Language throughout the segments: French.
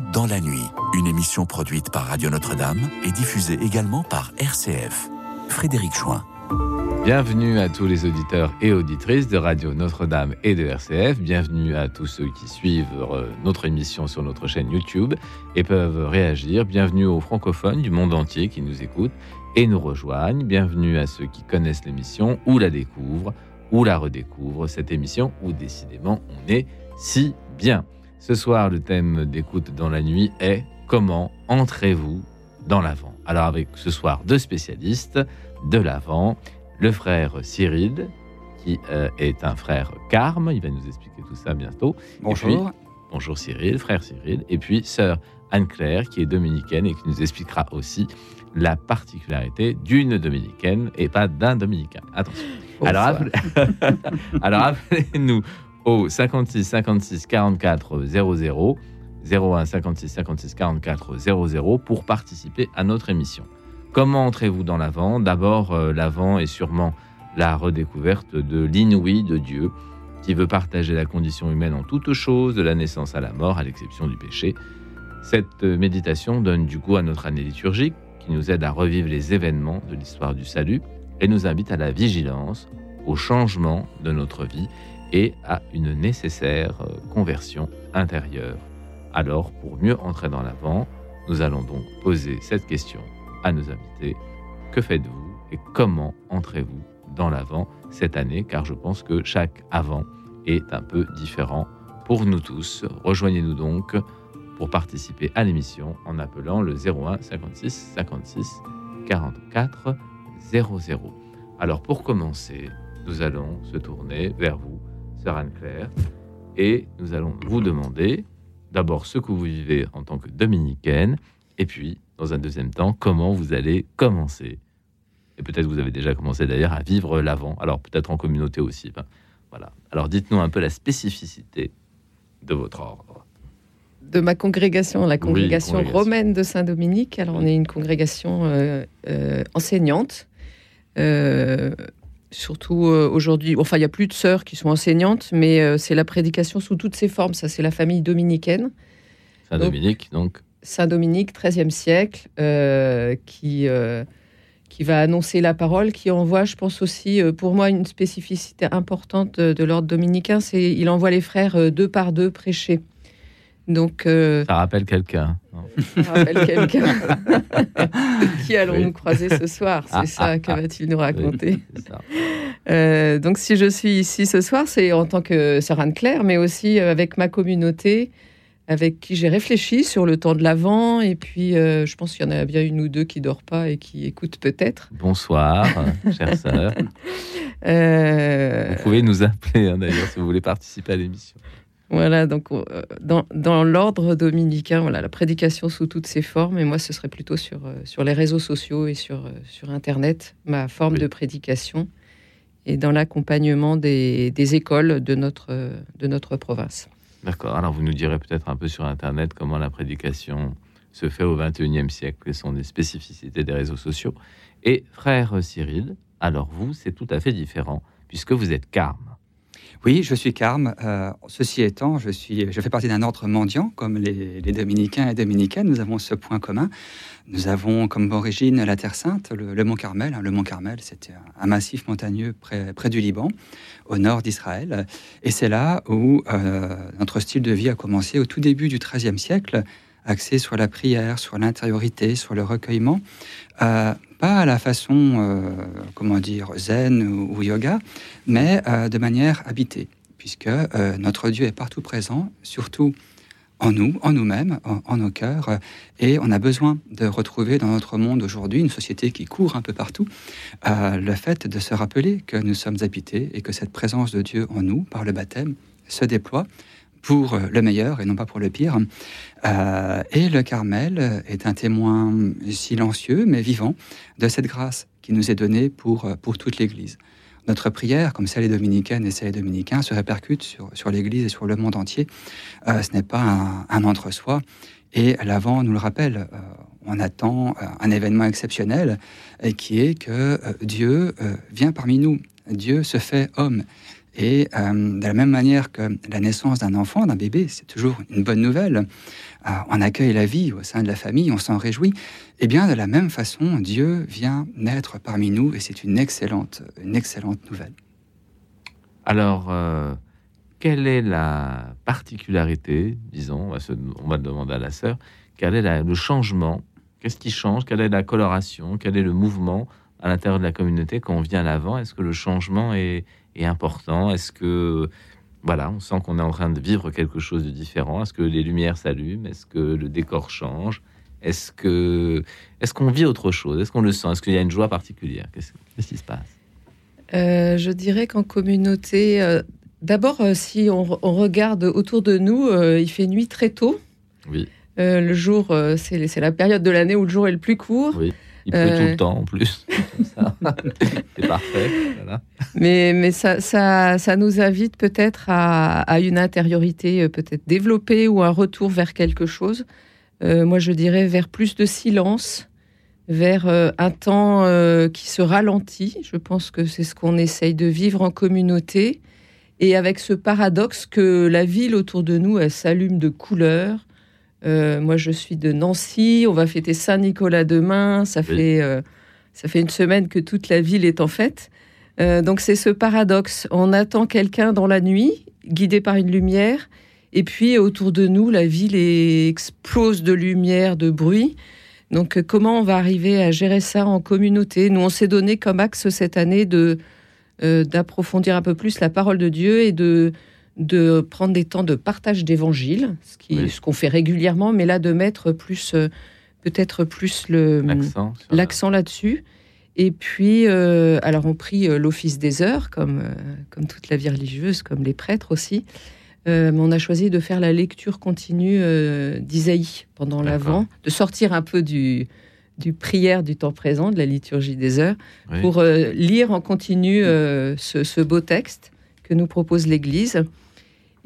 Dans la nuit, une émission produite par Radio Notre-Dame et diffusée également par RCF. Frédéric Chouin. Bienvenue à tous les auditeurs et auditrices de Radio Notre-Dame et de RCF. Bienvenue à tous ceux qui suivent euh, notre émission sur notre chaîne YouTube et peuvent réagir. Bienvenue aux francophones du monde entier qui nous écoutent et nous rejoignent. Bienvenue à ceux qui connaissent l'émission ou la découvrent ou la redécouvrent, cette émission où décidément on est si bien. Ce soir, le thème d'écoute dans la nuit est Comment entrez-vous dans l'Avent Alors avec ce soir deux spécialistes de l'Avent, le frère Cyril, qui euh, est un frère carme, il va nous expliquer tout ça bientôt. Bonjour. bonjour Cyril, frère Cyril. Et puis sœur Anne-Claire, qui est dominicaine et qui nous expliquera aussi la particularité d'une dominicaine et pas d'un dominicain. Attention. Alors, Alors appelez-nous au 56 56 44 00 01 56 56 44 00 pour participer à notre émission. Comment entrez-vous dans l'Avent D'abord, euh, l'Avent est sûrement la redécouverte de l'inouï de Dieu qui veut partager la condition humaine en toutes choses, de la naissance à la mort, à l'exception du péché. Cette méditation donne du goût à notre année liturgique qui nous aide à revivre les événements de l'histoire du salut et nous invite à la vigilance, au changement de notre vie et à une nécessaire euh, conversion intérieure. Alors, pour mieux entrer dans l'avant, nous allons donc poser cette question à nos invités. Que faites-vous et comment entrez-vous dans l'avant cette année? Car je pense que chaque avant est un peu différent pour nous tous. Rejoignez-nous donc pour participer à l'émission en appelant le 01 56 56 44 00. Alors pour commencer, nous allons se tourner vers vous Anne-Claire, et nous allons vous demander d'abord ce que vous vivez en tant que dominicaine, et puis, dans un deuxième temps, comment vous allez commencer. Et peut-être vous avez déjà commencé d'ailleurs à vivre l'avant, alors peut-être en communauté aussi. voilà. Alors dites-nous un peu la spécificité de votre ordre. De ma congrégation, la congrégation, romaine de Saint-Dominique. Alors on est une congrégation euh, euh, enseignante. Euh, surtout euh, aujourd'hui. Enfin, il n'y a plus de sœurs qui sont enseignantes, mais euh, c'est la prédication sous toutes ses formes. Ça, c'est la famille dominicaine. Saint-Dominique, donc. Saint-Dominique, 13e siècle, euh, qui, qui va annoncer la parole, qui envoie, je pense aussi, pour moi, une spécificité importante de, de l'ordre dominicain, c'est il envoie les frères deux par deux prêcher. Donc, euh, ça rappelle quelqu'un. Ça rappelle quelqu'un. qui allons-nous croiser ce soir? C'est ah, ça ah, que ah. va-t-il nous raconter? euh, Donc, si je suis ici ce soir, c'est en tant que sœur Anne-Claire, mais aussi euh, avec ma communauté, avec qui j'ai réfléchi sur le temps de l'Avent. Et puis, je pense qu'il y en a bien une ou deux qui ne dorment pas et qui écoutent peut-être. Bonsoir, chère sœur. Vous pouvez nous appeler, hein, d'ailleurs, si vous voulez participer à l'émission. Voilà, donc euh, dans, dans l'ordre dominicain, voilà, la prédication sous toutes ses formes, et moi ce serait plutôt sur, euh, sur les réseaux sociaux et sur, euh, sur Internet, ma forme de prédication, et dans l'accompagnement des, des, écoles de notre, de notre province. D'accord, alors vous nous direz peut-être un peu sur Internet comment la prédication se fait au XXIe siècle, quelles sont les spécificités des réseaux sociaux. Et frère Cyril, alors vous, c'est tout à fait différent, puisque vous êtes carme. Oui, je suis carme. Euh, ceci étant, je, suis, je fais partie d'un ordre mendiant, comme les, dominicains et dominicaines. Nous avons ce point commun. Nous avons comme origine la Terre Sainte, le, Mont Carmel. Hein. Le Mont Carmel, c'était un massif montagneux près, près du Liban, au nord d'Israël. Et c'est là où euh, notre style de vie a commencé au tout début du XIIIe siècle, axé sur la prière, sur l'intériorité, sur le recueillement. Euh, pas à la façon, euh, comment dire, zen ou, yoga, mais euh, de manière habitée, puisque euh, notre Dieu est partout présent, surtout en nous, en nous-mêmes, en, nos cœurs, et on a besoin de retrouver dans notre monde aujourd'hui, une société qui court un peu partout, le fait de se rappeler que nous sommes habités et que cette présence de Dieu en nous, par le baptême, se déploie pour le meilleur et non pas pour le pire. Euh, et le Carmel est un témoin silencieux mais vivant de cette grâce qui nous est donnée pour, pour toute l'Église. Notre prière, comme celle des dominicaines et celle des dominicains, se répercute sur, sur l'Église et sur le monde entier. Euh, ce n'est pas un, entre-soi. Et l'avant nous le rappelle, euh, on attend un événement exceptionnel qui est que Dieu vient parmi nous. Dieu se fait homme Et de la même manière que la naissance d'un enfant, d'un bébé, c'est toujours une bonne nouvelle, on accueille la vie au sein de la famille, on s'en réjouit. Eh bien, de la même façon, Dieu vient naître parmi nous et c'est une excellente, une excellente nouvelle. Alors, euh, quelle est la particularité, disons, on va, demander à la sœur, quel est le changement? Qu'est-ce qui change? Quelle est la coloration? Quel est le mouvement à l'intérieur de la communauté quand on vient à l'avant? Est-ce que le changement est, est important? Est-ce que voilà, on sent qu'on est en train de vivre quelque chose de différent. Est-ce que les lumières s'allument? Est-ce que le décor change? Est-ce que est-ce qu'on vit autre chose? Est-ce qu'on le sent? Est-ce qu'il y a une joie particulière? Qu'est-ce qui se passe? Euh, Je dirais qu'en communauté, euh, d'abord, euh, si on, regarde autour de nous, il fait nuit très tôt. Oui. le jour, c'est la période de l'année où le jour est le plus court. Oui. Il pleut tout le euh. temps en plus. c'est parfait. Mais, mais ça, ça, ça nous invite peut-être à, à, une intériorité euh, peut-être développée ou un retour vers quelque chose. Euh, moi, je dirais vers plus de silence, vers un temps qui se ralentit. Je pense que c'est ce qu'on essaye de vivre en communauté. Et avec ce paradoxe que la ville autour de nous, elle s'allume de couleurs, euh, moi, je suis de Nancy. On va fêter Saint-Nicolas demain. Ça, fait, euh, ça fait une semaine que toute la ville est en fête. Euh, donc, c'est ce paradoxe. On attend quelqu'un dans la nuit, guidé par une lumière. Et puis, autour de nous, la ville explose de lumière, de bruit. Donc, comment on va arriver à gérer ça en communauté? Nous, on s'est donné comme axe cette année de d'approfondir un peu plus la parole de Dieu et de de prendre des temps de partage d'évangile, ce qu'on fait régulièrement, mais là de mettre plus, euh, peut-être plus le l'accent là-dessus. Et puis, euh, alors on prie euh, l'office des heures, comme, comme toute la vie religieuse, comme les prêtres aussi. mais on a choisi de faire la lecture continue d'Isaïe pendant l'Avent, de sortir un peu du, du prière du temps présent, de la liturgie des heures, pour lire en continu ce, ce, beau texte que nous propose l'Église.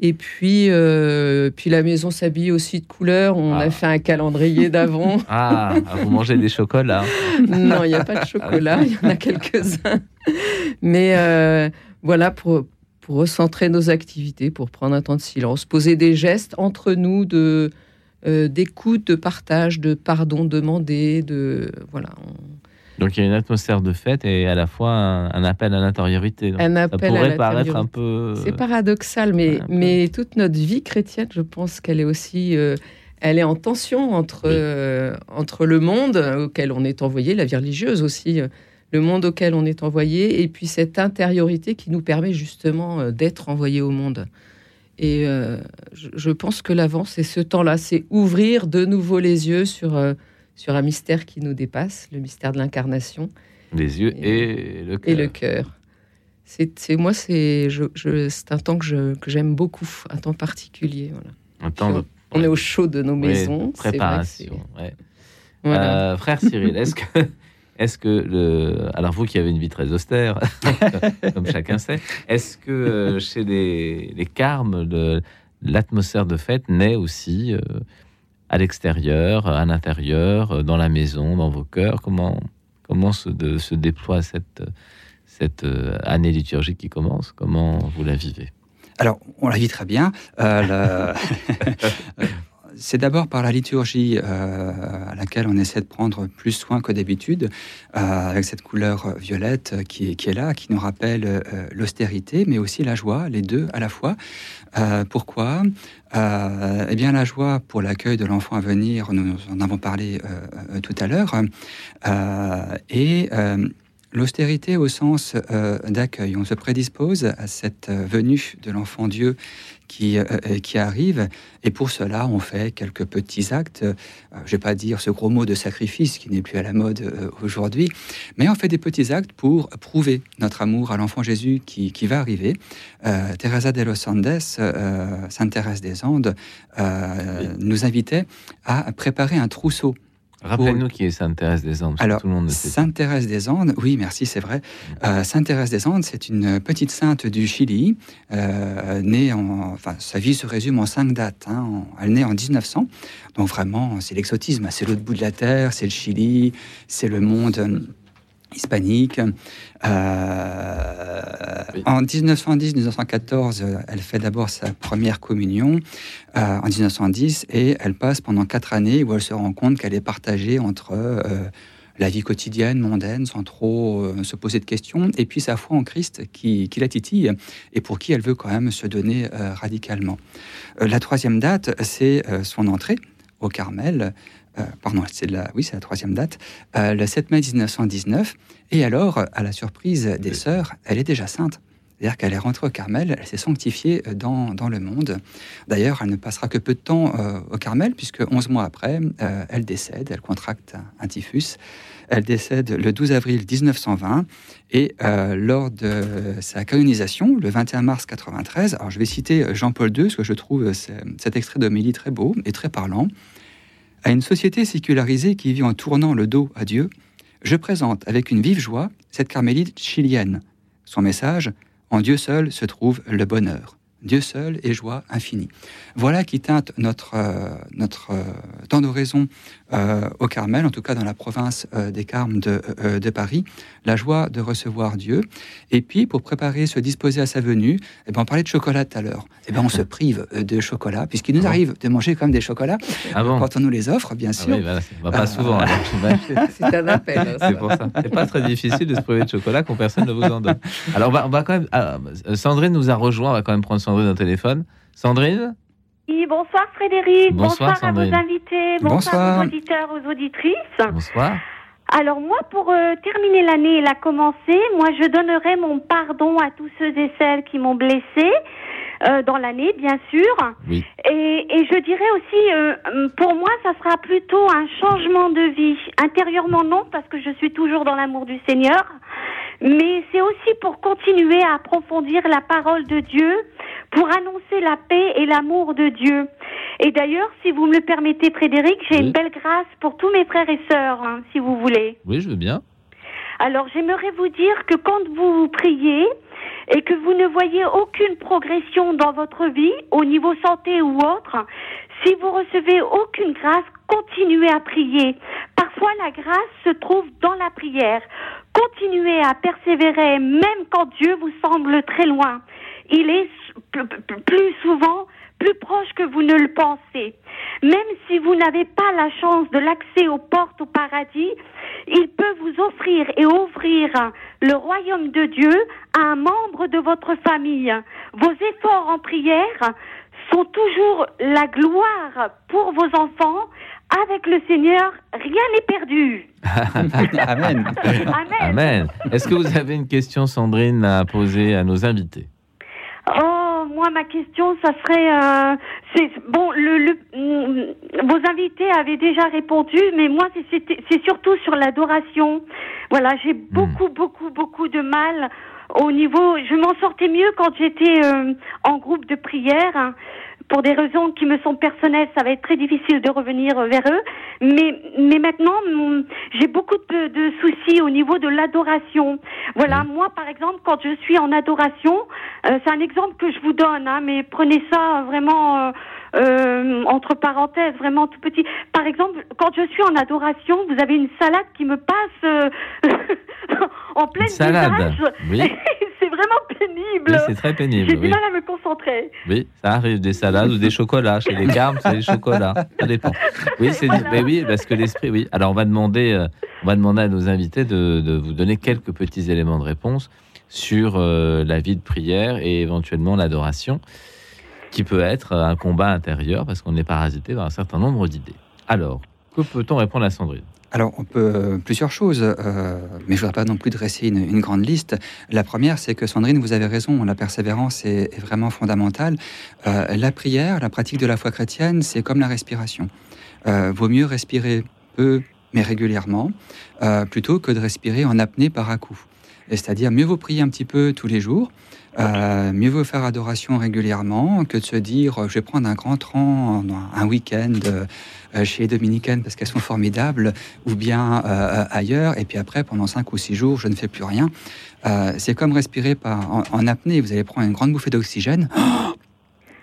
Et puis, euh, puis la maison s'habille aussi de couleurs. On a ah. fait un calendrier d'avant. Ah, vous mangez des chocolats Non, il n'y a pas de chocolat. Il y en a quelques-uns. Mais euh, voilà, pour, pour recentrer nos activités, pour prendre un temps de silence, poser des gestes entre nous de euh, d'écoute, de partage, de pardon demandé, de voilà. Donc il y a une atmosphère de fête et à la fois un, appel à l'intériorité. Un appel ça pourrait paraître un peu. C'est paradoxal, mais, mais toute notre vie chrétienne, je pense qu'elle est aussi. Euh, elle est en tension entre, euh, entre le monde auquel on est envoyé, la vie religieuse aussi, euh, le monde auquel on est envoyé, et puis cette intériorité qui nous permet justement d'être envoyé au monde. Et je, je, pense que l'avant, c'est ce temps-là, c'est ouvrir de nouveau les yeux sur sur un mystère qui nous dépasse, le mystère de l'incarnation. Les yeux et, le cœur. Et le cœur. C'est moi, c'est un temps que j'aime beaucoup, un temps particulier. Voilà. Un temps On est au chaud de nos maisons. préparation. Euh, frère Cyril, est-ce que, est-ce que le, alors vous qui avez une vie très austère, comme chacun sait, est-ce que euh, chez les, les carmes, l'atmosphère de fête naît aussi euh, à l'extérieur, à l'intérieur, euh, dans la maison, dans vos cœurs Comment, comment se, de, déploie cette, cette euh, année liturgique qui commence? Comment vous la vivez? Alors, on la vit très bien. Euh, c'est d'abord par la liturgie à laquelle on essaie de prendre plus soin que d'habitude, avec cette couleur violette qui, est là, qui nous rappelle l'austérité, mais aussi la joie, les deux à la fois. pourquoi? Euh, eh bien, la joie pour l'accueil de l'enfant à venir, nous en avons parlé euh, euh, tout à l'heure, et l'austérité au sens d'accueil. On se prédispose à cette venue de l'enfant Dieu qui, euh, euh, qui arrive. Et pour cela, on fait quelques petits actes. Euh, je ne vais pas dire ce gros mot de sacrifice qui n'est plus à la mode aujourd'hui, mais on fait des petits actes pour prouver notre amour à l'enfant Jésus qui, qui, va arriver. Teresa de los Andes, Sainte Thérèse des Andes, nous invitait à préparer un trousseau Rappelle-nous qui est Sainte Thérèse des Andes. Alors, tout le monde Sainte Thérèse des Andes, oui, merci, c'est vrai. Euh, Sainte Thérèse des Andes, c'est une petite sainte du Chili, euh, née en, enfin, sa vie se résume en cinq dates. Hein, elle naît en 1900, donc vraiment, c'est l'exotisme, c'est l'autre bout de la terre, c'est le Chili, c'est le monde hispanique. En 1910-1914, elle fait d'abord sa première communion en 1910 et elle passe pendant quatre années où elle se rend compte qu'elle est partagée entre la vie quotidienne, mondaine, sans trop euh, se poser de questions, et puis sa foi en Christ qui, la titille et pour qui elle veut quand même se donner euh, radicalement. Euh, la troisième date, c'est son entrée au Carmel. Pardon, c'est la, oui, c'est la troisième date, le 7 mai 1919. Et alors, à la surprise des sœurs, elle est déjà sainte. C'est-à-dire qu'elle est rentrée au Carmel, elle s'est sanctifiée dans, dans, le monde. D'ailleurs, elle ne passera que peu de temps au Carmel, puisque 11 mois après, elle décède, elle contracte un typhus. Elle décède le 12 avril 1920 et euh, lors de sa canonisation, le 21 mars 93, alors je vais citer Jean-Paul II, parce que je trouve cet extrait d'homélie très beau et très parlant. À une société sécularisée qui vit en tournant le dos à Dieu, je présente avec une vive joie cette carmélite chilienne. Son message En Dieu seul se trouve le bonheur. Dieu seul est joie infinie. Voilà qui teinte notre, euh, notre euh, temps d'oraison au Carmel, en tout cas dans la province des Carmes de, de, Paris, la joie de recevoir Dieu. Et puis, pour préparer, se disposer à sa venue, eh ben, on parlait de chocolat tout à l'heure. Eh ben, on se prive de chocolat, puisqu'il nous ah arrive de manger quand même des chocolats ah quand on nous les offre, bien ah sûr. oui, pas souvent. C'est un appel. Hein, c'est pour ça. C'est pas très difficile de se priver de chocolat quand personne ne vous en donne. Alors, on va, on va quand même. Sandrine nous a rejoint, on va quand même prendre Sandrine au téléphone. Sandrine? Oui, bonsoir Frédéric, bonsoir, à vos invités, bonsoir, aux auditeurs, aux auditrices. Bonsoir. Alors moi, pour euh, terminer l'année et la commencer, moi je donnerai mon pardon à tous ceux et celles qui m'ont blessé euh, dans l'année, bien sûr. Oui. Et, et, je dirais aussi, euh, pour moi, ça sera plutôt un changement de vie. Intérieurement, non, parce que je suis toujours dans l'amour du Seigneur. Mais c'est aussi pour continuer à approfondir la parole de Dieu, pour annoncer la paix et l'amour de Dieu. Et d'ailleurs, si vous me le permettez, Frédéric, j'ai une belle grâce pour tous mes frères et sœurs, hein, si vous voulez. Oui, je veux bien. Alors, j'aimerais vous dire que quand vous priez et que vous ne voyez aucune progression dans votre vie, au niveau santé ou autre, si vous recevez aucune grâce, continuez à prier. Parfois, la grâce se trouve dans la prière. Continuez à persévérer, même quand Dieu vous semble très loin. Il est plus souvent plus proche que vous ne le pensez. Même si vous n'avez pas la chance de l'accès aux portes au paradis, il peut vous offrir et ouvrir le royaume de Dieu à un membre de votre famille. Vos efforts en prière sont toujours la gloire pour vos enfants. Avec le Seigneur, rien n'est perdu. Amen. Amen. Amen. Est-ce que vous avez une question, Sandrine, à poser à nos invités? Oh, moi, ma question, ça serait, euh, c'est bon, le, mm, vos invités avaient déjà répondu, mais moi, c'est surtout sur l'adoration. Voilà, j'ai hmm. beaucoup, beaucoup, beaucoup de mal au niveau. Je m'en sortais mieux quand j'étais euh, en groupe de prière pour des raisons qui me sont personnelles, ça va être très difficile de revenir vers eux. Mais, mais maintenant, mm, j'ai beaucoup de, de, soucis au niveau de l'adoration. Voilà, moi, par exemple, quand je suis en adoration, euh, c'est un exemple que je vous donne, hein, mais prenez ça vraiment. Euh, euh, entre parenthèses, vraiment tout petit. Par exemple, quand je suis en adoration, vous avez une salade qui me passe euh, en pleine salade. Oui. c'est vraiment pénible. Oui, c'est très pénible. J'ai du mal à me concentrer. Oui, ça arrive des salades ou des chocolats. Chez les carmes, c'est des chocolats. Ça dépend. Oui, c'est oui, parce que l'esprit, oui. Alors on va demander, euh, on va demander à nos invités de, de, vous donner quelques petits éléments de réponse sur la vie de prière et éventuellement l'adoration qui peut être un combat intérieur parce qu'on est parasité dans un certain nombre d'idées. Alors, que peut-on répondre à Sandrine? Alors, on peut euh, plusieurs choses, euh, mais je voudrais pas non plus dresser une, grande liste. La première, c'est que Sandrine, vous avez raison, la persévérance est, vraiment fondamentale. Euh, la prière, la pratique de la foi chrétienne, c'est comme la respiration. vaut mieux respirer peu, mais régulièrement, plutôt que de respirer en apnée par à coup. C'est-à-dire, mieux vaut prier un petit peu tous les jours, euh, mieux vaut faire adoration régulièrement que de se dire je vais prendre un grand train, un week-end euh, chez les dominicaines parce qu'elles sont formidables, ou bien euh, ailleurs, et puis après, pendant cinq ou six jours, je ne fais plus rien. c'est comme respirer en, apnée, vous allez prendre une grande bouffée d'oxygène.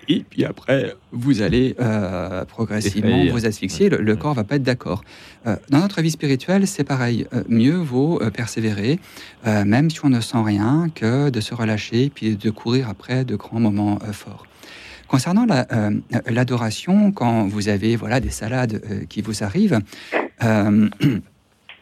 Et puis après, vous allez euh, progressivement vous asphyxier, le, corps va pas être d'accord. Euh, dans notre vie spirituelle, c'est pareil. Euh, mieux vaut persévérer, même si on ne sent rien, que de se relâcher, puis de courir après de grands moments forts. Concernant l'adoration, quand vous avez voilà des salades qui vous arrivent,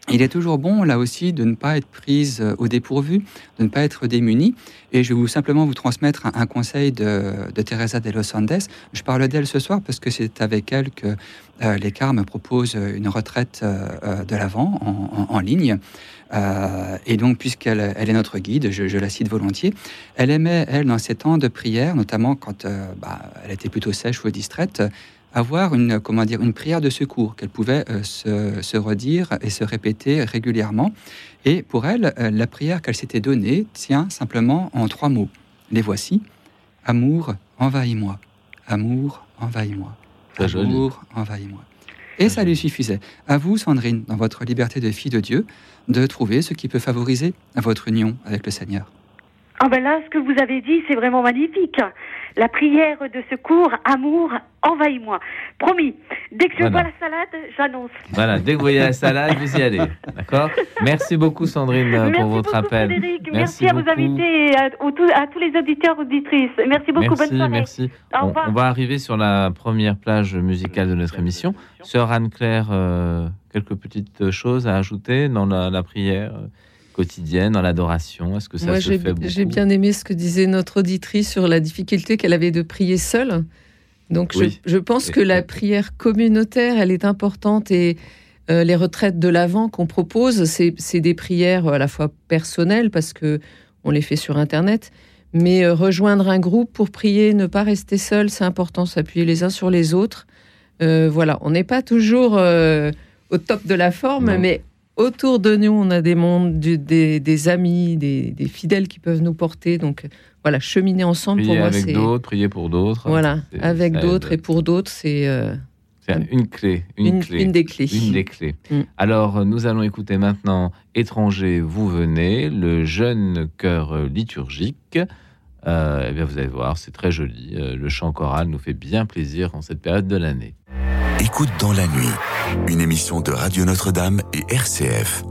il est toujours bon, là aussi, de ne pas être prise euh, au dépourvu, de ne pas être démunie. Et je vais simplement vous transmettre un, conseil de, Teresa de los Andes. Je parle d'elle ce soir parce que c'est avec elle que euh, les Carmes proposent une retraite euh, de l'Avent en, ligne. et donc, puisqu'elle elle est notre guide, je, la cite volontiers, elle aimait, elle, dans ces temps de prière, notamment quand bah, elle était plutôt sèche ou distraite, avoir une, comment dire, une prière de secours qu'elle pouvait euh, se, redire et se répéter régulièrement. Et pour elle, euh, la prière qu'elle s'était donnée tient simplement en trois mots. Les voici. Amour, envahis-moi. Amour, envahis-moi. Amour, envahis-moi. Et ça lui suffisait. À vous, Sandrine, dans votre liberté de fille de Dieu, de trouver ce qui peut favoriser votre union avec le Seigneur. Ah ben là, ce que vous avez dit, c'est vraiment magnifique la prière de secours, amour, envahis-moi. Promis, dès que je vois la salade, j'annonce. Voilà, dès que vous voyez la salade, vous y allez. D'accord Merci beaucoup, Sandrine, pour votre appel. Frédéric. Merci, à vos invités et à, tous les auditeurs auditrices. Merci beaucoup, merci, bonne soirée. Merci. On, on, va arriver sur la première plage musicale de notre émission. Sœur Anne-Claire, euh, quelques petites choses à ajouter dans la prière quotidienne, dans l'adoration? Est-ce que ça se fait J'ai bien aimé ce que disait notre auditrice sur la difficulté qu'elle avait de prier seule. Donc je, pense que la prière communautaire, elle est importante et euh, les retraites de l'Avent qu'on propose, c'est des prières à la fois personnelles parce que on les fait sur Internet, mais euh, rejoindre un groupe pour prier, ne pas rester seul, c'est important, s'appuyer les uns sur les autres. Euh, voilà, on n'est pas toujours au top de la forme, mais autour de nous, on a des mondes, des, amis, des, fidèles qui peuvent nous porter. Donc voilà, cheminer ensemble prier pour moi, avec d'autres, prier pour d'autres. Voilà, avec d'autres et pour d'autres, c'est euh, une clé, une, clé, une des clés. Une des clés. Mm. Alors, nous allons écouter maintenant Étranger, vous venez, le jeune chœur liturgique. Euh, eh bien, vous allez voir, c'est très joli. Euh, le chant choral nous fait bien plaisir en cette période de l'année. Écoute dans la nuit, une émission de Radio Notre-Dame et RCF.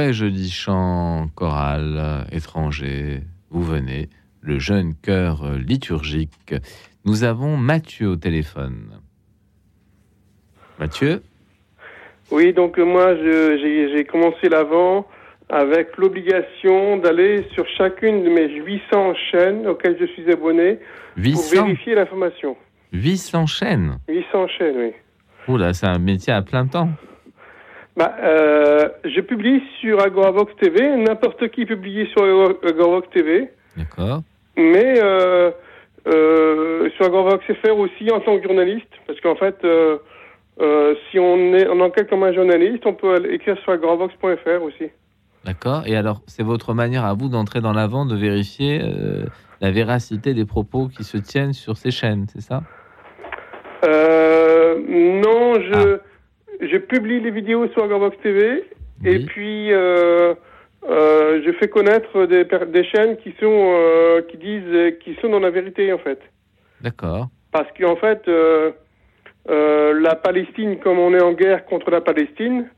Très joli chant choral étranger. Vous venez, le jeune chœur liturgique. Nous avons Mathieu au téléphone. Mathieu? Oui, donc moi j'ai commencé l'avant avec l'obligation d'aller sur chacune de mes 800 chaînes auxquelles je suis abonné pour vérifier l'information. 800 chaînes? 800 chaînes, oui. Oula, c'est un métier à plein temps. Bah, euh, je publie sur Agoravox TV, n'importe qui publie sur Agoravox TV. D'accord. Mais euh, euh, sur Agoravox FR aussi en tant que journaliste, parce qu'en fait, si on, est, on enquête comme un journaliste, on peut écrire sur agoravox.fr aussi. D'accord. Et alors, c'est votre manière à vous d'entrer dans l'avant, de vérifier la véracité des propos qui se tiennent sur ces chaînes, c'est ça? Euh, Non, je, ah. Je publie les vidéos sur Agorbox TV et puis euh, euh, je fais connaître des, des chaînes qui sont euh, qui disent qui sont dans la vérité en fait. D'accord. Parce qu'en fait, euh, la Palestine, comme on est en guerre contre la Palestine,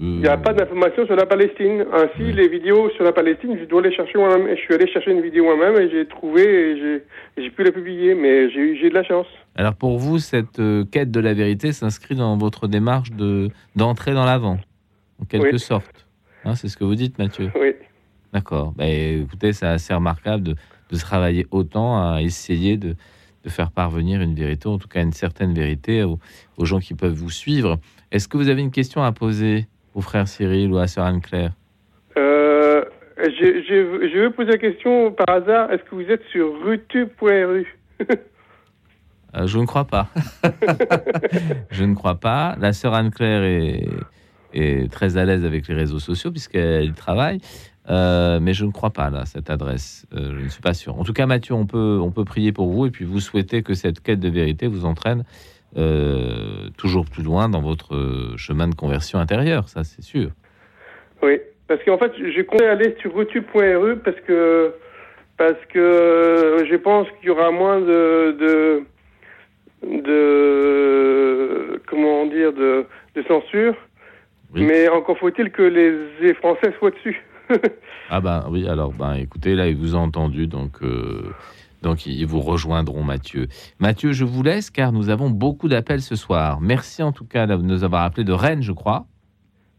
il n'y a pas d'informations sur la Palestine. Ainsi, les vidéos sur la Palestine, je dois les chercher moi-même. Je suis allé chercher une vidéo moi-même et j'ai trouvé et j'ai pu la publier, mais j'ai de la chance. Alors pour vous, cette euh, quête de la vérité s'inscrit dans votre démarche d'entrer dans l'avant, en quelque sorte. Hein, c'est ce que vous dites, Mathieu Oui. D'accord. Bah, écoutez, c'est assez remarquable de, de, travailler autant à essayer de, de, faire parvenir une vérité, en tout cas une certaine vérité aux, aux gens qui peuvent vous suivre. Est-ce que vous avez une question à poser? Au frère Cyril ou à sœur Anne-Claire euh, je, je, je, veux poser la question par hasard. Est-ce que vous êtes sur rutu.ru euh, Je ne crois pas. je ne crois pas. La sœur Anne-Claire est, est, très à l'aise avec les réseaux sociaux puisqu'elle travaille. Euh, mais je ne crois pas là cette adresse. Euh, je ne suis pas sûr. En tout cas, Mathieu, on peut on peut prier pour vous et puis vous souhaitez que cette quête de vérité vous entraîne euh, toujours plus loin dans votre chemin de conversion intérieure, ça c'est sûr. Oui, parce qu'en fait, j'ai compté aller sur youtube.ru parce que parce que je pense qu'il y aura moins de, de, de comment dire de, de censure. Mais encore faut-il que les Français soient dessus. ah ben oui, alors ben écoutez, là il vous a entendu, donc euh, donc, ils vous rejoindront, Mathieu. Mathieu, je vous laisse car nous avons beaucoup d'appels ce soir. Merci en tout cas de nous avoir appelé de Rennes, je crois.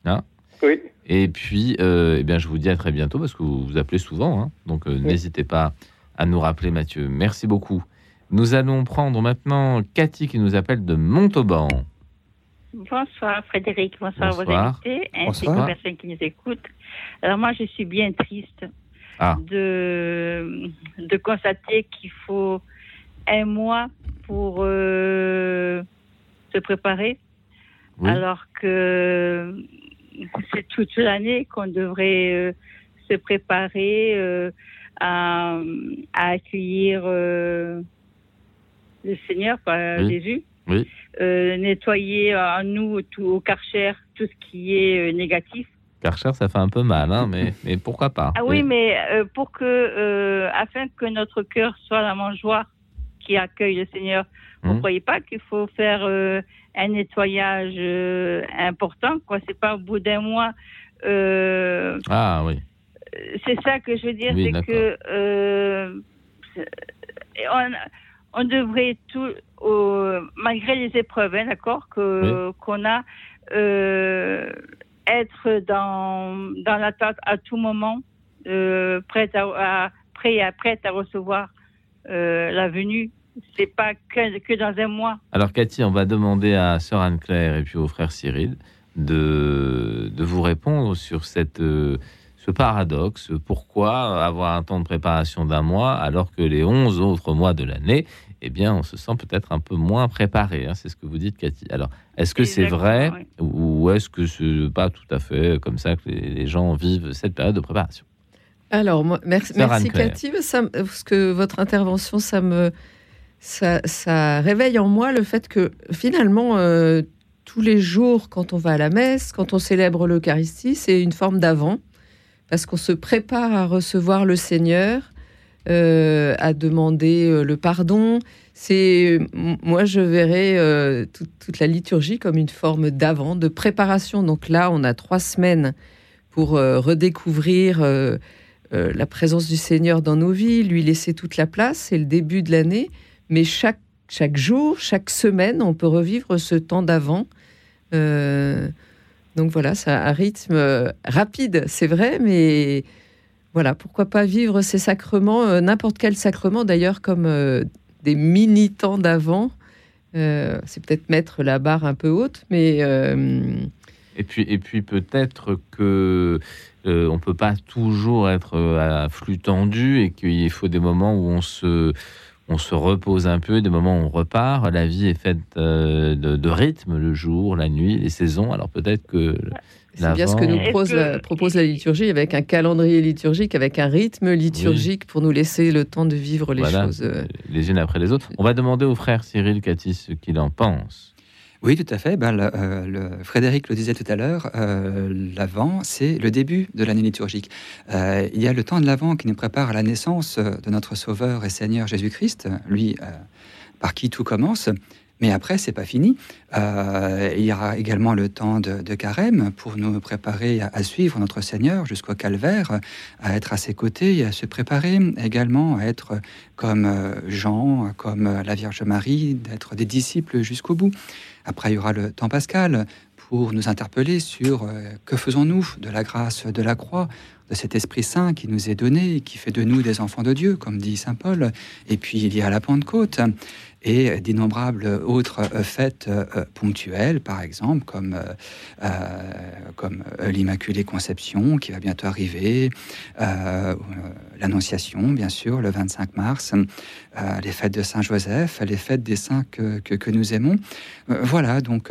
Hein? Oui. Et puis, euh, eh bien, je vous dis à très bientôt parce que vous vous appelez souvent. Hein. donc, euh, n'hésitez pas à nous rappeler, Mathieu. Merci beaucoup. Nous allons prendre maintenant Cathy qui nous appelle de Montauban. Bonsoir Frédéric, bonsoir, bonsoir. vos invités, ainsi que personnes qui nous écoutent. Alors moi je suis bien triste ah. de, de constater qu'il faut un mois pour euh, se préparer, alors que c'est toute l'année qu'on devrait euh, se préparer euh, à, à, accueillir le Seigneur par Jésus. nettoyer à nous tout, au Karcher tout ce qui est négatif Karcher, ça fait un peu mal, hein, mais, mais pourquoi pas? Ah oui, mais euh, pour que, euh, afin que notre cœur soit la mangeoire qui accueille le Seigneur, vous ne hum. croyez pas qu'il faut faire euh, un nettoyage important quoi C'est pas au bout d'un mois. ah oui. C'est ça que je veux dire, c'est que on, on, devrait tout, malgré les épreuves, hein, d'accord, que qu'on a être dans, dans l'attente à tout moment, euh, prête à, prêt à, prête à recevoir euh, la venue. C'est pas que, que, dans un mois. Alors Cathy, on va demander à sœur Anne-Claire et puis au frère Cyril de, de vous répondre sur cette, euh, ce paradoxe. Pourquoi avoir un temps de préparation d'un mois alors que les 11 autres mois de l'année, eh bien, on se sent peut-être un peu moins préparé. Hein, c'est ce que vous dites, Cathy. Alors, est-ce que c'est vrai ou est-ce que c'est pas tout à fait comme ça que les gens vivent cette période de préparation? Alors, moi, merci, merci Cathy. Ça, parce que votre intervention, ça me ça, ça, réveille en moi le fait que finalement, euh, tous les jours, quand on va à la messe, quand on célèbre l'Eucharistie, c'est une forme d'avant, parce qu'on se prépare à recevoir le Seigneur euh, à demander euh, le pardon. C'est moi je verrais euh, toute, la liturgie comme une forme d'avant, de préparation. Donc là, on a trois semaines pour redécouvrir la présence du Seigneur dans nos vies, lui laisser toute la place. C'est le début de l'année, mais chaque, chaque jour, chaque semaine, on peut revivre ce temps d'avant. donc voilà, c'est un rythme rapide, c'est vrai, mais voilà, pourquoi pas vivre ces sacrements, n'importe quel sacrement d'ailleurs, comme des mini-temps d'avant. Euh, c'est peut-être mettre la barre un peu haute, mais... Euh, et puis, et puis peut-être que euh, on peut pas toujours être à flux tendu et qu'il faut des moments où on se, on se repose un peu, des moments où on repart. La vie est faite de, de, rythme, le jour, la nuit, les saisons. Alors peut-être que c'est bien ce que nous propose, la, liturgie, avec un calendrier liturgique, avec un rythme liturgique pour nous laisser le temps de vivre les choses. Euh. Les unes après les autres. On va demander au frère Cyril Cathy ce qu'il en pense. Oui, tout à fait. Ben, le, Frédéric le disait tout à l'heure, euh, l'Avent, c'est le début de l'année liturgique. Euh, il y a le temps de l'Avent qui nous prépare à la naissance de notre Sauveur et Seigneur Jésus-Christ, lui par qui tout commence. Mais après, c'est pas fini. Euh, il y aura également le temps de, carême pour nous préparer à, suivre notre Seigneur jusqu'au calvaire, à être à ses côtés à se préparer également à être comme euh, Jean, comme la Vierge Marie, d'être des disciples jusqu'au bout. Après, il y aura le temps pascal pour nous interpeller sur euh, que faisons-nous de la grâce de la croix, de cet Esprit Saint qui nous est donné, qui fait de nous des enfants de Dieu, comme dit Saint Paul. Et puis il y a la Pentecôte et d'innombrables autres euh, fêtes euh, ponctuelles, par exemple, comme, euh, comme l'Immaculée Conception qui va bientôt arriver, l'Annonciation, bien sûr, le 25 mars, les fêtes de Saint-Joseph, les fêtes des saints que, que, nous aimons. voilà, donc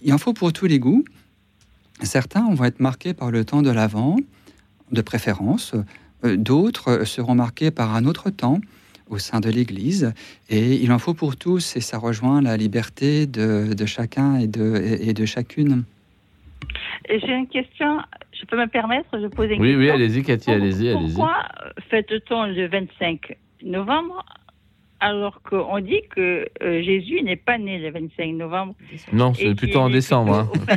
il en faut pour tous les goûts. Certains vont être marqués par le temps de l'Avent, de préférence. D'autres seront marqués par un autre temps, au sein de l'Église. Et il en faut pour tous, et ça rejoint la liberté de, de chacun et de, et, de chacune. J'ai une question, je peux me permettre de poser une oui, question Oui, allez-y, Cathy, allez-y. Allez Pourquoi fête-t-on le 25 novembre alors qu'on dit que euh, Jésus n'est pas né le 25 novembre Non, c'est plutôt en décembre. Hein.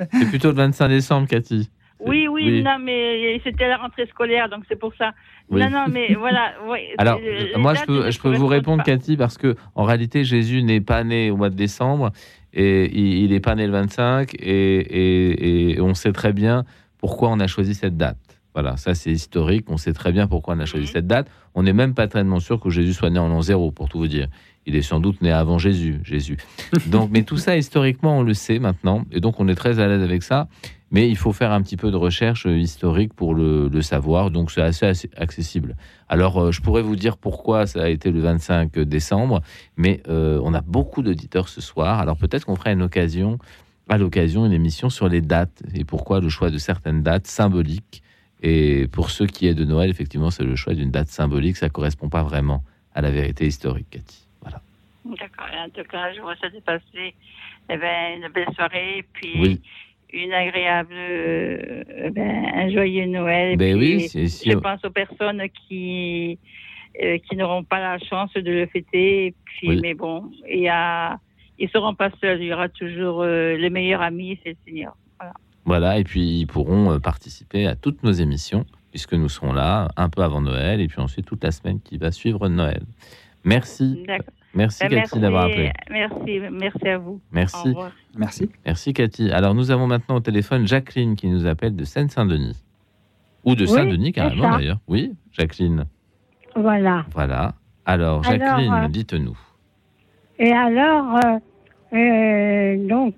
c'est plutôt le 25 décembre, Cathy. Oui, oui, non, mais c'était la rentrée scolaire, donc c'est pour ça. Non, non, mais voilà. Alors, moi, je peux, je peux vous répondre, Cathy, parce que en réalité, Jésus n'est pas né au mois de décembre, et il n'est pas né le 25, et, et, on sait très bien pourquoi on a choisi cette date. Voilà, ça c'est historique, on sait très bien pourquoi on a choisi mhm. cette date. On n'est même pas tellement sûr que Jésus soit né en l'an zéro, pour tout vous dire. Il est sans doute né avant Jésus, Jésus. Donc, mais tout ça, historiquement, on le sait maintenant, et donc on est très à l'aise avec ça. Mais il faut faire un petit peu de recherche euh, historique pour le, savoir, donc c'est assez, accessible. Alors, euh, je pourrais vous dire pourquoi ça a été le 25 décembre, mais euh, on a beaucoup d'auditeurs ce soir, alors peut-être qu'on fera une occasion, à l'occasion, une émission sur les dates et pourquoi le choix de certaines dates symboliques. Et pour ceux qui est de Noël, effectivement, c'est le choix d'une date symbolique, ça correspond pas vraiment à la vérité historique, Cathy. D'accord. En tout cas, je vois ça dépasser eh ben, une belle soirée, puis. Oui une agréable, euh, ben, un joyeux Noël. Ben oui, je pense aux personnes qui euh, qui n'auront pas la chance de le fêter. Puis, mais bon, il y a, ils seront pas seuls. Il y aura toujours euh, le meilleur ami, c'est le Seigneur. Voilà. voilà. et puis ils pourront participer à toutes nos émissions puisque nous serons là un peu avant Noël et puis ensuite toute la semaine qui va suivre Noël. Merci. Merci ben, Cathy d'avoir appelé. Merci, merci à vous. Merci. Merci. Merci Cathy. Alors nous avons maintenant au téléphone Jacqueline qui nous appelle de Seine-Saint-Denis. Ou de Saint-Denis carrément d'ailleurs. Oui, Jacqueline. Voilà. Voilà. Alors Jacqueline, euh, dites-nous. Et alors, euh, euh, donc,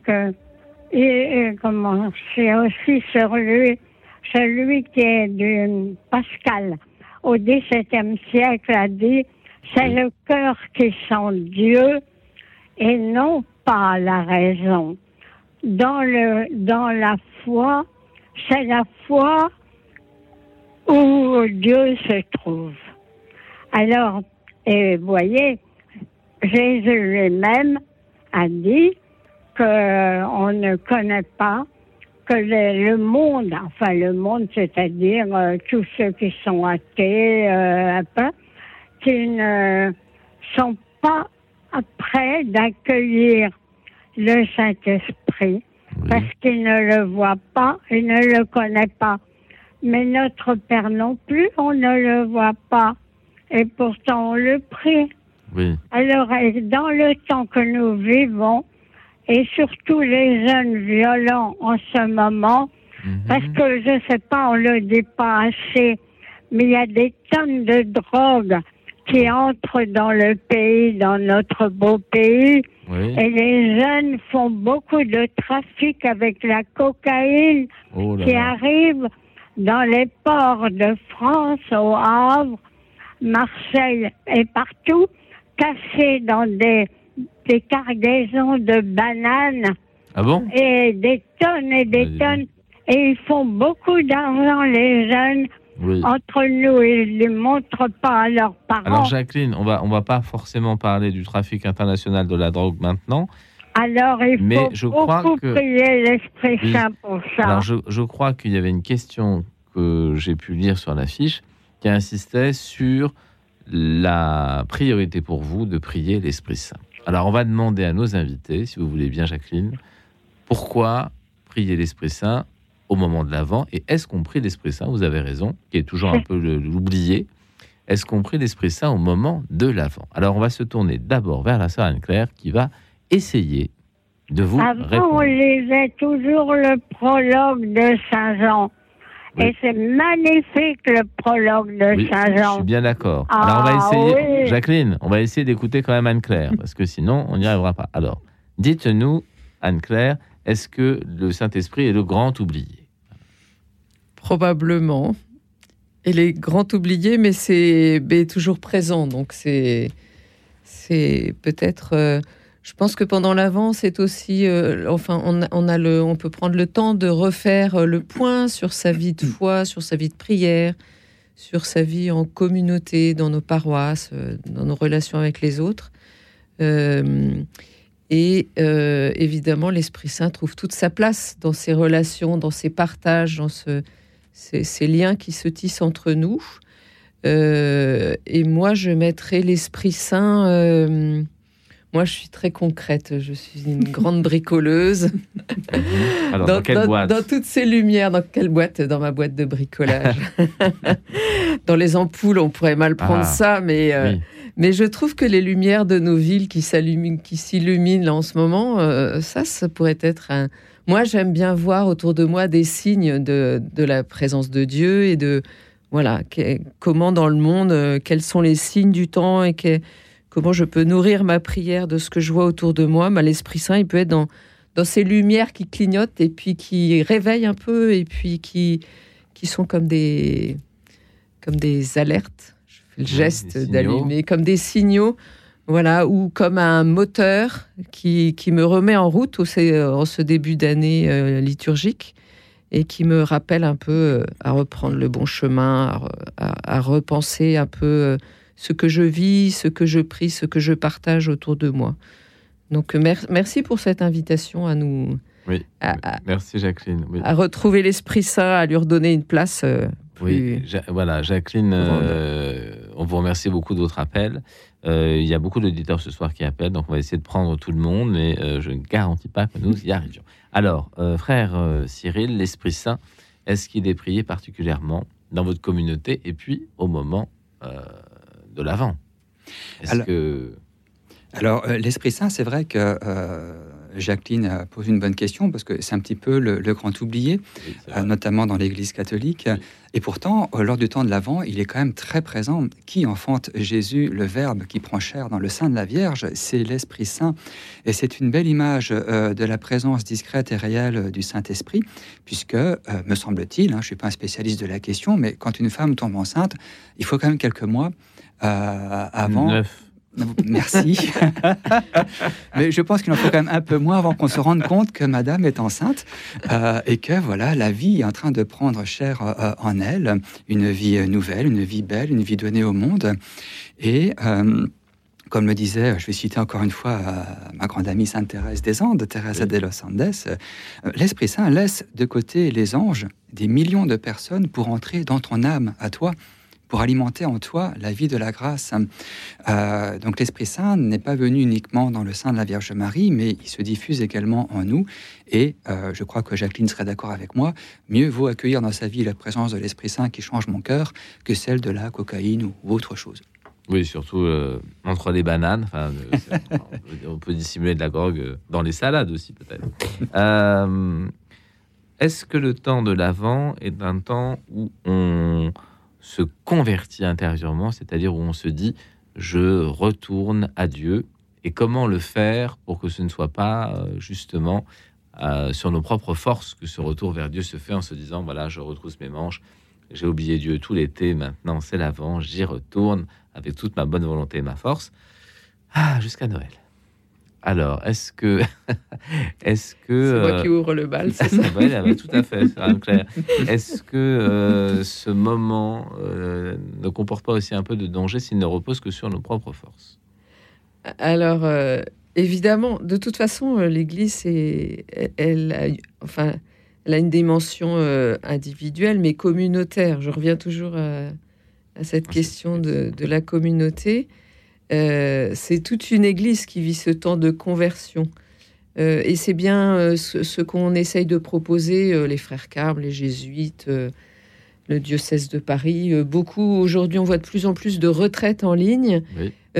et, comment, c'est aussi sur lui, celui qui est de Pascal au XVIIe siècle a dit c'est le cœur qui sent Dieu et non pas la raison. Dans, le, dans la foi, c'est la foi où Dieu se trouve. Alors, et vous voyez, Jésus lui-même a dit qu'on ne connaît pas que le, monde, enfin le monde, c'est-à-dire euh, tous ceux qui sont athées, euh, peu, qui ne sont pas prêts d'accueillir le Saint-Esprit parce qu'il ne le voit pas, il ne le connaît pas. Mais notre Père non plus, on ne le voit pas. Et pourtant, on le prie. Oui. Alors, dans le temps que nous vivons, et surtout les jeunes violents en ce moment, mhm. parce que je ne sais pas, on le dit pas assez, mais il y a des tonnes de drogues qui entrent dans le pays, dans notre beau pays. Et les jeunes font beaucoup de trafic avec la cocaïne oh qui arrive dans les ports de France, au Havre, Marseille et partout, cachés dans des, des cargaisons de bananes. Ah bon? Et des tonnes et des tonnes. Et ils font beaucoup d'argent, les jeunes. Entre nous, ils ne montrent pas à leurs parents. Alors Jacqueline, on va on va pas forcément parler du trafic international de la drogue maintenant. Alors il Mais faut je beaucoup que... prier l'Esprit Saint pour ça. Alors je, je crois qu'il y avait une question que j'ai pu lire sur l'affiche qui insistait sur la priorité pour vous de prier l'Esprit Saint. Alors on va demander à nos invités, si vous voulez bien Jacqueline, pourquoi prier l'Esprit Saint au moment de l'Avent Et est-ce qu'on prie l'Esprit Saint Vous avez raison, qui est toujours un peu l'oublié. Est-ce qu'on prie l'Esprit Saint au moment de l'Avent Alors on va se tourner d'abord vers la sœur Anne-Claire qui va essayer de vous Avant, répondre. on lisait toujours le prologue de Saint Jean. Et c'est magnifique le prologue de Saint-Jean. Je suis bien d'accord. Alors on va ah, essayer, Jacqueline, on va essayer d'écouter quand même Anne-Claire, parce que sinon on n'y arrivera pas. Alors, dites-nous, Anne-Claire, est-ce que le Saint-Esprit est le grand oublié? Probablement. Il est grand oublié, mais c'est toujours présent. Donc c'est peut-être. Euh, je pense que pendant l'avant, c'est aussi, euh, enfin, on, a le, on peut prendre le temps de refaire euh, le point sur sa vie de foi, sur sa vie de prière, sur sa vie en communauté, dans nos paroisses, dans nos relations avec les autres. et évidemment, l'Esprit Saint trouve toute sa place dans ces relations, dans ces partages, dans ce, ces, ces, liens qui se tissent entre nous. et moi, je mettrais l'Esprit Saint moi, je suis très concrète. Je suis une grande bricoleuse. Alors, dans, quelle boîte dans, toutes ces lumières, dans quelle boîte? Dans ma boîte de bricolage. dans les ampoules, on pourrait mal prendre ah, ça, mais, euh, mais je trouve que les lumières de nos villes qui s'illuminent en ce moment, euh, ça, ça pourrait être un. Moi, j'aime bien voir autour de moi des signes de, de la présence de Dieu et de voilà comment dans le monde, euh, quels sont les signes du temps et que comment je peux nourrir ma prière de ce que je vois autour de moi. L'Esprit Saint, il peut être dans, dans ces lumières qui clignotent et puis qui réveillent un peu et puis qui, qui sont comme des, comme des alertes. Je fais le geste d'allumer, comme des signaux. Voilà, ou comme un moteur qui, qui me remet en route en ce début d'année euh, liturgique et qui me rappelle un peu euh, à reprendre le bon chemin, à repenser un peu euh, ce que je vis, ce que je prie, ce que je partage autour de moi. Donc merci pour cette invitation à nous. Oui, merci Jacqueline. À retrouver l'Esprit Saint, à lui redonner une place. Oui, voilà, Jacqueline, euh, on vous remercie beaucoup de votre appel. Euh, il y a beaucoup d'auditeurs ce soir qui appellent, donc on va essayer de prendre tout le monde, mais je ne garantis pas que nous y arrivions. Alors, frère Cyril, l'Esprit Saint, est-ce qu'il est prié particulièrement dans votre communauté et puis au moment de l'avant. Alors, que... alors euh, l'Esprit Saint, c'est vrai que euh, Jacqueline pose une bonne question parce que c'est un petit peu le, grand oublié, euh, notamment dans l'Église catholique. Et pourtant, lors du temps de l'Avent, il est quand même très présent. Qui enfante Jésus, le Verbe qui prend chair dans le sein de la Vierge? C'est l'Esprit Saint. Et c'est une belle image de la présence discrète et réelle du Saint-Esprit, puisque, me semble-t-il, hein, je ne suis pas un spécialiste de la question, mais quand une femme tombe enceinte, il faut quand même quelques mois euh, avant. Merci. Mais je pense qu'il en faut quand même un peu moins avant qu'on se rende compte que Madame est enceinte euh, et que voilà, la vie est en train de prendre chair euh, en elle, une vie nouvelle, une vie belle, une vie donnée au monde. Et comme le disait, je vais citer encore une fois ma grande amie Sainte Thérèse des Andes, Thérèse de los Andes, l'Esprit Saint laisse de côté les anges des millions de personnes pour entrer dans ton âme à toi pour alimenter en toi la vie de la grâce. Euh, donc l'Esprit Saint n'est pas venu uniquement dans le sein de la Vierge Marie, mais il se diffuse également en nous. Et euh, je crois que Jacqueline serait d'accord avec moi, mieux vaut accueillir dans sa vie la présence de l'Esprit Saint qui change mon cœur que celle de la cocaïne ou, autre chose. Oui, surtout entre les bananes. on peut dissimuler de la gorgue dans les salades aussi, peut-être. Est-ce que le temps de l'Avent est un temps où on se convertit intérieurement, c'est-à-dire où on se dit je retourne à Dieu. Et comment le faire pour que ce ne soit pas euh, justement euh, sur nos propres forces que ce retour vers Dieu se fait en se disant voilà je retrousse mes manches j'ai oublié Dieu tout l'été maintenant c'est l'avant j'y retourne avec toute ma bonne volonté et ma force. Ah, jusqu'à Noël alors, est-ce que. est-ce que. C'est moi euh, qui ouvre le bal, c'est ça oui, Tout à fait, Est-ce que euh, ce moment euh, ne comporte pas aussi un peu de danger s'il ne repose que sur nos propres forces? Alors, évidemment, de toute façon, l'Église, elle, a, enfin, elle a une dimension individuelle, mais communautaire. Je reviens toujours à, cette ah, question de, de, la communauté. Euh, c'est toute une église qui vit ce temps de conversion. Euh, et c'est bien euh, ce, qu'on essaye de proposer, les frères Carmes, les jésuites, le diocèse de Paris. beaucoup, aujourd'hui, on voit de plus en plus de retraites en ligne.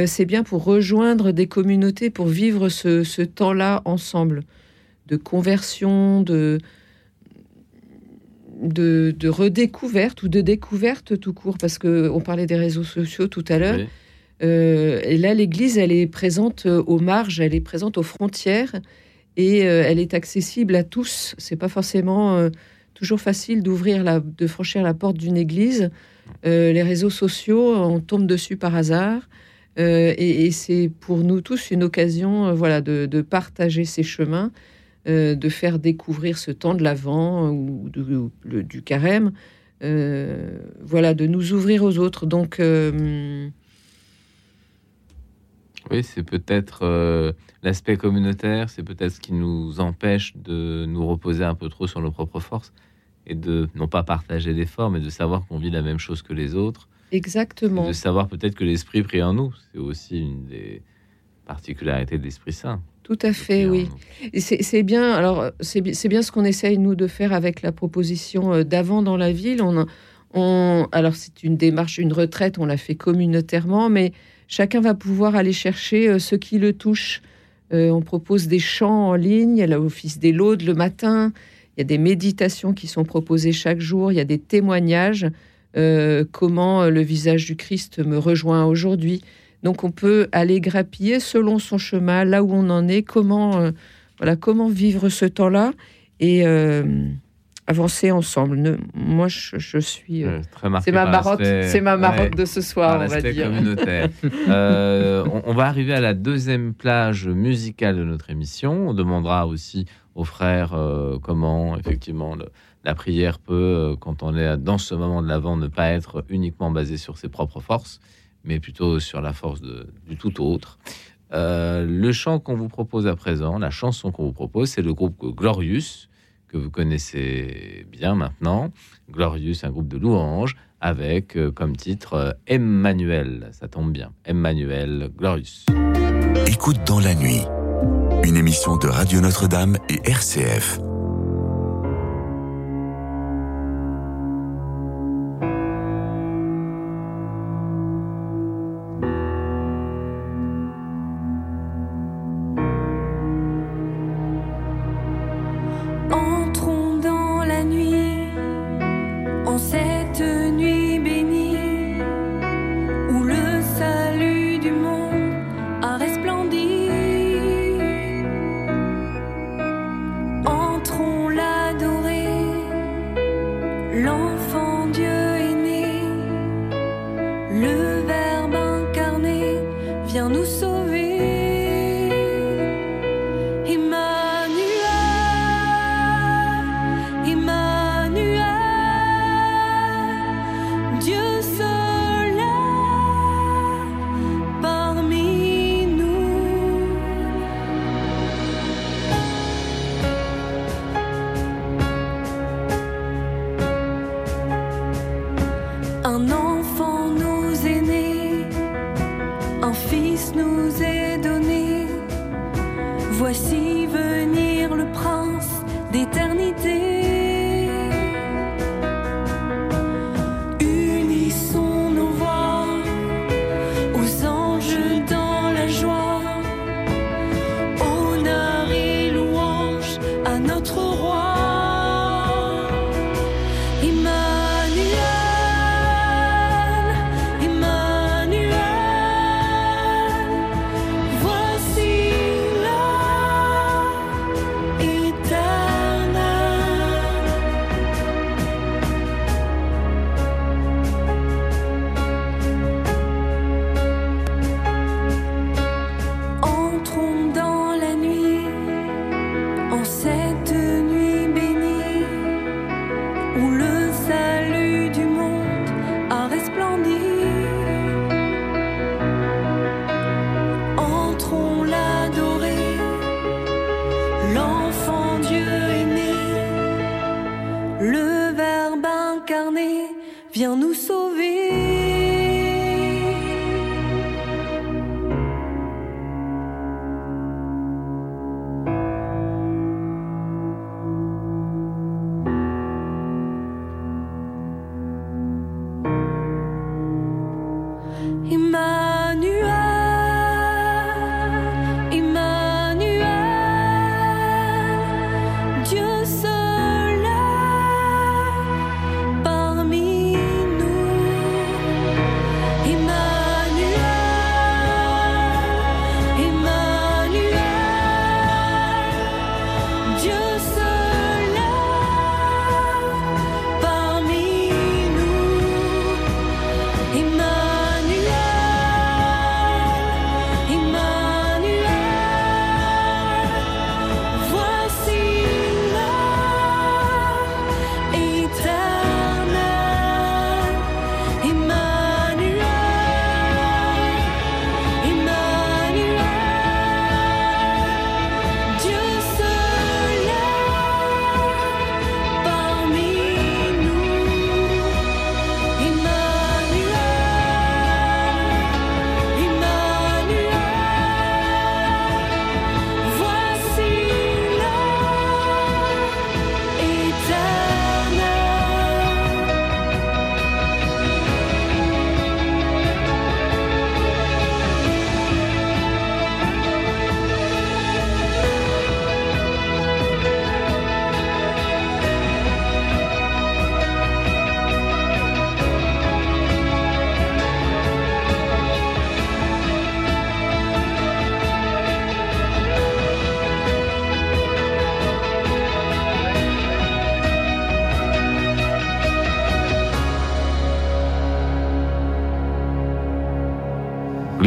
c'est bien pour rejoindre des communautés, pour vivre ce, temps-là ensemble, de conversion, de, de, redécouverte ou de découverte tout court, parce qu'on parlait des réseaux sociaux tout à l'heure. Euh, et là, l'Église, elle est présente euh, aux marges, elle est présente aux frontières et euh, elle est accessible à tous. C'est pas forcément toujours facile d'ouvrir la, de franchir la porte d'une église. les réseaux sociaux, on tombe dessus par hasard. et, c'est pour nous tous une occasion voilà, de, partager ces chemins, de faire découvrir ce temps de l'Avent ou, du carême, voilà, de nous ouvrir aux autres. Donc, oui, c'est peut-être euh, l'aspect communautaire, c'est peut-être ce qui nous empêche de nous reposer un peu trop sur nos propres forces et de non pas partager l'effort, mais de savoir qu'on vit la même chose que les autres. Exactement. De savoir peut-être que l'Esprit prie en nous. C'est aussi une des particularités de l'Esprit Saint. Tout à fait, oui. C'est bien. Alors, c'est bien ce qu'on essaye nous de faire avec la proposition euh, d'avant dans la ville. On, on alors c'est une démarche, une retraite. On l'a fait communautairement, mais Chacun va pouvoir aller chercher euh, ce qui le touche. Euh, on propose des chants en ligne, il y a l'office des laudes le matin, il y a des méditations qui sont proposées chaque jour, il y a des témoignages, euh, comment le visage du Christ me rejoint aujourd'hui. Donc on peut aller grappiller selon son chemin, là où on en est, comment, voilà, comment vivre ce temps-là. Et avancer ensemble. moi, je, suis. Euh, c'est ma marotte, c'est ma marotte de ce soir, on va dire. Communautaire. Euh, on, va arriver à la deuxième plage musicale de notre émission. On demandera aussi aux frères euh, comment, effectivement, la prière peut, quand on est dans ce moment de l'avant, ne pas être uniquement basée sur ses propres forces, mais plutôt sur la force de, du tout autre. le chant qu'on vous propose à présent, la chanson qu'on vous propose, c'est le groupe Glorious que vous connaissez bien maintenant. Glorious, un groupe de louanges, avec euh, comme titre euh, Emmanuel. Ça tombe bien. Emmanuel Glorious. Écoute dans la nuit. Une émission de Radio Notre-Dame et RCF.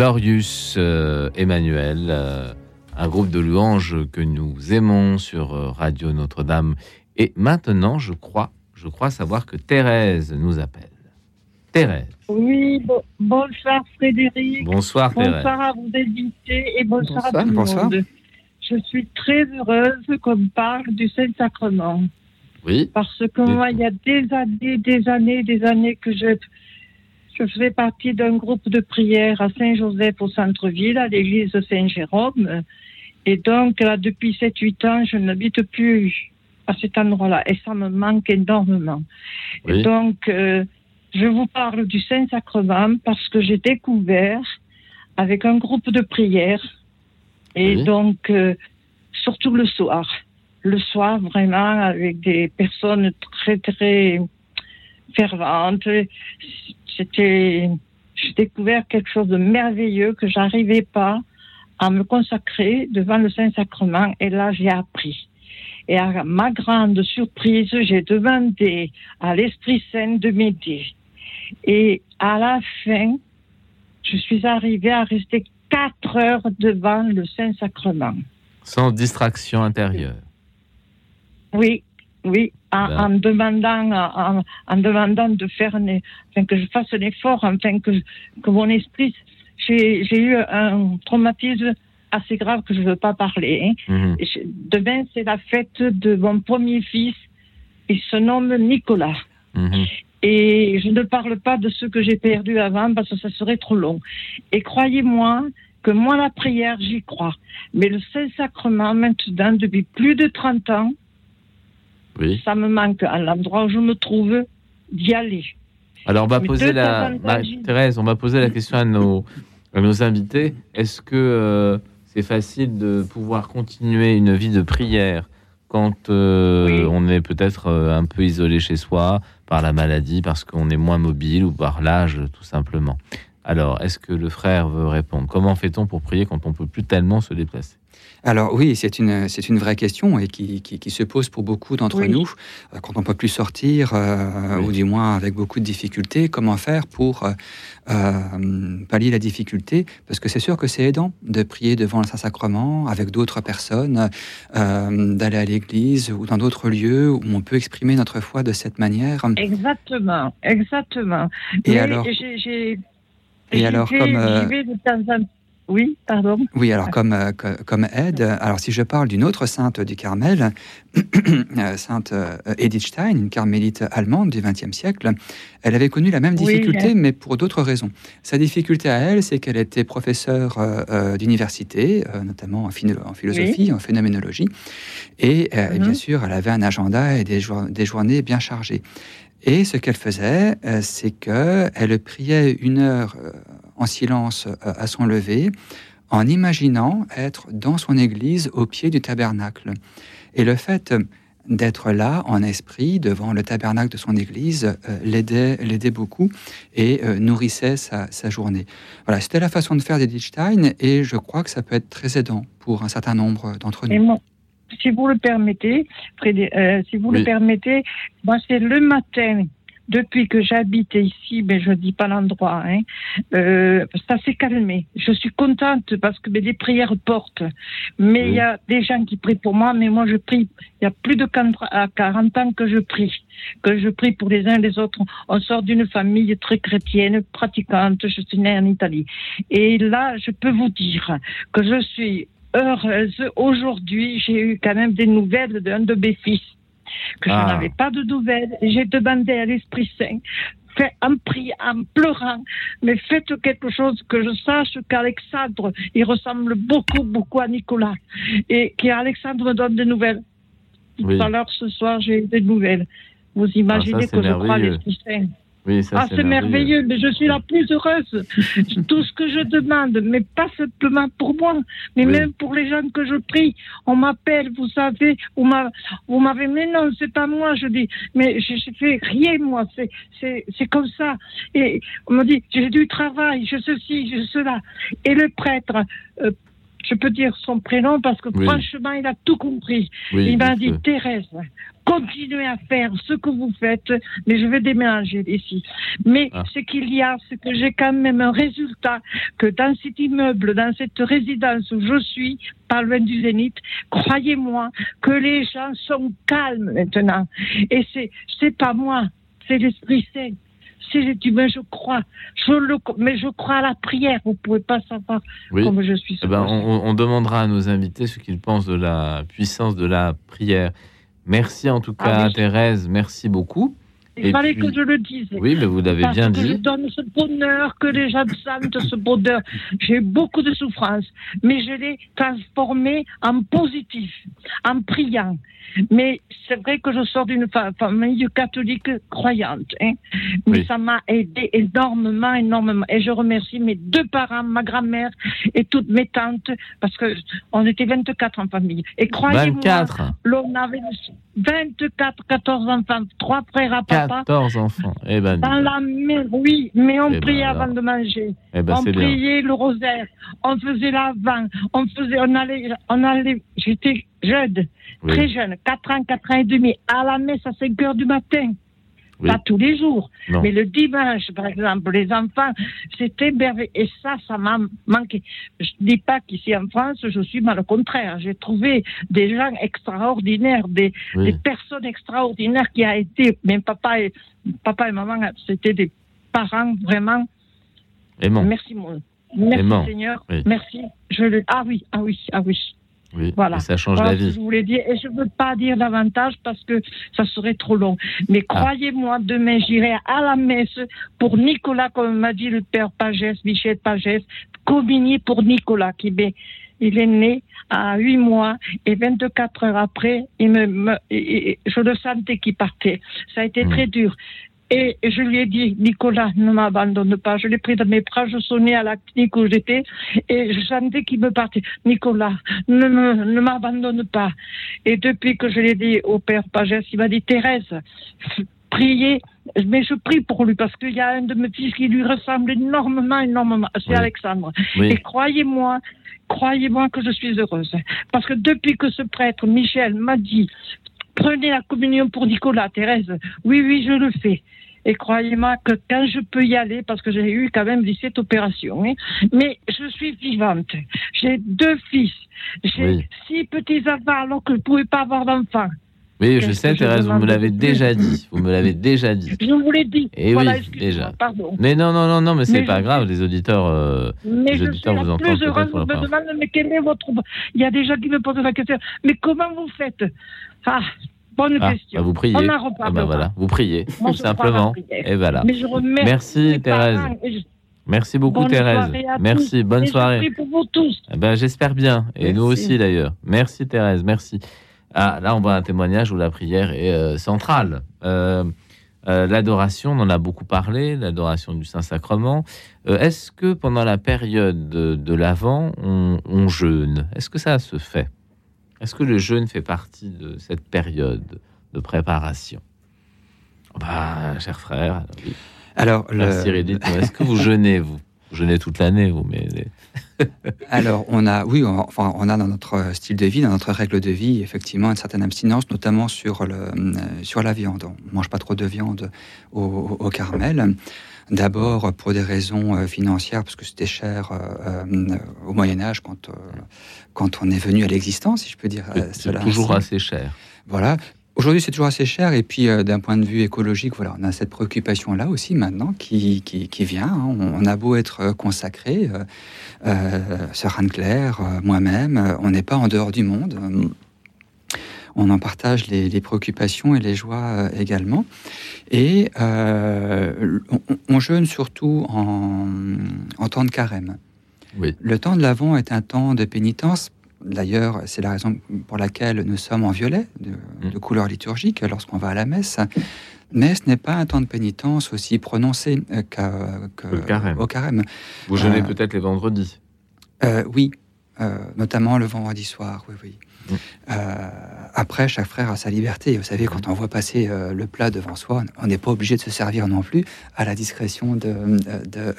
Glorious euh, Emmanuel, euh, un groupe de louanges que nous aimons sur euh, Radio Notre-Dame. Et maintenant, je crois, je crois savoir que Thérèse nous appelle. Thérèse. Oui, bonsoir Frédéric. Bonsoir Thérèse. Bonsoir à vous invités et bonsoir, à tout le monde. Je suis très heureuse qu'on parle du Saint-Sacrement. Oui. Parce que moi, il y a des années, des années, des années que je je fais partie d'un groupe de prière à Saint-Joseph au centre-ville, à l'église Saint-Jérôme. Et donc, là, depuis 7-8 ans, je n'habite plus à cet endroit-là. Et ça me manque énormément. Et donc, euh, je vous parle du Saint-Sacrement parce que j'ai découvert avec un groupe de prière. Et donc, euh, surtout le soir. Le soir, vraiment, avec des personnes très, très ferventes c'était, j'ai découvert quelque chose de merveilleux que j'arrivais pas à me consacrer devant le Saint-Sacrement. Et là, j'ai appris. Et à ma grande surprise, j'ai demandé à l'Esprit Saint de m'aider. Et à la fin, je suis arrivée à rester quatre heures devant le Saint-Sacrement. Sans distraction intérieure. Oui, oui, en, ben. en demandant, en, en, demandant de faire, enfin, que je fasse un effort, enfin que, que mon esprit, j'ai eu un traumatisme assez grave que je ne veux pas parler. Hein. Mhm. Demain, c'est la fête de mon premier fils. Il se nomme Nicolas. Mhm. Et je ne parle pas de ce que j'ai perdu avant parce que ça serait trop long. Et croyez-moi que moi, la prière, j'y crois. Mais le Saint-Sacrement, maintenant, depuis plus de 30 ans, ça me manque à l'endroit où je me trouve d'y aller. Alors on va poser la Thérèse, on va poser la question à nos, nos invités. Est-ce que euh, c'est facile de pouvoir continuer une vie de prière quand euh, on est peut-être euh, un peu isolé chez soi par la maladie, parce qu'on est moins mobile ou par l'âge tout simplement? Alors, est-ce que le frère veut répondre? Comment fait-on pour prier quand on peut plus tellement se déplacer? Alors oui, c'est une, c'est une vraie question et qui, qui, se pose pour beaucoup d'entre nous. Euh, quand on ne peut plus sortir, euh, ou du moins avec beaucoup de difficultés, comment faire pour euh, pallier la difficulté? Parce que c'est sûr que c'est aidant de prier devant le Saint-Sacrement avec d'autres personnes, d'aller à l'église ou dans d'autres lieux où on peut exprimer notre foi de cette manière. Exactement, exactement. Et alors, j'ai, et alors comme... oui, pardon. Oui, alors comme, euh, comme aide, alors si je parle d'une autre sainte du Carmel, euh, sainte euh, Edith Stein, une carmélite allemande du XXe siècle, elle avait connu la même difficulté, mais pour d'autres raisons. Sa difficulté à elle, c'est qu'elle était professeure d'université, notamment en, philosophie, en phénoménologie, et, bien mhm. sûr, elle avait un agenda et des, des journées bien chargées. Et ce qu'elle faisait, c'est qu'elle priait une heure en silence euh, à son lever, en imaginant être dans son église au pied du tabernacle. Et le fait d'être là en esprit devant le tabernacle de son église euh, l'aidait, beaucoup et euh, nourrissait sa, journée. Voilà, c'était la façon de faire d'Edith Stein et je crois que ça peut être très aidant pour un certain nombre d'entre nous. Si vous le permettez, si vous le permettez, moi c'est le matin depuis que j'habite ici, mais je ne dis pas l'endroit, hein, euh, ça s'est calmé. Je suis contente parce que des prières portent. Mais il y a des gens qui prient pour moi, mais moi je prie. Il y a plus de 40 ans que je prie, que je prie pour les uns et les autres. On sort d'une famille très chrétienne, pratiquante. Je suis née en Italie. Et là, je peux vous dire que je suis heureuse. Aujourd'hui, j'ai eu quand même des nouvelles d'un de mes fils que je ah. n'avais pas de nouvelles. J'ai demandé à l'Esprit Saint, fait en priant, en pleurant, mais faites quelque chose que je sache qu'Alexandre, il ressemble beaucoup, beaucoup à Nicolas, et qu'Alexandre me donne des nouvelles. Tout à l'heure, ce soir, j'ai eu des nouvelles. Vous imaginez ah, que je crois l'Esprit Saint ah, c'est merveilleux, mais je suis la plus heureuse. Tout ce que je demande, mais pas simplement pour moi, mais même pour les gens que je prie. On m'appelle, vous savez, vous m'avez, mais non, c'est pas moi, je dis, mais je, fais rien, moi, c'est comme ça. Et on me dit, j'ai du travail, je ceci, je cela. Et le prêtre, euh, je peux dire son prénom parce que franchement, il a tout compris. il m'a dit, Thérèse, continuez à faire ce que vous faites, mais je vais déménager ici. Mais ah. ce qu'il y a, c'est que j'ai quand même un résultat que dans cet immeuble, dans cette résidence où je suis, pas loin du Zénith, croyez-moi que les gens sont calmes maintenant. Et c'est, c'est pas moi, c'est l'Esprit Saint mais je crois. Je le, mais je crois à la prière. Vous ne pouvez pas savoir comment je suis. Eh ben, on, demandera à nos invités ce qu'ils pensent de la puissance de la prière. Merci en tout cas, ah Thérèse. Merci beaucoup. Il fallait que je le dise. Oui, mais vous l'avez bien dit. Je donne ce bonheur que les gens sentent, ce bonheur. J'ai beaucoup de souffrance, mais je l'ai transformé en positif, en priant. Mais c'est vrai que je sors d'une famille catholique croyante, hein. mais ça m'a aidé énormément, énormément. Et je remercie mes deux parents, ma grand-mère et toutes mes tantes, parce que on était 24 en famille. Et croyez-moi, l'on avait 24, 14 enfants, trois frères à papa. 14 enfants. Eh ben, dans la mer, oui, mais on eh ben priait avant de manger. Eh ben, on priait le rosaire, on faisait l'avant, on faisait, on allait, on allait, j'étais jeune, très jeune, 4 ans, 4 ans et demi, à la messe à 5 heures du matin. Pas tous les jours. Mais le dimanche, par exemple, les enfants, c'était merveilleux. Et ça, ça m'a manqué. Je ne dis pas qu'ici en France, je suis mal au contraire. J'ai trouvé des gens extraordinaires, des, personnes extraordinaires qui a été, même papa et, papa et maman, c'était des parents vraiment. Merci, mon, merci Seigneur. Merci. Je le, ah oui, ah oui, ah oui. Oui, voilà. ça change la vie. je voulais dire, et je ne veux pas dire davantage parce que ça serait trop long. Mais ah. croyez-moi, demain, j'irai à la messe pour Nicolas, comme m'a dit le père Pagès, Michel Pagès, communier pour Nicolas, qui il est né à 8 mois et 24 heures après, il me, je le sentais qu'il partait. Ça a été hmm. très dur. Et je lui ai dit, Nicolas, ne m'abandonne pas. Je l'ai pris dans mes bras, je sonnais à la clinique où j'étais et je sentais qu'il me partait. Nicolas, ne m'abandonne pas. Et depuis que je l'ai dit au père Pagès, il m'a dit, Thérèse, priez, mais je prie pour lui parce qu'il y a un de mes fils qui lui ressemble énormément, énormément. C'est Alexandre. Et croyez-moi, croyez-moi que je suis heureuse. Parce que depuis que ce prêtre, Michel, m'a dit, prenez la communion pour Nicolas, Thérèse, oui, oui, je le fais. Et croyez-moi que quand je peux y aller, parce que j'ai eu quand même 17 opérations, hein, mais je suis vivante. J'ai deux fils. J'ai six petits-enfants alors que je ne pouvais pas avoir d'enfants. Oui, je sais, Thérèse, vous me l'avez déjà dit. Vous me l'avez déjà dit. Je vous l'ai dit. Et oui, déjà. Pardon. Mais non, non, non, non, mais c'est pas grave. Les auditeurs, euh, mais les auditeurs vous entendent. Plus heureuse, me demande, mais quel est votre. Il y a des gens qui me posent la question. Mais comment vous faites? Ah, Bonne ah, question. Bah vous priez. On en ah bah voilà, vous priez, tout simplement. Et voilà. Mais je Merci Thérèse. Merci beaucoup bonne Thérèse. Merci, bonne soirée. pour vous tous. Eh ben, J'espère bien, et nous aussi d'ailleurs. Merci Thérèse, merci. Ah, là, on voit un témoignage où la prière est euh, centrale. Euh, euh, l'adoration, on en a beaucoup parlé, l'adoration du Saint-Sacrement. Est-ce que pendant la période de, l'Avent, on, on, jeûne? Est-ce que ça se fait? Est-ce que le jeûne fait partie de cette période de préparation? Bah, Cher frère, alors, est-ce que vous jeûnez, vous? Vous jeûnez toute l'année, vous mais... Alors, on a, oui, on, enfin, on a dans notre style de vie, dans notre règle de vie, effectivement, une certaine abstinence, notamment sur, le, euh, sur la viande. On ne mange pas trop de viande au, Carmel. D'abord pour des raisons euh, financières, parce que c'était cher euh, au Moyen Âge quand, quand on est venu à l'existence, si je peux dire cela. toujours assez cher. Voilà. Aujourd'hui, c'est toujours assez cher. Et puis, euh, d'un point de vue écologique, voilà, on a cette préoccupation-là aussi maintenant qui, qui, vient. Hein. On, a beau être euh, consacré, euh, euh, Sœur Anne-Claire, moi-même, on n'est pas en dehors du monde. On en partage les, préoccupations et les joies également. Et on, jeûne surtout en, en temps de carême. Oui. Le temps de l'Avent est un temps de pénitence D'ailleurs, c'est la raison pour laquelle nous sommes en violet, de, mm. couleur liturgique, lorsqu'on va à la messe. Mais ce n'est pas un temps de pénitence aussi prononcé euh, qu'au carême. Vous jeûnez euh, peut-être les vendredis euh, Oui, notamment le vendredi soir, oui, oui. Euh, après, chaque frère a sa liberté. Vous savez, quand on voit passer euh, le plat devant soi, on n'est pas obligé de se servir non plus à la discrétion de,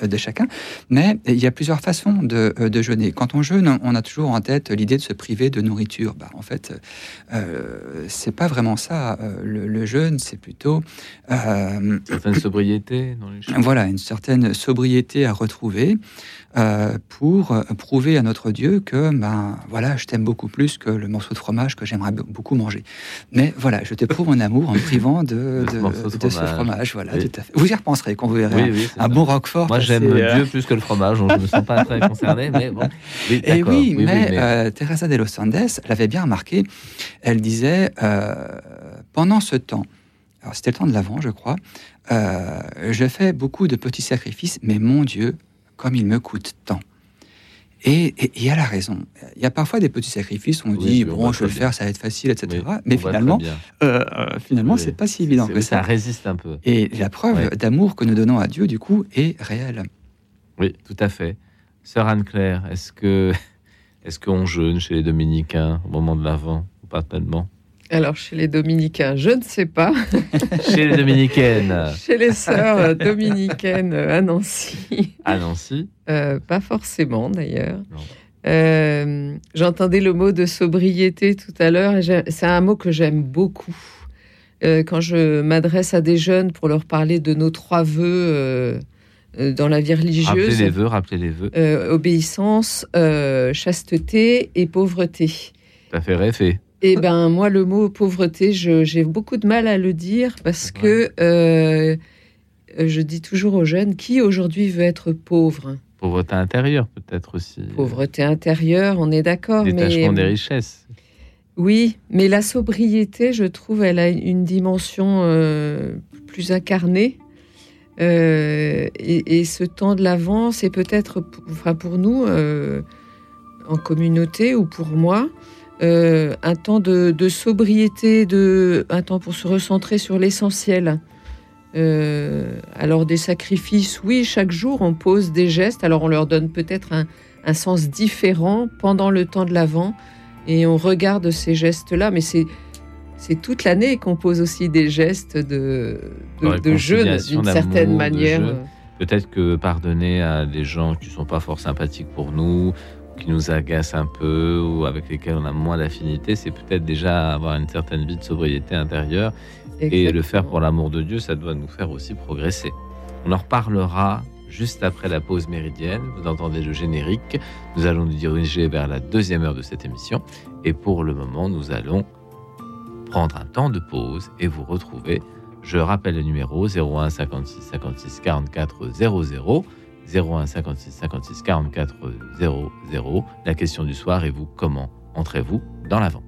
de, chacun. Mais il y a plusieurs façons de, de, jeûner. Quand on jeûne, on a toujours en tête l'idée de se priver de nourriture. Bah, en fait, euh, c'est pas vraiment ça. Euh, le, jeûne, c'est plutôt une certaine sobriété. Dans les voilà, une certaine sobriété à retrouver. Euh, pour euh, prouver à notre Dieu que ben voilà, je t'aime beaucoup plus que le morceau de fromage que j'aimerais beaucoup manger. Mais voilà, je te prouve mon amour en me privant de, de, ce fromage. Voilà, tout à fait. Vous y repenserez quand vous verrez un, bon roquefort. Moi, j'aime euh, Dieu plus que le fromage, donc je me sens pas très concerné. Mais bon. Et oui, mais, Teresa de los Andes l'avait bien remarqué. Elle disait pendant ce temps. Alors, c'était le temps de l'Avent, je crois. je fais beaucoup de petits sacrifices, mais mon Dieu, comme il me coûte tant. Et, il y a la raison. Il y a parfois des petits sacrifices, on dit, bon, je vais le faire, ça va être facile, etc. mais finalement, euh, euh, finalement, c'est pas si évident que ça. Ça résiste un peu. Et la preuve d'amour que nous donnons à Dieu, du coup, est réelle. Oui, tout à fait. Sœur Anne-Claire, est-ce que est-ce qu'on jeûne chez les dominicains au moment de l'Avent ou pas tellement? Alors, chez les dominicains, je ne sais pas. chez les dominicaines Chez les sœurs dominicaines à Nancy. À Nancy euh, Pas forcément, d'ailleurs. Euh, j'entendais le mot de sobriété tout à l'heure. C'est un mot que j'aime beaucoup. Euh, quand je m'adresse à des jeunes pour leur parler de nos trois vœux dans la vie religieuse. Rappelez les vœux, rappelez les vœux. obéissance, chasteté et pauvreté. Ça fait rêver. Eh ben moi, le mot pauvreté, j'ai beaucoup de mal à le dire parce que euh, je dis toujours aux jeunes qui aujourd'hui veut être pauvre? Pauvreté intérieure, peut-être aussi. Pauvreté intérieure, on est d'accord. Détachement des richesses. Oui, mais la sobriété, je trouve, elle a une dimension euh, plus incarnée. Euh, et, ce temps de l'avant, c'est peut-être, enfin pour nous, en communauté ou pour moi, euh, un temps de, sobriété, de, un temps pour se recentrer sur l'essentiel. Euh, alors des sacrifices, oui, chaque jour on pose des gestes, alors on leur donne peut-être un, sens différent pendant le temps de l'Avent, et on regarde ces gestes-là, mais c'est c'est toute l'année qu'on pose aussi des gestes de, de, jeûne d'une certaine manière. Peut-être que pardonner à des gens qui ne sont pas fort sympathiques pour nous, qui nous agacent un peu ou avec lesquels on a moins d'affinité, c'est peut-être déjà avoir une certaine vie de sobriété intérieure. Et le faire pour l'amour de Dieu, ça doit nous faire aussi progresser. On en reparlera juste après la pause méridienne. Vous entendez le générique. Nous allons nous diriger vers la deuxième heure de cette émission. Et pour le moment, nous allons prendre un temps de pause et vous retrouver. Je rappelle le numéro 01 56 56 44 00. 01 56 56 44 00. La question du soir est vous, comment entrez-vous dans l'avant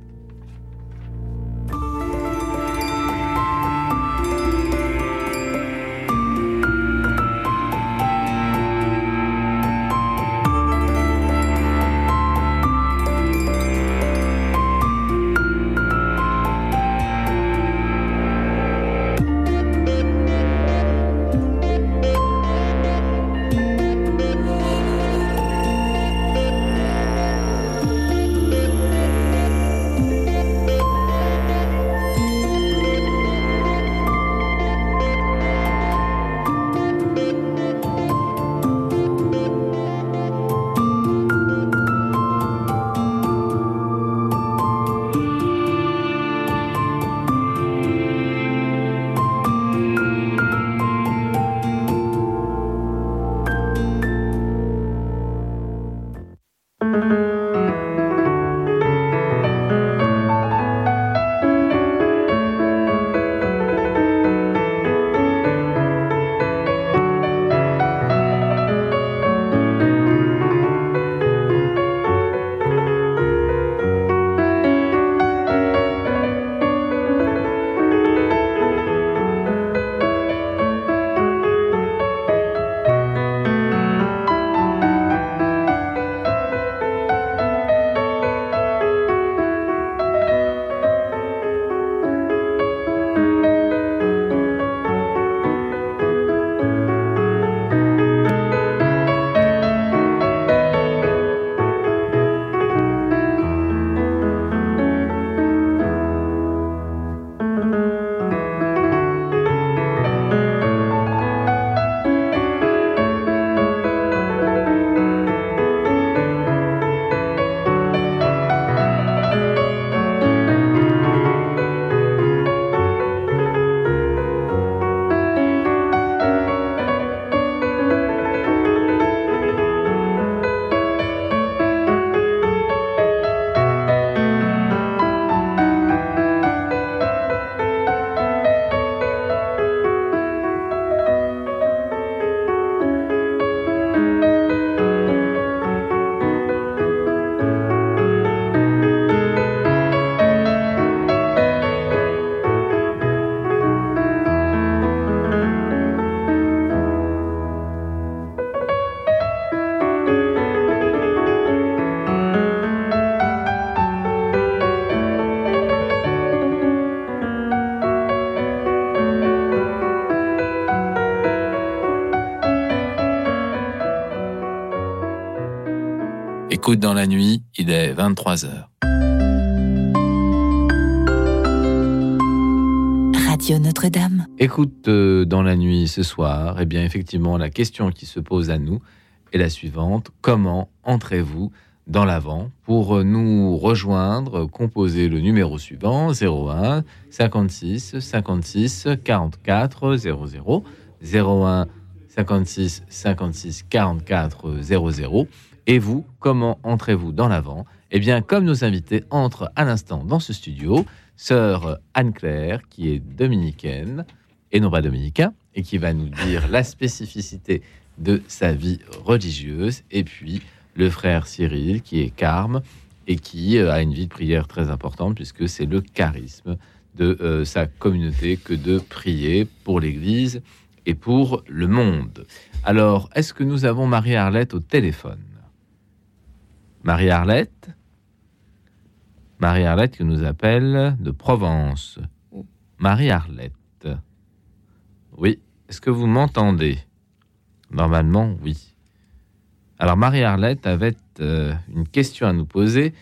Écoute dans la nuit, il est 23h. Radio Notre-Dame. Écoute euh, dans la nuit ce soir, eh bien effectivement la question qui se pose à nous est la suivante. Comment entrez-vous dans l'avant pour nous rejoindre, composer le numéro suivant 01 56 56 44 00 01 56 56 44 00 et vous, comment entrez-vous dans l'avant? Eh bien, comme nos invités entrent à l'instant dans ce studio, sœur Anne-Claire, qui est dominicaine, et non pas dominicain, et qui va nous dire la spécificité de sa vie religieuse, et puis le frère Cyril, qui est carme, et qui euh, a une vie de prière très importante, puisque c'est le charisme de euh, sa communauté que de prier pour l'Église et pour le monde. Alors, est-ce que nous avons Marie-Arlette au téléphone? Marie-Arlette. Marie-Arlette qui nous appelle de Provence. Marie-Arlette. Oui, est-ce que vous m'entendez? Normalement, oui. Alors Marie-Arlette avait euh, une question à nous poser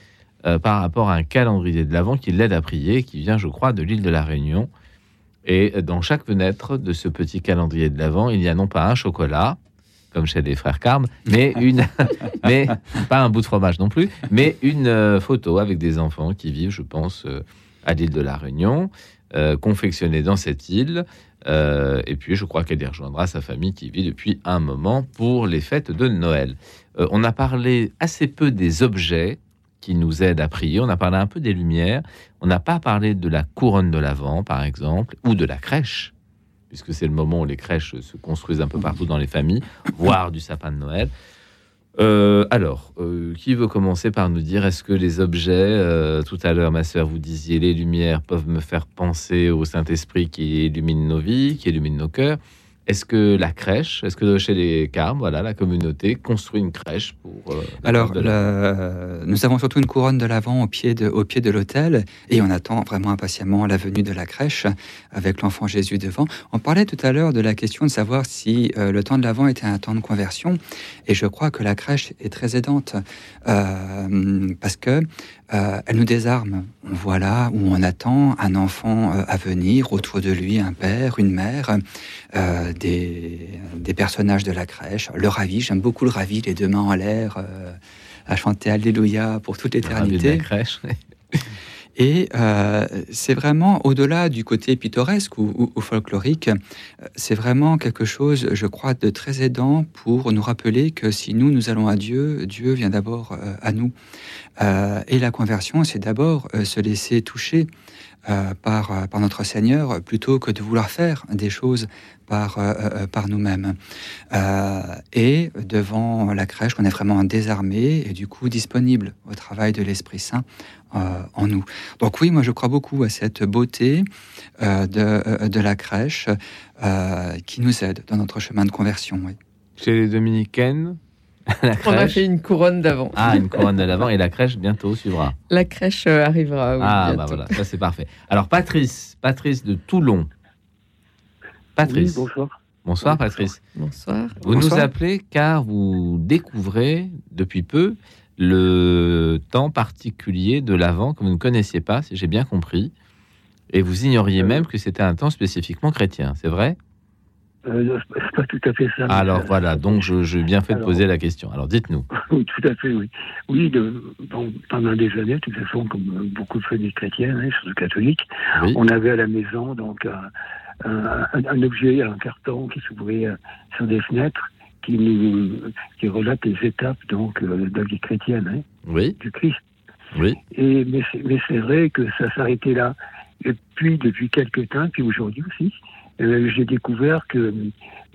euh, par rapport à un calendrier de l'Avent qui l'aide à prier, qui vient, je crois, de l'île de la Réunion. Et dans chaque fenêtre de ce petit calendrier de l'Avent, il y a non pas un chocolat, comme chez les frères Carmes, mais une, mais pas un bout de fromage non plus, mais une euh, photo avec des enfants qui vivent, je pense, euh, à l'île de la Réunion, euh, confectionnée dans cette île. et puis, je crois qu'elle y rejoindra sa famille qui vit depuis un moment pour les fêtes de Noël. on a parlé assez peu des objets qui nous aident à prier. On a parlé un peu des lumières. On n'a pas parlé de la couronne de l'Avent, par exemple, ou de la crèche, puisque c'est le moment où les crèches se construisent un peu partout dans les familles, voire du sapin de Noël. Euh, alors, euh, qui veut commencer par nous dire est-ce que les objets, euh, tout à l'heure, ma sœur, vous disiez, les lumières peuvent me faire penser au Saint-Esprit qui illumine nos vies, qui illumine nos cœurs est-ce que la crèche, est-ce que chez les Carmes, voilà, la communauté construit une crèche pour euh, Alors, nous avons surtout une couronne de l'avant au pied de, au pied de l'autel et on attend vraiment impatiemment la venue de la crèche avec l'enfant Jésus devant. On parlait tout à l'heure de la question de savoir si euh, le temps de l'avant était un temps de conversion et je crois que la crèche est très aidante euh, parce que euh, elle nous désarme. On voit là où on attend un enfant euh, à venir, autour de lui un père, une mère, euh, des, personnages de la crèche. Le ravi, j'aime beaucoup le ravi, les deux mains en l'air, à chanter Alléluia pour toute l'éternité. crèche. Et euh, c'est vraiment au-delà du côté pittoresque ou, folklorique, c'est vraiment quelque chose, je crois, de très aidant pour nous rappeler que si nous, nous allons à Dieu, Dieu vient d'abord euh, à nous. Euh, et la conversion, c'est d'abord se laisser toucher par, par notre Seigneur plutôt que de vouloir faire des choses par, par nous-mêmes. et devant la crèche, on est vraiment désarmé et du coup disponible au travail de l'Esprit Saint euh, en nous. Donc oui, moi je crois beaucoup à cette beauté euh, euh, de, la crèche qui nous aide dans notre chemin de conversion. Chez les dominicaines, On a fait une couronne d'avant. Ah, une couronne d'avant et la crèche bientôt suivra. La crèche arrivera. Oui, ah, bah voilà, ça c'est parfait. Alors Patrice, Patrice de Toulon. Patrice. bonsoir. Bonsoir Patrice. Bonsoir. Vous nous appelez car vous découvrez depuis peu le temps particulier de l'Avent que vous ne connaissiez pas, si j'ai bien compris, et vous ignoriez euh. même que c'était un temps spécifiquement chrétien, c'est vrai? Euh, c'est pas tout à fait ça. Alors voilà, donc je, bien fait de poser la question. Alors dites-nous. Oui, tout à fait, oui. Oui, pendant des années, de toute façon, comme beaucoup de familles chrétiennes, hein, surtout catholiques, on avait à la maison donc un, un objet, un carton qui s'ouvrait euh, sur des fenêtres qui, nous, qui relate les étapes donc euh, de la vie chrétienne hein, oui. du Christ. Oui. Et, mais c'est vrai que ça s'arrêtait là. Et puis, depuis quelques temps, puis aujourd'hui aussi, euh, j'ai découvert que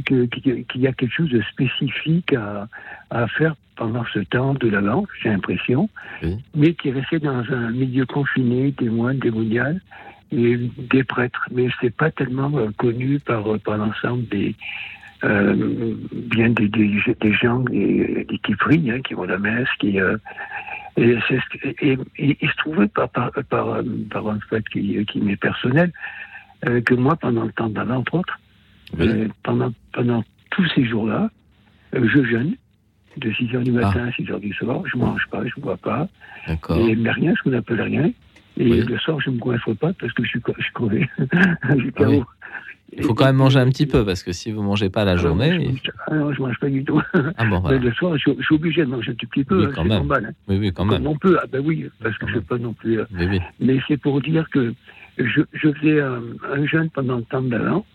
qu'il y a quelque chose de spécifique à, à faire pendant ce temps de la langue, j'ai l'impression, mais qui est resté dans un milieu confiné des moines, des mondiales et des prêtres. Mais c'est pas tellement euh, connu par, par l'ensemble des, euh, bien des, des, des gens des, qui prient, hein, qui vont à la messe, qui euh, et, et, se trouvait par, par, par, un fait qui, qui m'est personnel euh, que moi, pendant le temps d'avant, entre autres, euh, pendant, pendant tous ces jours-là, euh, je jeûne de 6 h du matin à 6 h du soir, je mange pas, je bois pas, et mais rien, ce qu'on appelle rien. Et le soir, je me coince pas parce que je suis, je suis crevé. je il faut quand même manger un petit peu parce que si vous mangez pas la journée. Ah non, je mange pas du tout. Ah bon, voilà. Le soir, je, suis obligé de manger un tout petit peu. Oui, quand même. Normal, hein. Oui, oui, quand même. On peut, ah ben oui, parce que je ne pas non plus. Euh, mais c'est pour dire que je, je faisais un, jeûne pendant le temps d'avant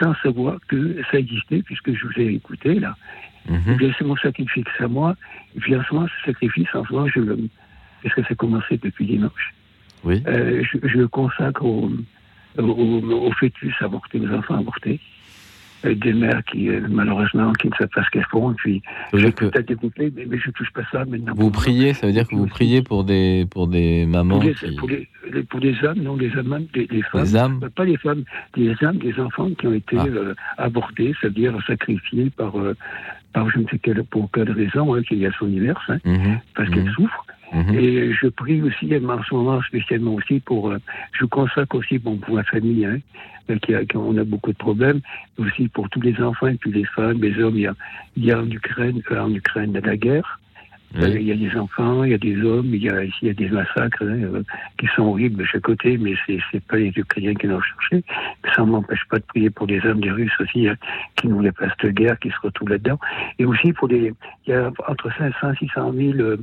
sans savoir que ça existait puisque je vous ai écouté là. Mm c'est mon sacrifice à moi. Et puis en ce moment, ce sacrifice, en ce moment, je le. Est-ce que ça a commencé depuis dimanche Oui. Euh, je, je, le consacre au aux, fœtus avortés, aux enfants avortés des mères qui, euh, malheureusement, qui ne savent pas ce qu'elles font. Et puis, je peux peut-être développer, mais, mais je ne touche pas ça maintenant. Vous priez, ça veut dire que vous priez pour des, pour des mamans pour, qui... pour, les, pour des hommes, non, des âmes, des, des femmes. Des âmes euh, Pas des femmes, des âmes, des enfants qui ont été ah. euh, c'est-à-dire sacrifiés par, par je ne sais quelle, pour quelle raison, hein, qu'il y a son univers, hein, mhm. parce qu'elles mhm. souffrent. Mhm. Et je prie aussi en ce moment spécialement aussi pour, euh, je consacre aussi bon, pour la famille, hein, euh, qui, a, on a beaucoup de problèmes, aussi pour tous les enfants et puis les femmes, les hommes. Il y a, il y a en Ukraine, euh, en Ukraine la guerre. il y a des enfants, il y a des hommes, il y a il y a des massacres hein, qui sont horribles de chaque côté, mais c'est c'est pas les Ukrainiens qui l'ont cherché. Ça ne m'empêche pas de prier pour les hommes des Russes aussi hein, qui nous voulaient pas cette guerre, qui se retrouvent là-dedans, et aussi pour des il y a entre 500 et 600 000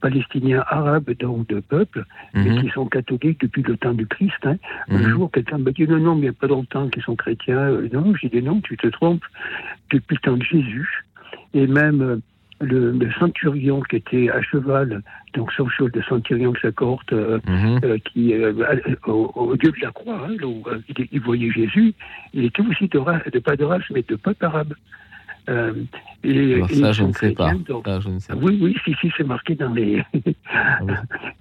palestiniens arabes, donc de peuple, mais mhm. qui sont catholiques depuis le temps du Christ. Hein. Un mhm. jour, quelqu'un m'a dit non, non, mais il n'y a pas longtemps qu'ils sont chrétiens. Euh, non, j'ai dit non, tu te trompes. Depuis le temps de Jésus, et même euh, le, centurion qui était à cheval, donc sauf chose de centurion de sa cohorte, mhm. qui, au, dieu de la croix, hein, où il, voyait Jésus, il était aussi de, de pas de race, mais de peuple arabe. Euh, et, ça, je ne sais pas. Oui, oui, si, si, c'est marqué dans les. Ah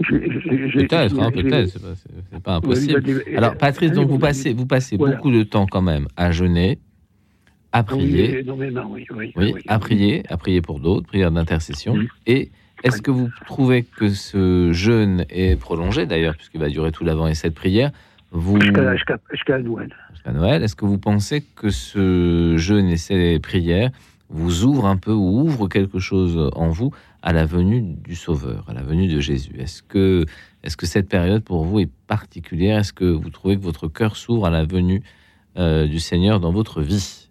peut-être, hein, peut-être, c'est pas, impossible. Alors, Patrice, donc vous passez, vous passez beaucoup de temps quand même à jeûner, à prier. Oui, oui, oui, à prier, à prier pour d'autres, prière d'intercession. Et est-ce que vous trouvez que ce jeûne est prolongé, d'ailleurs, puisqu'il va durer tout l'avant et cette prière vous... Jusqu'à Noël. Noël. Est-ce que vous pensez que ce jeûne et ces prières vous ouvrent un peu ou ouvrent quelque chose en vous à la venue du Sauveur, à la venue de Jésus? Est-ce que, est que cette période pour vous est particulière? Est-ce que vous trouvez que votre cœur s'ouvre à la venue euh, du Seigneur dans votre vie?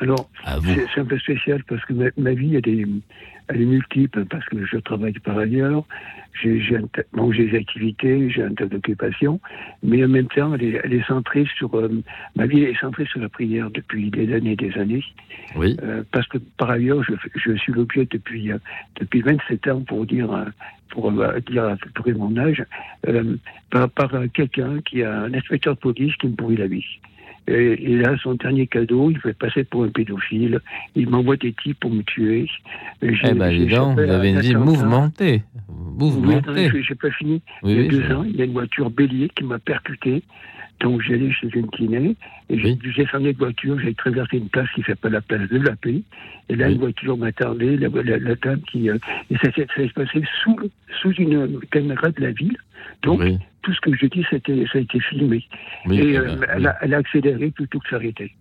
Alors, c'est un peu spécial parce que ma, ma vie, elle est, elle est multiple parce que je travaille par ailleurs, j'ai bon, des activités, j'ai un tas d'occupations, mais en même temps, elle est, elle est centrée sur euh, ma vie est centrée sur la prière depuis des années et des années. Oui. Euh, parce que par ailleurs, je, je suis l'objet depuis euh, depuis 27 ans pour dire pour dire à peu près mon âge par, par quelqu'un qui a un inspecteur de police qui me pourrit la vie. Et, là, son dernier cadeau, il fait passer pour un pédophile. Il m'envoie des types pour me tuer. Eh ben, dis donc, vous avez une vie mouvementée. Mouvementée. Oui, j'ai pas fini. il y a deux ans, il y a une voiture bélier qui m'a percuté. Donc j'allais chez une kiné et j'ai dû descendre de voiture, j'ai traversé une place qui s'appelle la place de la paix. Et là, une voiture m'a tardé, la, la, table qui... Euh, et ça, s'est passé sous, sous une caméra de la ville. Donc, tout ce que je dis, ça a été filmé. et euh, elle, a, elle, a, accéléré plutôt que s'arrêter.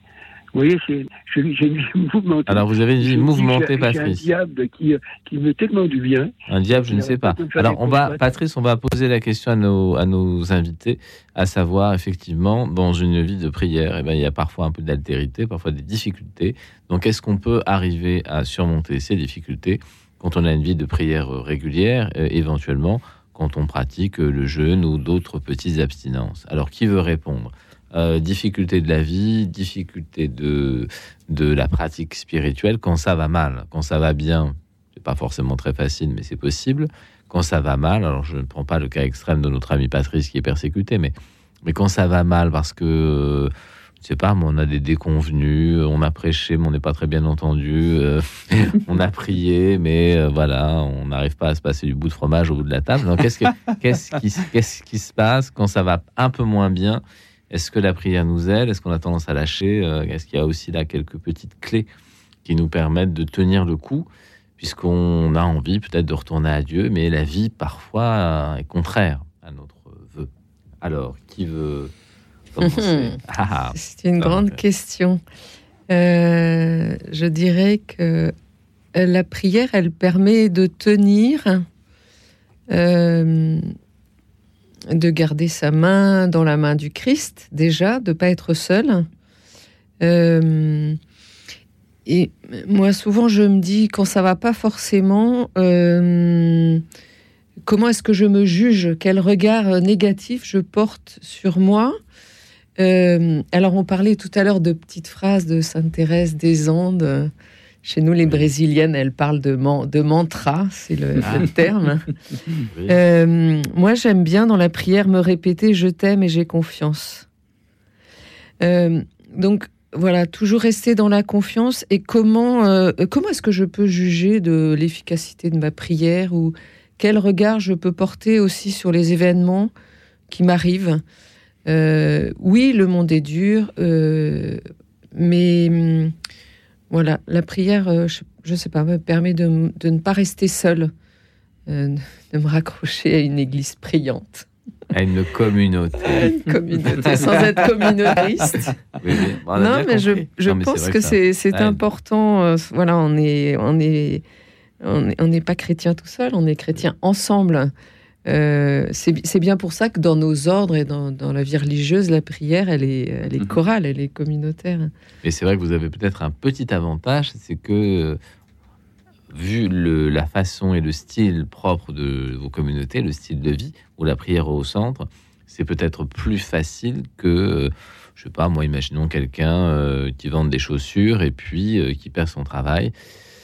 Vous voyez, j'ai une vie mouvementée. Alors, vous avez une vie mouvementée, Patrice. un diable qui, qui me tellement du bien. Un diable, je ne sais pas. Alors, on va, Patrice, on va poser la question à nos, à nos invités, à savoir, effectivement, dans une vie de prière, eh ben, il y a parfois un peu d'altérité, parfois des difficultés. Donc, est-ce qu'on peut arriver à surmonter ces difficultés quand on a une vie de prière régulière, euh, éventuellement quand on pratique le jeûne ou d'autres petites abstinences? Alors, qui veut répondre? Euh, difficulté de la vie, difficulté de, de la pratique spirituelle quand ça va mal. Quand ça va bien, c'est pas forcément très facile, mais c'est possible. Quand ça va mal, alors je ne prends pas le cas extrême de notre ami Patrice qui est persécuté, mais, mais quand ça va mal parce que, je sais pas, on a des déconvenus, on a prêché, mais on n'est pas très bien entendu, euh, on a prié, mais euh, voilà, on n'arrive pas à se passer du bout de fromage au bout de la table. Qu'est-ce, qu'est-ce qui se passe quand ça va un peu moins bien est-ce que la prière nous aide? Est-ce qu'on a tendance à lâcher? Euh, Est-ce qu'il y a aussi là quelques petites clés qui nous permettent de tenir le coup Puisqu'on a envie peut-être de retourner à Dieu, mais la vie parfois est contraire à notre vœu. Alors, qui veut commencer? Ah, ah. C'est une grande question. Euh, je dirais que la prière, elle permet de tenir euh, de garder sa main dans la main du Christ, déjà, de pas être seul. Euh, et moi, souvent, je me dis, quand ça va pas forcément, euh, comment est-ce que je me juge? Quel regard négatif je porte sur moi? Euh, Alors, on parlait tout à l'heure de petites phrases de Sainte Thérèse des Andes. Chez nous, les Brésiliennes, elles parlent de, de mantra, c'est le, ah. terme. Euh, moi, j'aime bien dans la prière me répéter je t'aime et j'ai confiance. Euh, donc voilà, toujours rester dans la confiance. Et comment, euh, comment est-ce que je peux juger de l'efficacité de ma prière ou quel regard je peux porter aussi sur les événements qui m'arrivent? Oui, le monde est dur, mais hum, voilà, la prière, euh, je ne sais pas, me permet de, ne pas rester seule, euh, de me raccrocher à une église priante. À une communauté. une communauté, sans être communautariste. non, mais je, pense que c'est important. Euh, voilà, on est, on est, on n'est pas chrétien tout seul, on est chrétien ensemble. Euh, c'est bien pour ça que dans nos ordres et dans, la vie religieuse, la prière, elle est, elle est mhm. chorale, elle est communautaire. Et c'est vrai que vous avez peut-être un petit avantage, c'est que vu le, la façon et le style propre de vos communautés, le style de vie, où la prière est au centre, c'est peut-être plus facile que je sais pas, moi, imaginons quelqu'un euh, qui vend des chaussures et puis euh, qui perd son travail.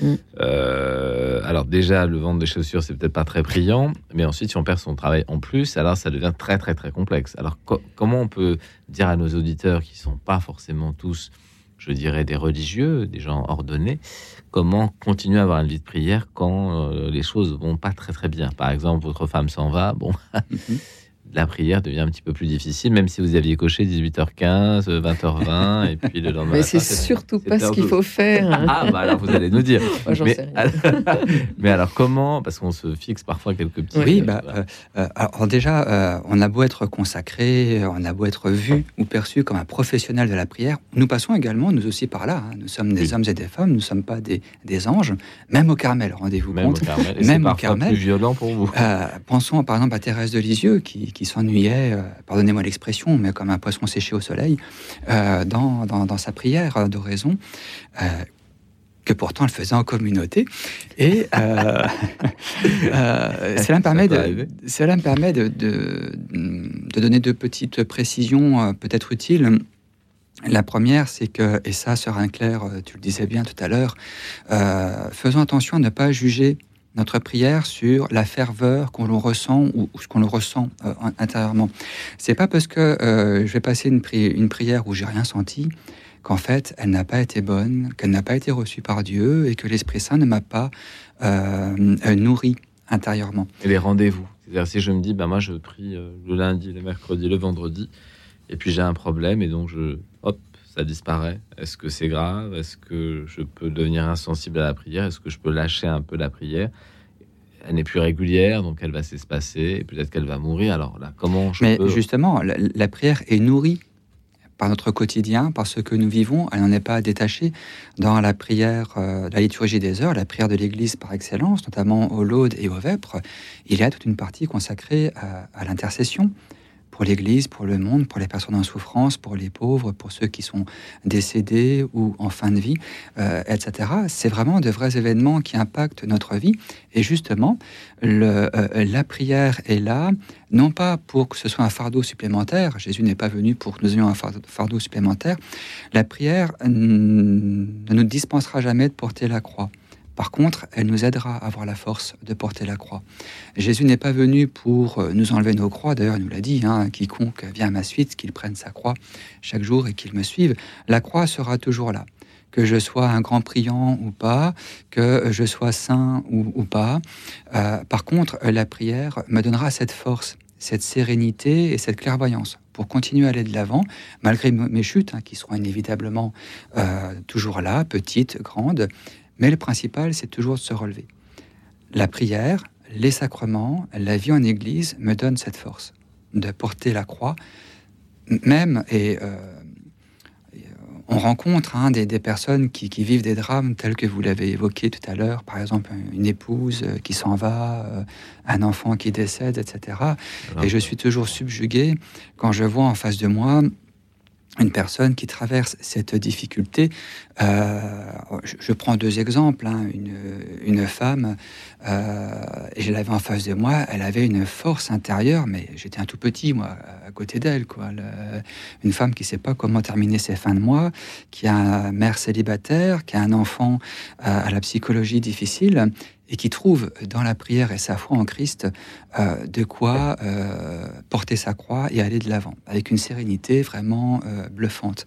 Mm. Euh, alors déjà, le vendre des chaussures, c'est peut-être pas très brillant, mais ensuite, si on perd son travail en plus, alors ça devient très très très complexe. Alors comment on peut dire à nos auditeurs qui sont pas forcément tous, je dirais, des religieux, des gens ordonnés, comment continuer à avoir une vie de prière quand les choses vont pas très très bien? Par exemple, votre femme s'en va, bon. Mm-hmm la prière devient un petit peu plus difficile, même si vous aviez coché 18h15, 20h20, et puis le lendemain. Mais c'est surtout pas ce qu'il faut faire. Ah, bah alors vous allez nous dire. mais, mais, alors comment Parce qu'on se fixe parfois quelques petits. Oui, bah, euh, euh, alors déjà, euh, on a beau être consacré, on a beau être vu ou perçu comme un professionnel de la prière, nous passons également, nous aussi, par là. Hein. Nous sommes des hommes et des femmes, nous ne sommes pas des, des anges, même au Carmel, rendez-vous compte. Au Carmel. même au Carmel. plus violent pour vous. pensons par exemple à Thérèse de Lisieux qui qui s'ennuyait, euh, pardonnez-moi l'expression, mais comme un poisson séché au soleil, euh, dans, dans, sa prière d'oraison euh, que pourtant elle faisait en communauté. Et cela me permet, de, cela me permet de, de, de, donner deux petites précisions peut-être utiles. La première, c'est que, et ça, Sœur Claire, tu le disais bien tout à l'heure, faisons attention à ne pas juger notre prière sur la ferveur qu'on ressent ou, ce qu'on le ressent euh, intérieurement. C'est pas parce que euh, je vais passer une, prière où j'ai rien senti qu'en fait elle n'a pas été bonne, qu'elle n'a pas été reçue par Dieu et que l'Esprit Saint ne m'a pas euh, nourri intérieurement. Et les rendez-vous. C'est-à-dire si je me dis, ben moi je prie le lundi, le mercredi, le vendredi, et puis j'ai un problème et donc je, ça disparaît? Est-ce que c'est grave? Est-ce que je peux devenir insensible à la prière? Est-ce que je peux lâcher un peu la prière? Elle n'est plus régulière, donc elle va s'espacer, et peut-être qu'elle va mourir. Alors là, comment je Mais justement, la, prière est nourrie par notre quotidien, par ce que nous vivons. Elle n'en est pas détachée. Dans la prière, euh, la liturgie des heures, la prière de l'Église par excellence, notamment au Laude et au Vêpres, il y a toute une partie consacrée à l'intercession pour l'Église, pour le monde, pour les personnes en souffrance, pour les pauvres, pour ceux qui sont décédés ou en fin de vie, euh, etc. C'est vraiment de vrais événements qui impactent notre vie. Et justement, euh, la prière est là, non pas pour que ce soit un fardeau supplémentaire. Jésus n'est pas venu pour que nous ayons un fardeau supplémentaire. La prière ne nous dispensera jamais de porter la croix. Par contre, elle nous aidera à avoir la force de porter la croix. Jésus n'est pas venu pour euh, nous enlever nos croix, d'ailleurs il nous l'a dit, hein, quiconque vient à ma suite, qu'il prenne sa croix chaque jour et qu'il me suive. La croix sera toujours là. Que je sois un grand priant ou pas, que je sois saint ou, pas. Euh, par contre, la prière me donnera cette force, cette sérénité et cette clairvoyance pour continuer à aller de l'avant, malgré mes chutes, hein, qui seront inévitablement euh, toujours là, petites, grandes, mais le principal, c'est toujours de se relever. La prière, les sacrements, la vie en Église me donnent cette force de porter la croix, même et euh, on rencontre hein, des, personnes qui, vivent des drames tels que vous l'avez évoqué tout à l'heure, par exemple une épouse euh, qui s'en va, euh, un enfant qui décède, etc. Et je suis toujours subjugué quand je vois en face de moi une personne qui traverse cette difficulté. Euh, je, prends deux exemples. Hein. Une, femme, euh, je l'avais en face de moi, elle avait une force intérieure, mais j'étais un tout petit, moi, à côté d'elle. une femme qui ne sait pas comment terminer ses fins de mois, qui a une mère célibataire, qui a un enfant euh, à la psychologie difficile, et qui trouve dans la prière et sa foi en Christ de quoi porter sa croix et aller de l'avant, avec une sérénité vraiment bluffante.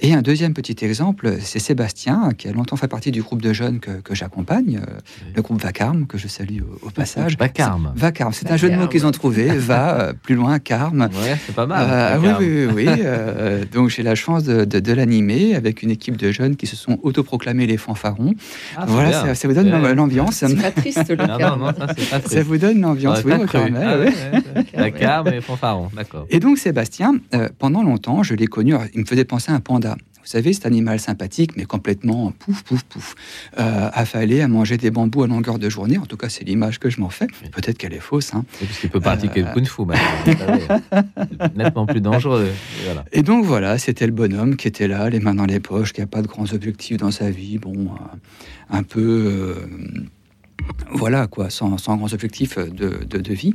Et un deuxième petit exemple, c'est Sébastien, qui a longtemps fait partie du groupe de jeunes que, j'accompagne, euh, le groupe Vacarme, que je salue au, passage. Vacarme. Vacarme, c'est un jeu de mots qu'ils ont trouvé. Va, euh, plus loin, Carme. Ouais, c'est pas mal. Euh, oui, oui, oui. donc j'ai la chance de, l'animer avec une équipe de jeunes qui se sont autoproclamés les fanfarons. Ah, voilà, ça, vous donne l'ambiance. C'est pas triste, le non, non, ça, pas triste. ça vous donne l'ambiance, oui, Vacarme. Ah, Vacarme et fanfarons, d'accord. Et donc Sébastien, pendant longtemps, je l'ai connu, il me faisait penser à un panda vous savez, cet animal sympathique, mais complètement pouf, pouf, pouf, euh, affalé à manger des bambous à longueur de journée. En tout cas, c'est l'image que je m'en fais. Peut-être qu'elle est fausse. Hein. Parce qu'il peut pratiquer le euh, kung fu, nettement plus dangereux. Et donc voilà, c'était le bonhomme qui était là, les mains dans les poches, qui n'a pas de grands objectifs dans sa vie. Bon, euh, un peu. voilà, quoi, sans, grands objectifs de, de vie.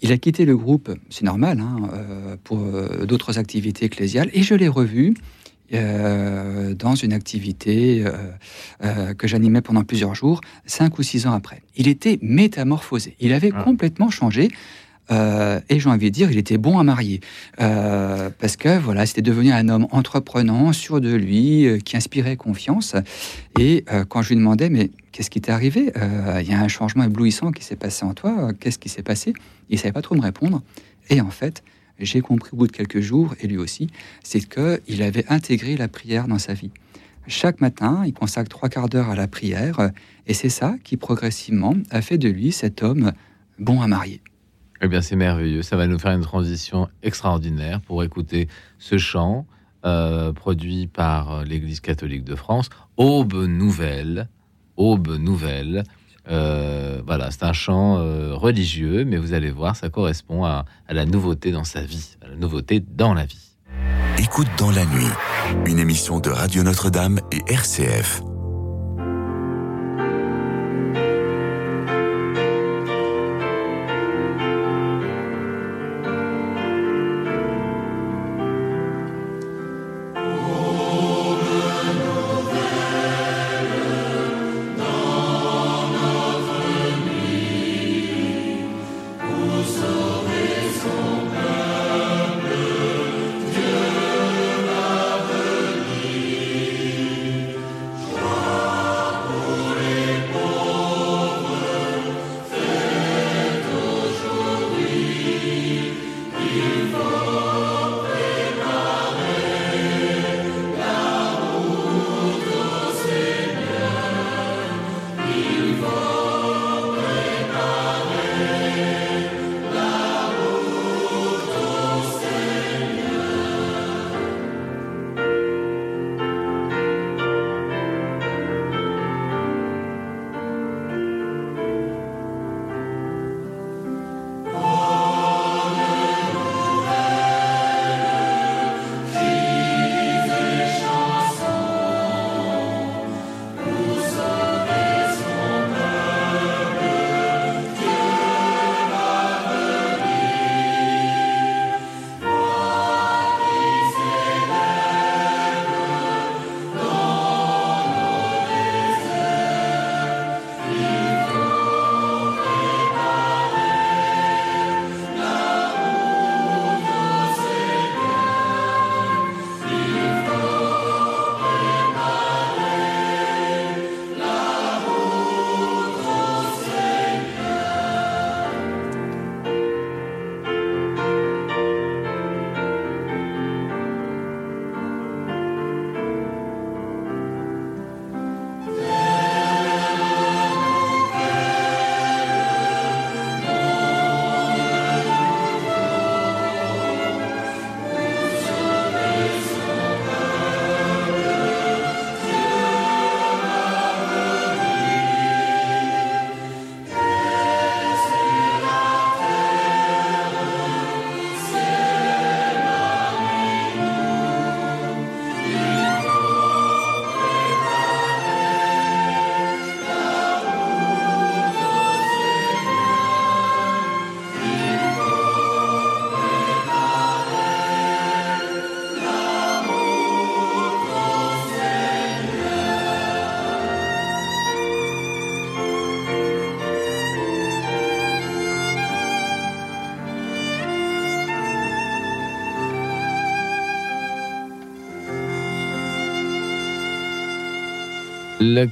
Il a quitté le groupe, c'est normal, hein, pour d'autres activités ecclésiales, et je l'ai revu dans une activité que j'animais pendant plusieurs jours, cinq ou six ans après. Il était métamorphosé, il avait ah. complètement changé. Euh, et j'ai envie de dire, il était bon à marier. Euh, parce que voilà, c'était devenu un homme entreprenant, sûr de lui, euh, qui inspirait confiance. Et quand je lui demandais, mais qu'est-ce qui t'est arrivé? Il y a un changement éblouissant qui s'est passé en toi. Qu'est-ce qui s'est passé? Il savait pas trop me répondre. Et en fait, j'ai compris au bout de quelques jours, et lui aussi, c'est qu'il avait intégré la prière dans sa vie. Chaque matin, il consacre trois quarts d'heure à la prière, et c'est ça qui progressivement a fait de lui cet homme bon à marier. Eh bien, c'est merveilleux. Ça va nous faire une transition extraordinaire pour écouter ce chant euh, produit par l'Église catholique de France, Aube Nouvelle. Aube Nouvelle. Euh, voilà, c'est un chant euh, religieux, mais vous allez voir, ça correspond à, à la nouveauté dans sa vie, à la nouveauté dans la vie. Écoute dans la nuit, une émission de Radio Notre-Dame et RCF.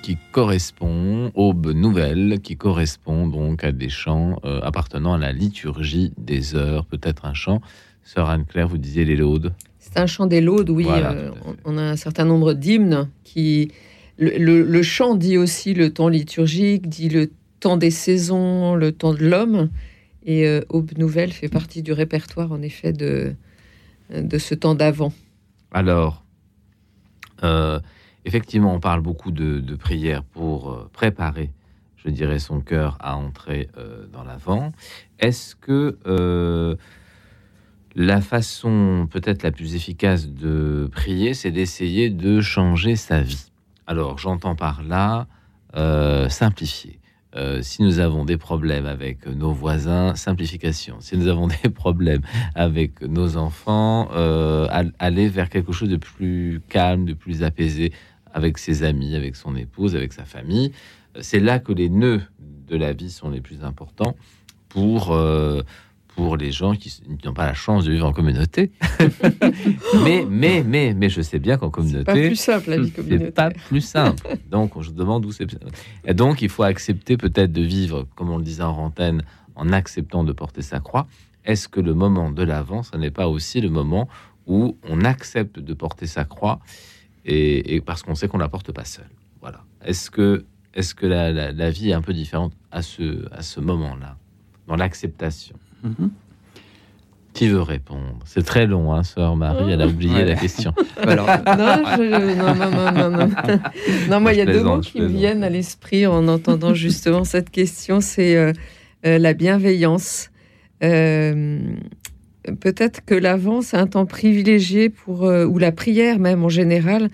Qui correspond, Aube Nouvelle, qui correspond donc à des chants euh, appartenant à la liturgie des heures, peut-être un chant. Sœur Anne-Claire, vous disiez les laudes C'est un chant des laudes, oui. Euh, on a un certain nombre d'hymnes qui. Le, chant dit aussi le temps liturgique, dit le temps des saisons, le temps de l'homme. Et euh, Aube Nouvelle fait partie du répertoire, en effet, de, de ce temps d'avant. Alors, Effectivement, on parle beaucoup de, prières pour euh, préparer, je dirais, son cœur à entrer euh, dans l'avant. Est-ce que euh, la façon peut-être la plus efficace de prier, c'est d'essayer de changer sa vie? Alors, j'entends par là simplifier. Si nous avons des problèmes avec nos voisins, simplification. Si nous avons des problèmes avec nos enfants, euh, aller vers quelque chose de plus calme, de plus apaisé avec ses amis, avec son épouse, avec sa famille. C'est là que les nœuds de la vie sont les plus importants pour, euh, pour les gens qui n'ont pas la chance de vivre en communauté. mais, mais, mais, mais je sais bien qu'en communauté. C'est pas plus simple la vie communautaire. pas plus simple. Donc, je demande où c'est. Et donc, il faut accepter peut-être de vivre, comme on le disait en antenne, en acceptant de porter sa croix. Est-ce que le moment de l'avant, ce n'est pas aussi le moment où on accepte de porter sa croix et, parce qu'on sait qu'on la porte pas seul Voilà. Est-ce que, est-ce que la, la, vie est un peu différente à ce, à ce moment-là, dans l'acceptation? Mhm. Qui veut répondre? C'est très long, hein, sœur Marie, elle a oublié la question. non, non, non, non, non, non. moi, il y a deux mots qui me viennent à l'esprit en entendant justement cette question, c'est euh, euh, la bienveillance. Euh, peut-être que l'avant, c'est un temps privilégié pour, ou la prière même en général,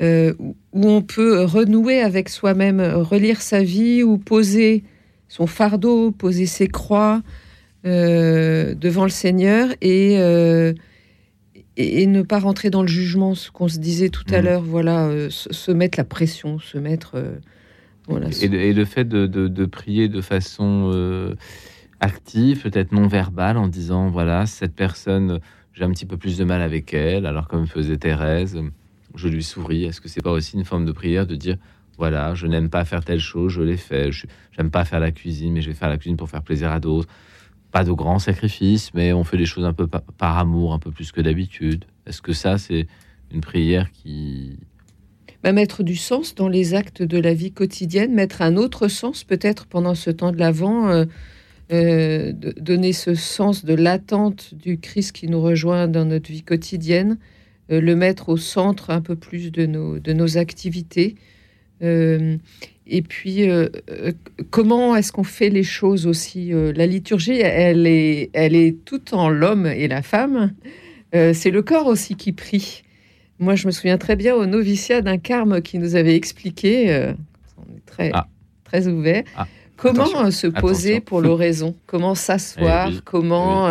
où on peut renouer avec soi-même, relire sa vie ou poser son fardeau, poser ses croix, euh, devant le Seigneur euh, et, et, ne pas rentrer dans le jugement, ce qu'on se disait tout à mmh. l'heure, voilà, euh, se, mettre la pression, se mettre. voilà, et, le fait de, prier de façon active, peut-être non verbale, en disant voilà, cette personne, j'ai un petit peu plus de mal avec elle, alors comme faisait Thérèse, je lui souris. Est-ce que c'est pas aussi une forme de prière de dire voilà, je n'aime pas faire telle chose, je l'ai fait. Je n'aime pas faire la cuisine, mais je vais faire la cuisine pour faire plaisir à d'autres pas de grands sacrifices, mais on fait des choses un peu par, amour, un peu plus que d'habitude. Est-ce que ça, c'est une prière qui... Bah, mettre du sens dans les actes de la vie quotidienne, mettre un autre sens peut-être pendant ce temps de l'Avent, euh, euh, donner ce sens de l'attente du Christ qui nous rejoint dans notre vie quotidienne, euh, le mettre au centre un peu plus de nos, de nos activités. Et puis, euh, euh, comment est-ce qu'on fait les choses aussi euh, La liturgie, elle est, elle est tout en l'homme et la femme. c'est le corps aussi qui prie. Moi, je me souviens très bien au noviciat d'un carme qui nous avait expliqué, on est très, ah. très ouvert, ah. Comment se poser pour l'oraison, comment s'asseoir, eh comment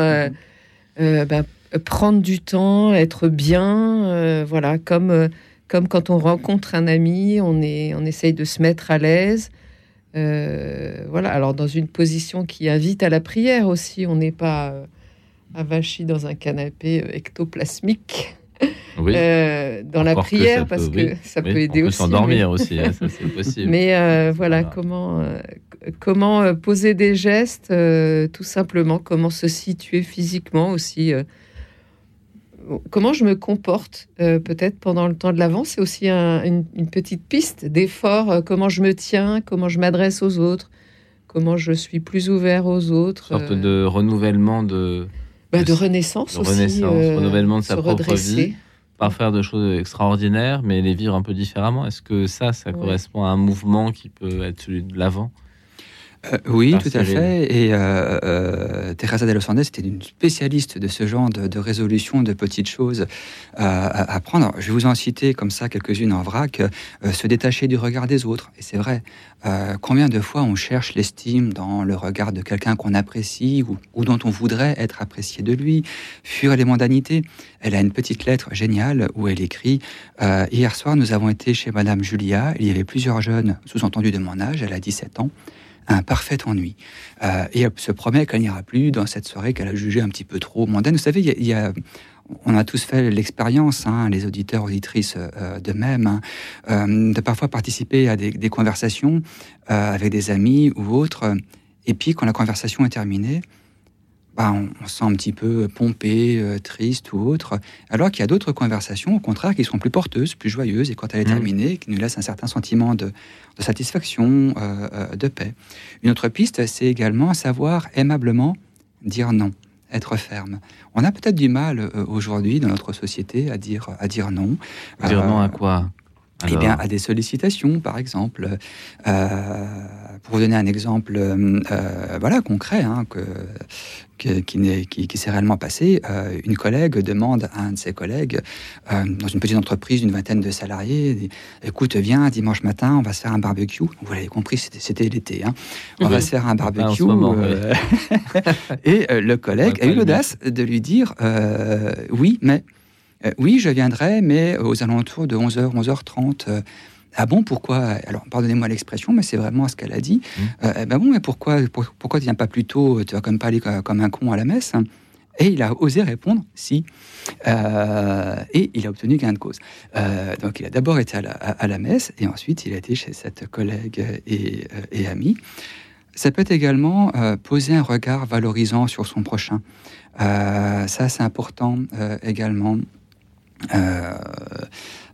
ben, prendre du temps, être bien, voilà, comme comme quand on rencontre un ami, on, est, on essaye de se mettre à l'aise. Euh, voilà, alors dans une position qui invite à la prière aussi, on n'est pas euh, avachi dans un canapé euh, ectoplasmique. Oui. dans la prière, parce que ça peut aider aussi. S'endormir aussi, hein, ça c'est possible. Mais voilà, comment, comment poser des gestes, tout simplement, comment se situer physiquement aussi comment je me comporte euh, peut-être pendant le temps de l'avant, c'est aussi une, petite piste d'effort, euh, comment je me tiens, comment je m'adresse aux autres, comment je suis plus ouvert aux autres. Une sorte de renouvellement de... Bah, de, renaissance aussi. Renaissance, euh, renouvellement de sa propre vie. Pas faire de choses extraordinaires, mais les vivre un peu différemment. Est-ce que ça, ça correspond à un mouvement qui peut être celui de l'avant? Euh, oui, tout à fait. Et euh, euh, Teresa de los Andes était une spécialiste de ce genre de, résolution de petites choses à, prendre. Je vais vous en citer comme ça quelques-unes en vrac. se détacher du regard des autres. Et c'est vrai. combien de fois on cherche l'estime dans le regard de quelqu'un qu'on apprécie ou, dont on voudrait être apprécié de lui? Fuir les mondanités. Elle a une petite lettre géniale où elle écrit Hier soir, nous avons été chez Madame Julia. Il y avait plusieurs jeunes, sous-entendus de mon âge. Elle a 17 ans un parfait ennui. Euh, et elle se promet qu'elle n'ira plus dans cette soirée qu'elle a jugée un petit peu trop mondaine. Vous savez, il y a, on a tous fait l'expérience, hein, les auditeurs, auditrices euh, de même, hein, euh, de parfois participer à des, des conversations avec des amis ou autres. Et puis, quand la conversation est terminée, bah, on, on, sent un petit peu pompé, euh, triste ou autre, alors qu'il y a d'autres conversations, au contraire, qui sont plus porteuses, plus joyeuses, et quand elle est mmh. terminée, qui nous laissent un certain sentiment de, satisfaction, euh, euh, de paix. Une autre piste, c'est également savoir aimablement dire non, être ferme. On a peut-être du mal aujourd'hui dans notre société à dire, à dire non. Dire non à quoi eh bien, à des sollicitations, par exemple, pour vous donner un exemple euh, voilà, concret, hein, que, qui, qui, s'est réellement passé, une collègue demande à un de ses collègues, dans une petite entreprise d'une vingtaine de salariés, écoute, viens, dimanche matin, on va se faire un barbecue. Vous l'avez compris, c'était l'été. Hein. On va se faire un barbecue. et le collègue a eu l'audace de lui dire, oui, mais... oui, je viendrai, mais aux alentours de 11h, 11h30. Ah bon, pourquoi Alors, pardonnez-moi l'expression, mais c'est vraiment ce qu'elle a dit. Mmh. Euh, eh ben bon, mais pourquoi, pourquoi tu viens pas plus tôt Tu vas quand même pas aller comme un con à la messe? Et il a osé répondre si. Euh, et il a obtenu gain de cause. Euh, donc il a d'abord été à la, messe et ensuite il a été chez cette collègue et, et amie. Ça peut être également poser un regard valorisant sur son prochain. ça c'est important également.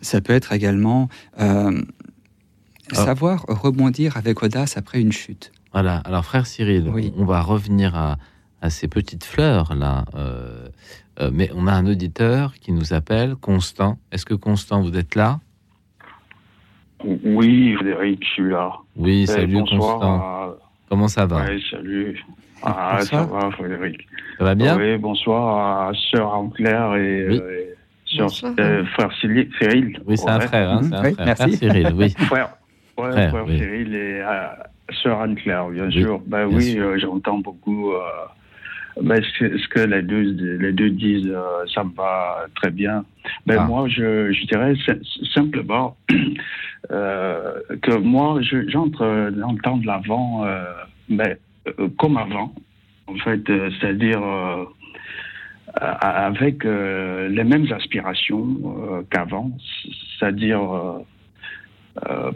Ça peut être également euh, ah. savoir rebondir avec audace après une chute. Voilà, alors frère Cyril, on va revenir à, ces petites fleurs là. Euh, euh, mais on a un auditeur qui nous appelle, Constant. Est-ce que Constant, vous êtes là? Oui, Frédéric, je suis là. Oui, eh, salut Constant. Comment ça va? Oui, salut. Ah, ça va, Frédéric. Ça va bien? Oui, bonsoir à Sœur Anne-Claire et, euh, frère Cyril. Oui, c'est un frère, hein, c'est un frère. Merci. Cyril, oui. Frère, frère, Cyril et euh, sœur Anne-Claire, bien sûr. Ben oui, euh, j'entends beaucoup ben, ce, que les deux, les deux disent, ça me va très bien. Ben, ah. Moi, je, je dirais simplement que moi, j'entre dans le temps de l'avant, ben, comme avant, en fait, c'est-à-dire euh, avec euh, les mêmes aspirations euh, qu'avant, c'est-à-dire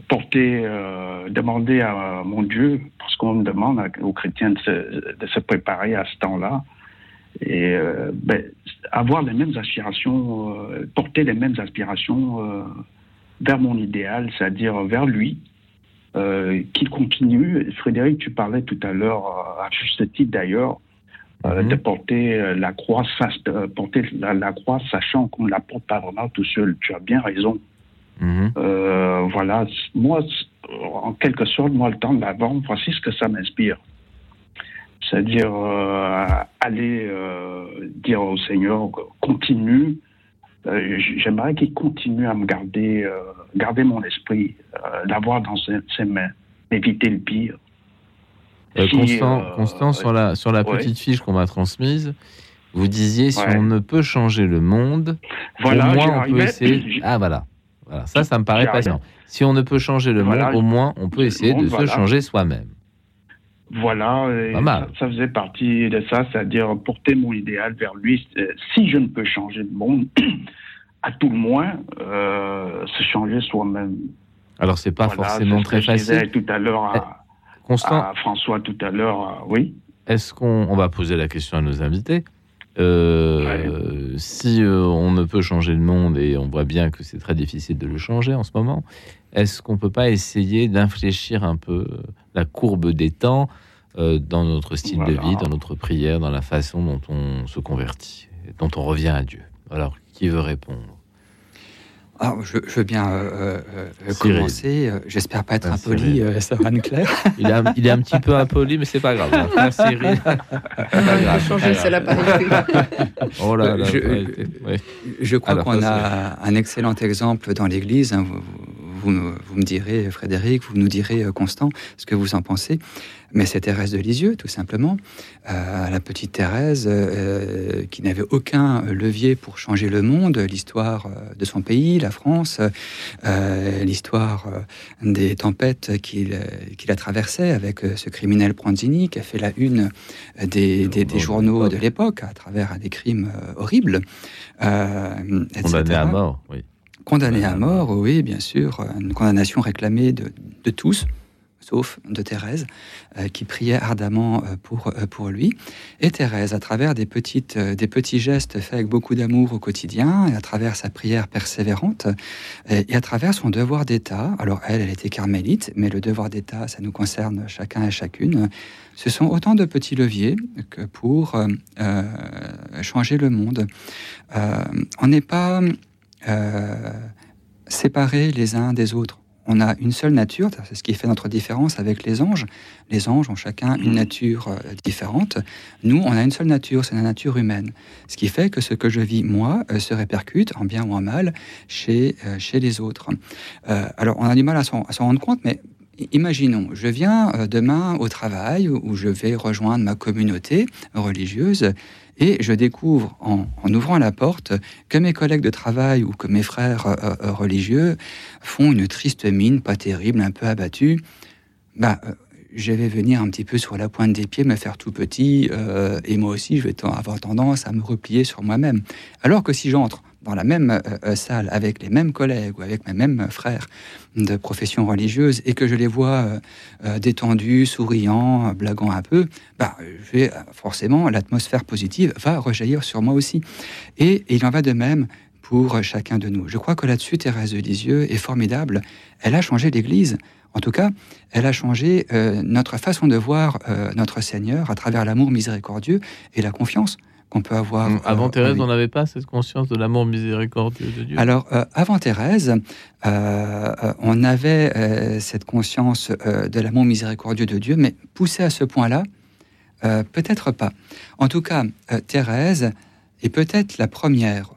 porter, demander à mon Dieu, parce qu'on demande aux chrétiens de se, préparer à ce temps-là, et ben, avoir les mêmes aspirations, porter les mêmes aspirations vers mon idéal, c'est-à-dire vers lui, qu'il continue. Frédéric, tu parlais tout à l'heure, à juste titre d'ailleurs, euh, mhm. de porter euh, la croix, euh, porter la, croix, sachant qu'on ne la porte pas vraiment tout seul. Tu as bien raison. Mhm. voilà, moi, en quelque sorte, moi, le temps de l'avant, voici ce que ça m'inspire. C'est-à-dire aller dire au Seigneur, continue. J'aimerais qu'il continue à me garder, garder mon esprit, l'avoir dans ses mains, éviter le pire. Euh, Constant, euh, Constant sur la, sur la petite fiche qu'on m'a transmise, vous disiez si on ne peut changer le monde, voilà, au moins on peut essayer. Ah voilà. voilà. Ça, ça me paraît patient. Si on ne peut changer le monde, au moins on peut essayer de se changer soi-même. Voilà, Ça, faisait partie de ça, c'est-à-dire porter mon idéal vers lui. Si je ne peux changer le monde, à tout le moins, euh, se changer soi-même. Alors c'est pas forcément très facile. Je disais tout à l'heure à, Constant, François tout à l'heure, euh, oui. Est-ce qu'on va poser la question à nos invités. Euh, Si euh, on ne peut changer le monde et on voit bien que c'est très difficile de le changer en ce moment, est-ce qu'on peut pas essayer d'infléchir un peu la courbe des temps dans notre style de vie, dans notre prière, dans la façon dont on se convertit, dont on revient à Dieu? Alors, qui veut répondre? Je, veux bien euh, euh, euh, commencer. J'espère pas être ah, impoli, ça Anne-Claire. il, est un, il est un petit peu impoli, mais c'est pas grave. Hein. Cyril. a changé, c'est la oh là là, je, je crois qu'on a un excellent exemple dans l'Église. Hein. Vous, vous, me direz, Frédéric, vous nous direz, Constant, ce que vous en pensez mais c'est Thérèse de Lisieux, tout simplement. Euh, la petite Thérèse, euh, qui n'avait aucun levier pour changer le monde, l'histoire euh, de son pays, la France, l'histoire des tempêtes qu'il a traversées avec ce criminel Pranzini qui a fait la une des, journaux de l'époque à travers des crimes horribles. Condamné à mort, oui. Condamné à mort, oui, bien sûr. Une condamnation réclamée de, de tous sauf de Thérèse, euh, qui priait ardemment euh, pour, euh, pour lui. Et Thérèse, à travers des, petites, des petits gestes faits avec beaucoup d'amour au quotidien, et à travers sa prière persévérante, et, à travers son devoir d'État, alors elle, elle était carmélite, mais le devoir d'État, ça nous concerne chacun et chacune, ce sont autant de petits leviers que pour changer le monde. on n'est pas séparés les uns des autres on a une seule nature, c'est ce qui fait notre différence avec les anges. Les anges ont chacun une nature euh, différente. Nous, on a une seule nature, c'est la nature humaine. Ce qui fait que ce que je vis, moi, euh, se répercute, en bien ou en mal, chez, euh, chez les autres. alors, on a du mal à s'en rendre compte, mais Imaginons, je viens demain au travail où je vais rejoindre ma communauté religieuse et je découvre en, ouvrant la porte que mes collègues de travail ou que mes frères euh, euh, religieux font une triste mine, pas terrible, un peu abattue. Bah, euh, je vais venir un petit peu sur la pointe des pieds, me faire tout petit, et moi aussi, je vais avoir tendance à me replier sur moi-même. Alors que si j'entre dans la même euh, euh, salle avec les mêmes collègues ou avec mes mêmes frères de profession religieuse et que je les vois euh, détendus, souriants, blaguant un peu, bah, je vais, forcément, l'atmosphère positive va rejaillir sur moi aussi. Et, il en va de même pour chacun de nous. Je crois que là-dessus, Thérèse de Lisieux est formidable. Elle a changé l'Église. En tout cas, elle a changé notre façon de voir notre Seigneur à travers l'amour miséricordieux et la confiance qu'on peut avoir. Hum, avant euh, Thérèse, on n'avait pas cette conscience de l'amour miséricordieux de Dieu Alors, euh, avant Thérèse, euh, on avait cette conscience de l'amour miséricordieux de Dieu, mais poussé à ce point-là, peut-être pas. En tout cas, Thérèse est peut-être la première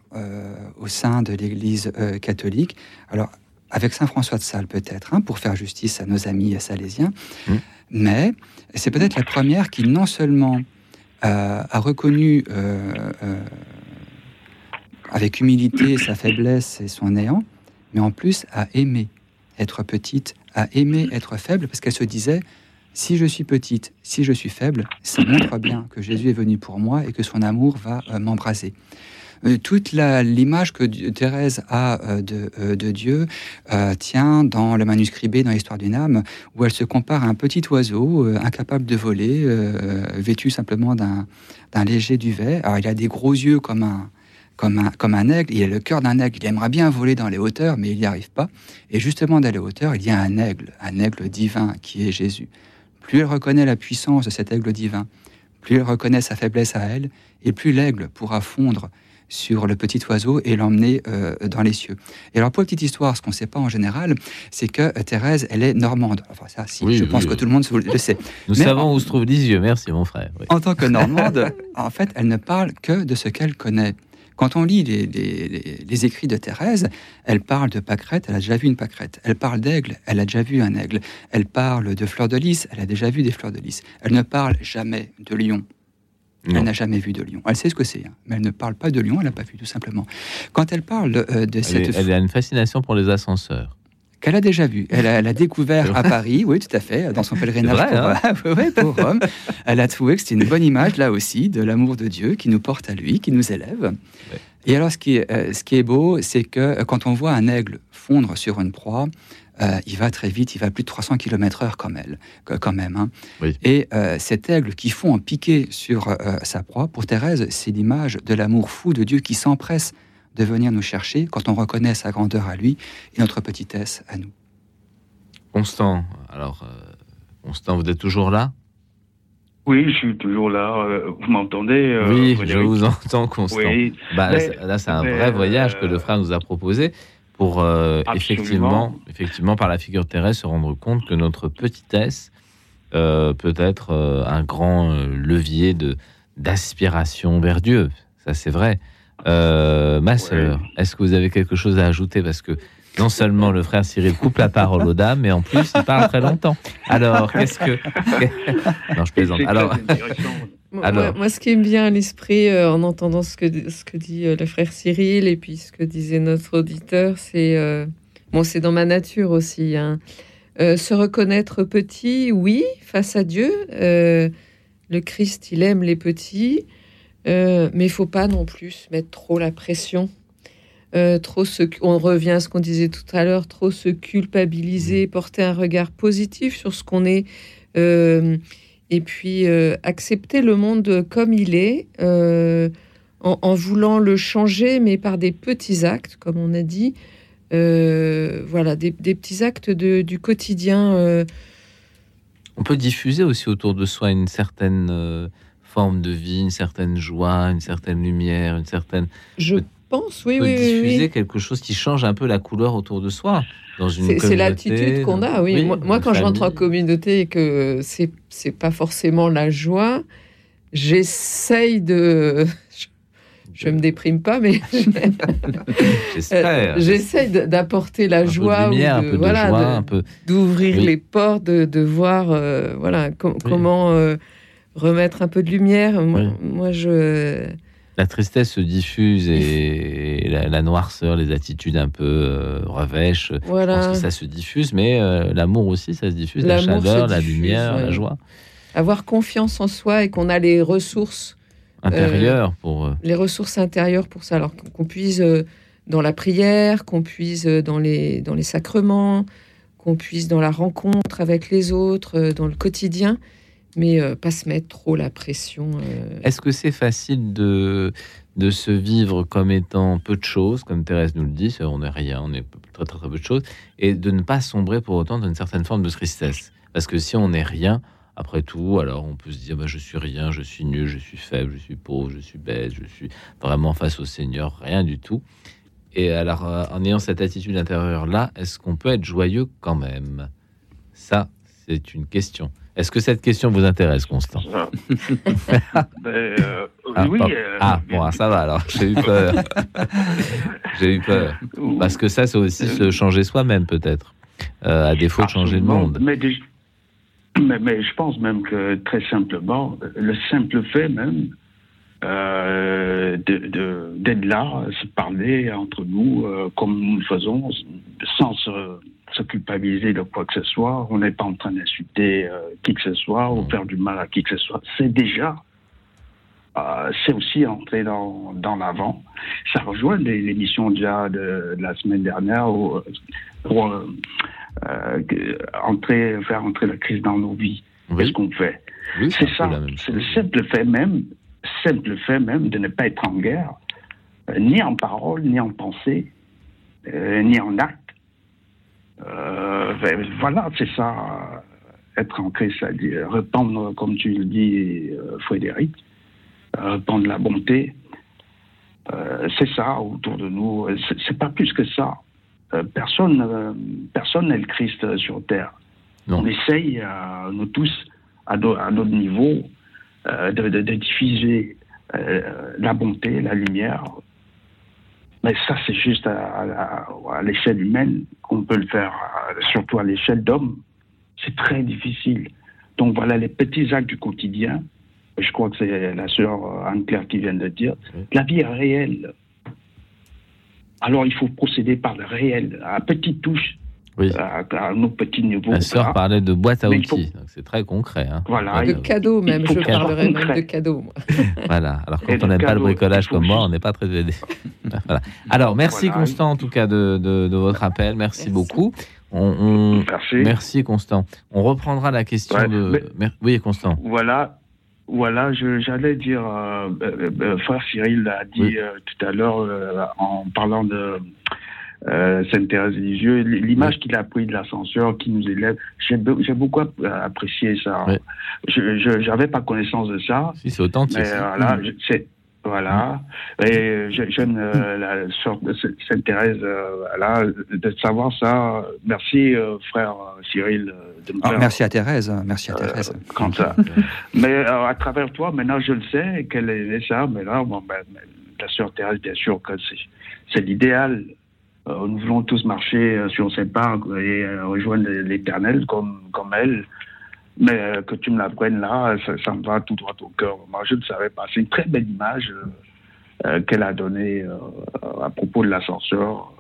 au sein de l'Église catholique. Alors, avec Saint François de Sales peut-être, hein, pour faire justice à nos amis salésiens, hum. mais c'est peut-être la première qui non seulement a, reconnu euh, euh, avec humilité sa faiblesse et son néant, mais en plus a aimé être petite, a aimé être faible, parce qu'elle se disait, si je suis petite, si je suis faible, ça montre bien que Jésus est venu pour moi et que son amour va euh, m'embraser. Euh, toute l'image que Thérèse a euh, euh, de, Dieu tient dans le manuscrit B, dans l'histoire d'une âme, où elle se compare à un petit oiseau incapable de voler, vêtu simplement d'un léger duvet. Alors il a des gros yeux comme un, comme un, comme un aigle, il a le cœur d'un aigle, il aimerait bien voler dans les hauteurs, mais il n'y arrive pas. Et justement, dans les hauteurs, il y a un aigle, un aigle divin qui est Jésus. Plus elle reconnaît la puissance de cet aigle divin, plus elle reconnaît sa faiblesse à elle, et plus l'aigle pourra fondre sur le petit oiseau et l'emmener euh, dans les cieux. Et alors, pour une petite histoire, ce qu'on ne sait pas en général, c'est que euh, Thérèse, elle est normande. Enfin, ça, si, je pense que tout le monde le sait. Nous savons où se trouvent les yeux, merci mon frère. En tant que normande, en fait, elle ne parle que de ce qu'elle connaît. Quand on lit les, les, écrits de Thérèse, elle parle de pâquerette, elle a déjà vu une pâquerette. Elle parle d'aigle, elle a déjà vu un aigle. Elle parle de fleurs de lys, elle a déjà vu des fleurs de lys. Elle ne parle jamais de lion, elle n'a jamais vu de lion. Elle sait ce que c'est, hein, mais elle ne parle pas de lion, elle n'a pas vu, tout simplement. Quand elle parle de, euh, cette... elle a une fascination pour les ascenseurs qu'elle a déjà vu. Elle a, découvert à Paris, oui, tout à fait, dans son pèlerinage pour, hein. pour, Rome. Elle a trouvé que c'était une bonne image, là aussi, de l'amour de Dieu qui nous porte à lui, qui nous élève. Et alors, ce qui est, euh, ce qui est beau, c'est que euh, quand on voit un aigle fondre sur une proie, euh, il va très vite, il va plus de 300 km/h comme elle, quand même. Hein. Et euh, cet aigle qui fond en piqué sur euh, sa proie, pour Thérèse, c'est l'image de l'amour fou de Dieu qui s'empresse de venir nous chercher quand on reconnaît sa grandeur à lui et notre petitesse à nous. Constant, alors, Constant, vous êtes toujours là? Oui, je suis toujours là. Vous m'entendez Oui, je vous entends, Constant. Bah, là, c'est un vrai voyage que le frère nous a proposé pour euh, effectivement, effectivement, par la figure terrestre, se rendre compte que notre petitesse euh, peut être euh, un grand levier de d'aspiration vers Dieu. Ça, c'est vrai. ma sœur, est-ce que vous avez quelque chose à ajouter? Parce que non seulement le frère Cyril coupe la parole aux dames, mais en plus il parle très longtemps. Alors, qu'est-ce que. non, je plaisante. Alors. Moi, ce qui me vient à l'esprit euh, en entendant ce que, ce que dit euh, le frère Cyril et puis ce que disait notre auditeur, c'est euh, bon, c'est dans ma nature aussi. Hein. se reconnaître petit, oui, face à Dieu. le Christ, il aime les petits, mais il faut pas non plus mettre trop la pression. trop se, on revient à ce qu'on disait tout à l'heure, trop se culpabiliser, mmh. porter un regard positif sur ce qu'on est et puis euh, accepter le monde comme il est, euh, en, voulant le changer, mais par des petits actes, comme on a dit, euh, voilà, des, petits actes du quotidien. On peut diffuser aussi autour de soi une certaine forme de vie, une certaine joie, une certaine lumière, une certaine... Je pense, oui, peut oui, diffuser quelque chose qui change un peu la couleur autour de soi dans une C'est l'attitude qu'on a, oui. moi, quand je rentre en communauté et que c'est c'est pas forcément la joie, j'essaye de je me déprime pas, mais euh, j'essaie d'apporter la joie, voilà, d'ouvrir les portes, de, voir, euh, voilà, comment euh, remettre un peu de lumière. Moi, je la tristesse se diffuse et la, noirceur, les attitudes un peu revêches, voilà. je pense que ça se diffuse, mais l'amour aussi, ça se diffuse, la chaleur, la lumière, la joie. Avoir confiance en soi et qu'on a les ressources intérieures pour... Euh, les ressources intérieures pour ça. Alors qu'on puise euh, dans la prière, qu'on puise euh, dans les, dans les sacrements, qu'on puisse dans la rencontre avec les autres, dans le quotidien, mais pas se mettre trop la pression. Est-ce que c'est facile de, de se vivre comme étant peu de choses, comme Thérèse nous le dit, on n'est rien, on est très, très très peu de choses, et de ne pas sombrer pour autant dans une certaine forme de tristesse? Parce que si on n'est rien, après tout, alors on peut se dire, bah, je suis rien, je suis nul, je suis faible, je suis pauvre, je suis bête, je suis vraiment face au Seigneur, rien du tout. Et alors, euh, en ayant cette attitude intérieure là, est-ce qu'on peut être joyeux quand même? Ça, c'est une question. Est-ce que cette question vous intéresse, Constant ah. ben, euh, ah, Oui. Euh, ah, bon, ça va alors. J'ai eu peur. J'ai eu peur. Parce que ça, c'est aussi se changer soi-même, peut-être, à défaut de changer le monde. Mais mais, je pense même que très simplement, le simple fait même euh, d'être là, se parler entre nous euh, comme nous le faisons, sans se, culpabiliser de quoi que ce soit. On n'est pas en train d'insulter euh, qui que ce soit ou faire du mal à qui que ce soit. C'est déjà, c'est aussi entrer dans, dans l'avant. Ça rejoint l'émission déjà de, de, la semaine dernière où, pour euh, entrer, faire entrer la crise dans nos vies. Qu'est-ce qu'on fait? C'est ça. C'est le simple fait même, simple fait même de ne pas être en guerre, euh, ni en parole, ni en pensée, euh, ni en acte. Ben, voilà, c'est ça, être en crise, c'est-à-dire répandre, comme tu le dis, Frédéric, répandre la bonté. c'est ça autour de nous. C'est pas plus que ça. Euh, personne euh, personne n'est le Christ sur terre. On essaye, euh, nous tous, à, notre niveau, de, diffuser la bonté, la lumière. Mais ça, c'est juste à, l'échelle humaine qu'on peut le faire, surtout à l'échelle d'homme. C'est très difficile. Donc voilà les petits actes du quotidien. Je crois que c'est la sœur Anne-Claire qui vient de dire. La vie est réelle. Alors il faut procéder par le réel, à petite touche, à, nos petits niveaux. La sœur parlait de boîte à outils, c'est très concret. Hein. Voilà, de cadeaux même, je parlerai même de cadeaux. voilà, alors quand on n'aime pas le bricolage comme moi, on n'est pas très aidé. Alors merci Constant en tout cas de, votre appel, merci, beaucoup. On, merci. merci. Constant. On reprendra la question de... Oui Constant. Voilà, voilà, j'allais dire, euh, euh, euh, frère Cyril a dit tout à l'heure en parlant de Sainte Thérèse des Lisieux, l'image qu'il a prise de l'ascenseur qui nous élève, j'ai beaucoup apprécié ça. Je n'avais pas connaissance de ça. Si, c'est authentique. Mais voilà, c'est voilà. Et j'aime euh, la sorte de Sainte Thérèse, euh, voilà, de savoir ça. Merci, euh, frère Cyril. De me ah, merci à Thérèse. Hein. Merci à Thérèse. comme ça. mais à travers toi, maintenant, je le sais qu'elle est ça. Mais là, bon, ben, la sœur Thérèse, bien sûr, que c'est l'idéal. Nous voulons tous marcher sur ses pas et rejoindre l'Éternel comme, comme elle. Mais euh, que tu me l'apprennes là, ça, me va tout droit au cœur. Moi, je ne savais pas. C'est une très belle image euh, euh, qu'elle a donnée à propos de l'ascenseur.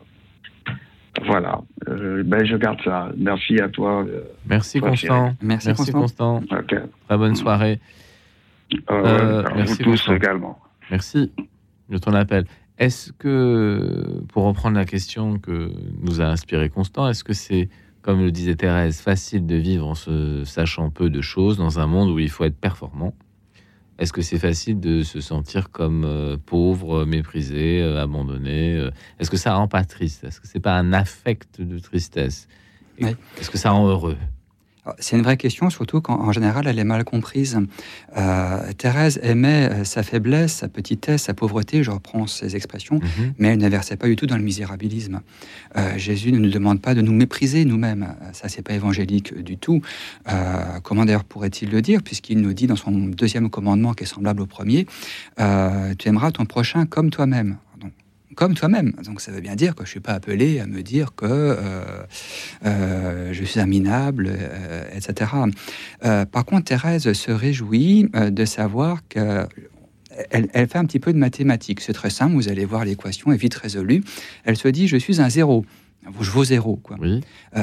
Voilà, ben, je garde ça. Merci à toi. merci, Constant. Merci, Constant. Très bonne soirée. merci tous également. Merci de ton appel. Est-ce que, pour reprendre la question que nous a inspiré Constant, est-ce que c'est comme le disait Thérèse, facile de vivre en se sachant peu de choses dans un monde où il faut être performant? Est-ce que c'est facile de se sentir comme euh, pauvre, méprisé, euh, abandonné euh? Est-ce que ça rend pas triste? Est-ce que c'est pas un affect de tristesse? Est-ce que ça rend heureux? C'est une vraie question, surtout quand en général elle est mal comprise. Euh, Thérèse aimait euh, sa faiblesse, sa petitesse, sa pauvreté, je reprends ces expressions, mhm. mais elle ne versait pas du tout dans le misérabilisme. Euh, Jésus ne nous demande pas de nous mépriser nous-mêmes, ça c'est pas évangélique du tout. comment d'ailleurs pourrait-il le dire, puisqu'il nous dit dans son deuxième commandement qui est semblable au premier, tu aimeras ton prochain comme toi-même comme toi-même. Donc ça veut bien dire que je ne suis pas appelé à me dire que euh, euh, je suis un minable, euh, etc. par contre, Thérèse se réjouit de savoir que... Elle, fait un petit peu de mathématiques. C'est très simple, vous allez voir, l'équation est vite résolue. Elle se dit, je suis un zéro. Je vaux zéro. Quoi.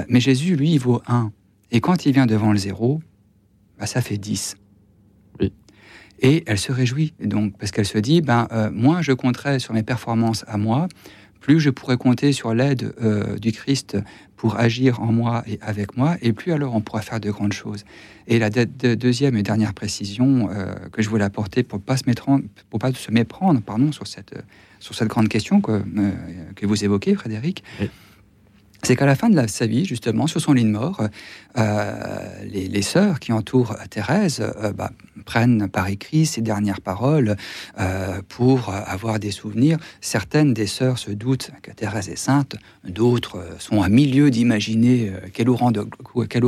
mais Jésus, lui, il vaut un. Et quand il vient devant le zéro, bah, ça fait 10. Et elle se réjouit, donc, parce qu'elle se dit, ben, euh, moins je compterai sur mes performances à moi, plus je pourrai compter sur l'aide euh, du Christ pour agir en moi et avec moi, et plus alors on pourra faire de grandes choses. Et la deuxième et dernière précision euh, que je voulais apporter pour pas se méprendre, pour pas se méprendre, pardon, sur cette sur cette grande question que que vous évoquez, Frédéric c'est qu'à la fin de sa vie, justement, sur son lit de mort, euh, les, sœurs qui entourent Thérèse euh, bah, prennent par écrit ses dernières paroles euh, pour avoir des souvenirs. Certaines des sœurs se doutent que Thérèse est sainte, d'autres sont à milieu d'imaginer quel, ouragan de, quel,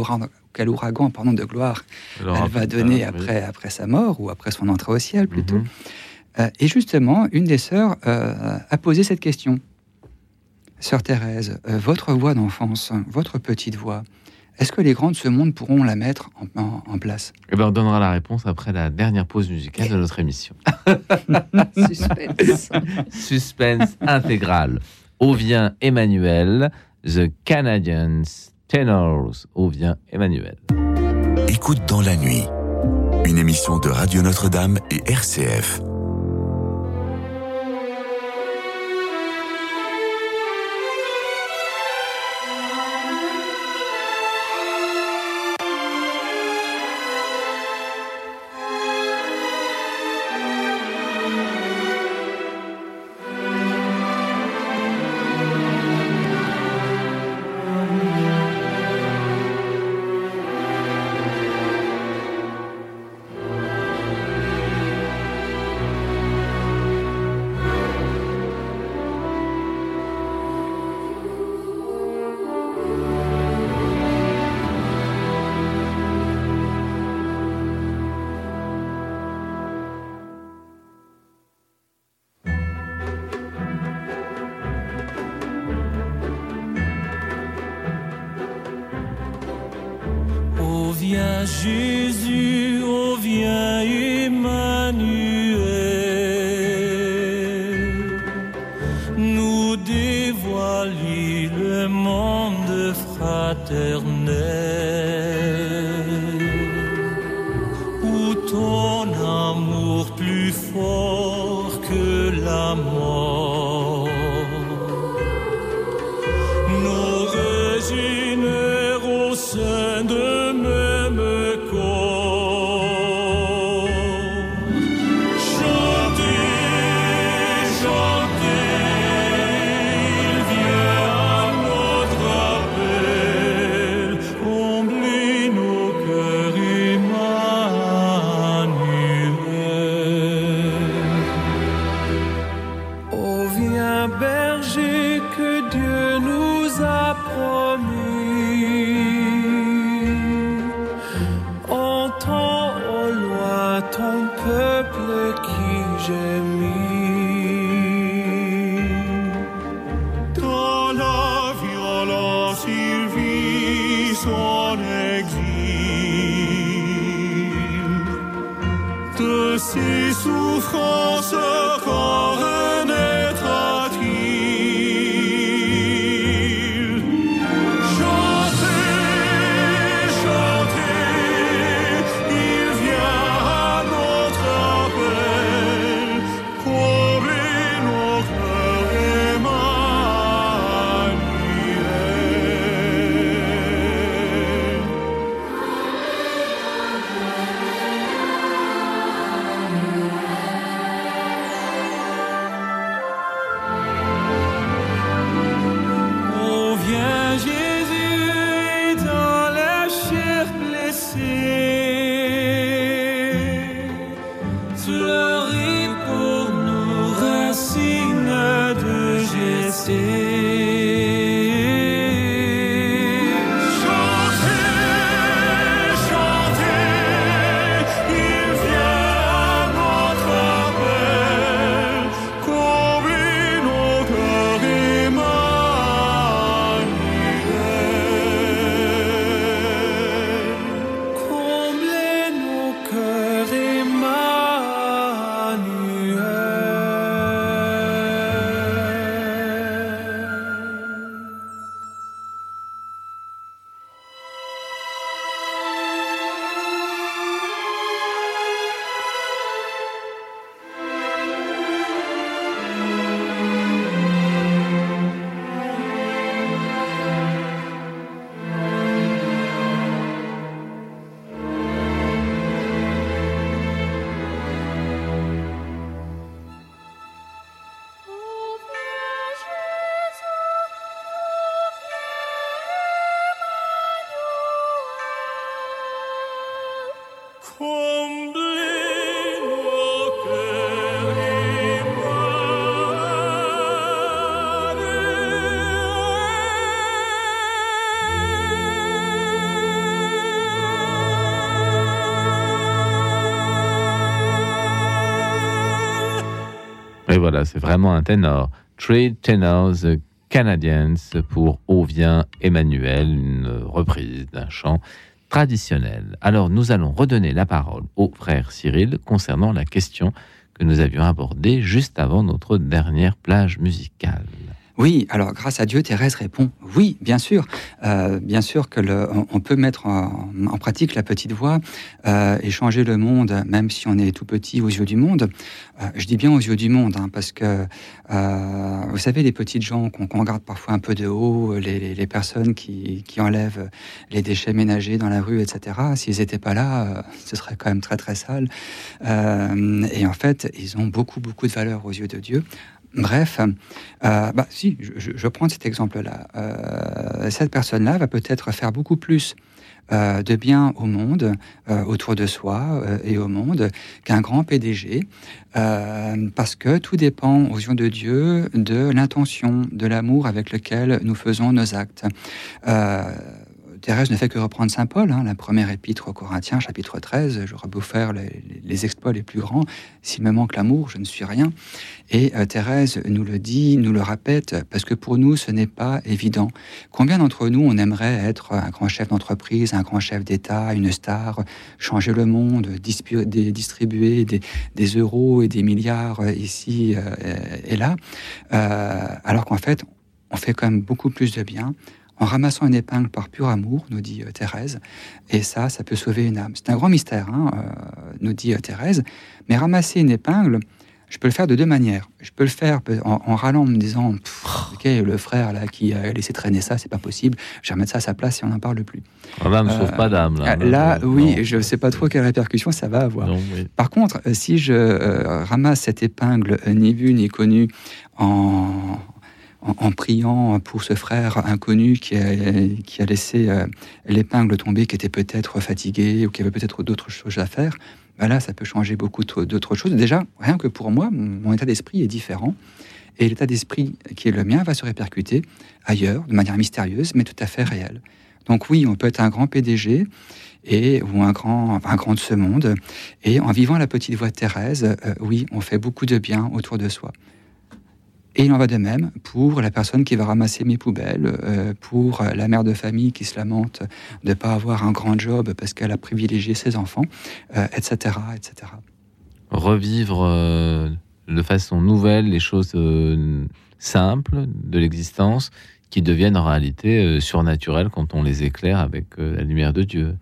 quel ouragan pardon, de gloire elle va donner après, après sa mort ou après son entrée au ciel plutôt. Mhm. et justement, une des sœurs a posé cette question. Sœur Thérèse, euh, votre voix d'enfance, votre petite voix, est-ce que les grands de ce monde pourront la mettre en, place? Eh ben, On donnera la réponse après la dernière pause musicale de notre émission. Suspense. Suspense intégral. Où vient Emmanuel The Canadians Tenors. Où vient Emmanuel Écoute dans la nuit. Une émission de Radio Notre-Dame et RCF. son exil, de ses souffrances. C'est vraiment un ténor. Three Tenors Canadians pour Au vient Emmanuel, une reprise d'un chant traditionnel. Alors nous allons redonner la parole au frère Cyril concernant la question que nous avions abordée juste avant notre dernière plage musicale. Oui, alors grâce à Dieu, Thérèse répond oui, bien sûr. Euh, bien sûr que le, on peut mettre en, pratique la petite voix euh, et changer le monde, même si on est tout petit aux yeux du monde. Euh, je dis bien aux yeux du monde, hein, parce que vous savez, les petites gens qu'on regarde parfois un peu de haut, les, personnes qui, qui, enlèvent les déchets ménagers dans la rue, etc. S'ils n'étaient pas là, ce serait quand même très très sale. et en fait, ils ont beaucoup beaucoup de valeur aux yeux de Dieu. Bref, euh, bah, si, je, prends cet exemple-là. Euh, cette personne-là va peut-être faire beaucoup plus euh, de bien au monde, autour de soi et au monde, qu'un grand PDG, parce que tout dépend aux yeux de Dieu de l'intention, de l'amour avec lequel nous faisons nos actes. Thérèse ne fait que reprendre Saint Paul, hein, la première épître aux Corinthiens, chapitre 13. J'aurais beau faire les, exploits les plus grands, s'il me manque l'amour, je ne suis rien. Et euh, Thérèse nous le dit, nous le répète, parce que pour nous, ce n'est pas évident. Combien d'entre nous, on aimerait être un grand chef d'entreprise, un grand chef d'État, une star, changer le monde, distribuer des, euros et des milliards euh, ici euh, et là, alors qu'en fait, on fait quand même beaucoup plus de bien en ramassant une épingle par pur amour, nous dit euh, Thérèse. Et ça, ça peut sauver une âme. C'est un grand mystère, hein, euh, nous dit euh, Thérèse. Mais ramasser une épingle, je peux le faire de deux manières. Je peux le faire en, râlant, en me disant Ok, le frère là qui a laissé traîner ça, c'est pas possible. Je vais remettre ça à sa place et on n'en parle plus. Ah, là, ne sauve pas d'âme. Là, là oui, je ne sais pas trop quelle répercussion ça va avoir. Par contre, si je ramasse cette épingle ni vue ni connue en, en, priant pour ce frère inconnu qui a, laissé euh, l'épingle tomber, qui était peut-être fatigué ou qui avait peut-être d'autres choses à faire, ben là, ça peut changer beaucoup d'autres choses. Déjà, rien que pour moi, mon, état d'esprit est différent. Et l'état d'esprit qui est le mien va se répercuter ailleurs, de manière mystérieuse, mais tout à fait réelle. Donc oui, on peut être un grand PDG et, ou un grand, un grand de ce monde. Et en vivant la petite voix de Thérèse, euh, oui, on fait beaucoup de bien autour de soi. Et il en va de même pour la personne qui va ramasser mes poubelles, euh, pour la mère de famille qui se lamente de ne pas avoir un grand job parce qu'elle a privilégié ses enfants, etc., euh, etc. Revivre euh, de façon nouvelle les choses simples de l'existence qui deviennent en réalité surnaturelles quand on les éclaire avec la lumière de Dieu.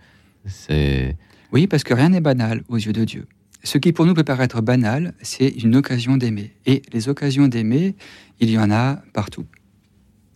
C'est oui, parce que rien n'est banal aux yeux de Dieu. Ce qui pour nous peut paraître banal, c'est une occasion d'aimer. Et les occasions d'aimer, il y en a partout.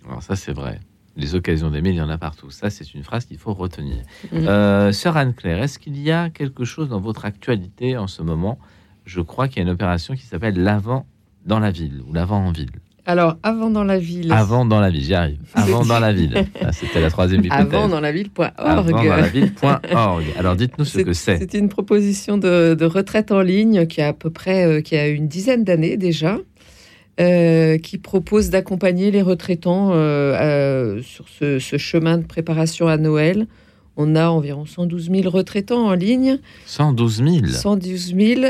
Alors ça c'est vrai. Les occasions d'aimer, il y en a partout. Ça, c'est une phrase qu'il faut retenir. Mm. Euh, Sœur Anne-Claire, est-ce qu'il y a quelque chose dans votre actualité en ce moment? Je crois qu'il y a une opération qui s'appelle l'avant dans la ville ou l'avant en ville. Alors, avant dans la ville. Avant dans la ville, j'y arrive. Avant dans la ville. Ah, c'était la troisième hypothèse. Avant dans la ville.org. Avant dans la ville.org. Alors, dites-nous ce que c'est. C'est une proposition de, retraite en ligne qui a à peu près euh, qui a une dizaine d'années déjà. Euh, qui propose d'accompagner les retraitants euh, sur ce, chemin de préparation à Noël. On a environ 112 000 retraitants en ligne. 112 000 112 000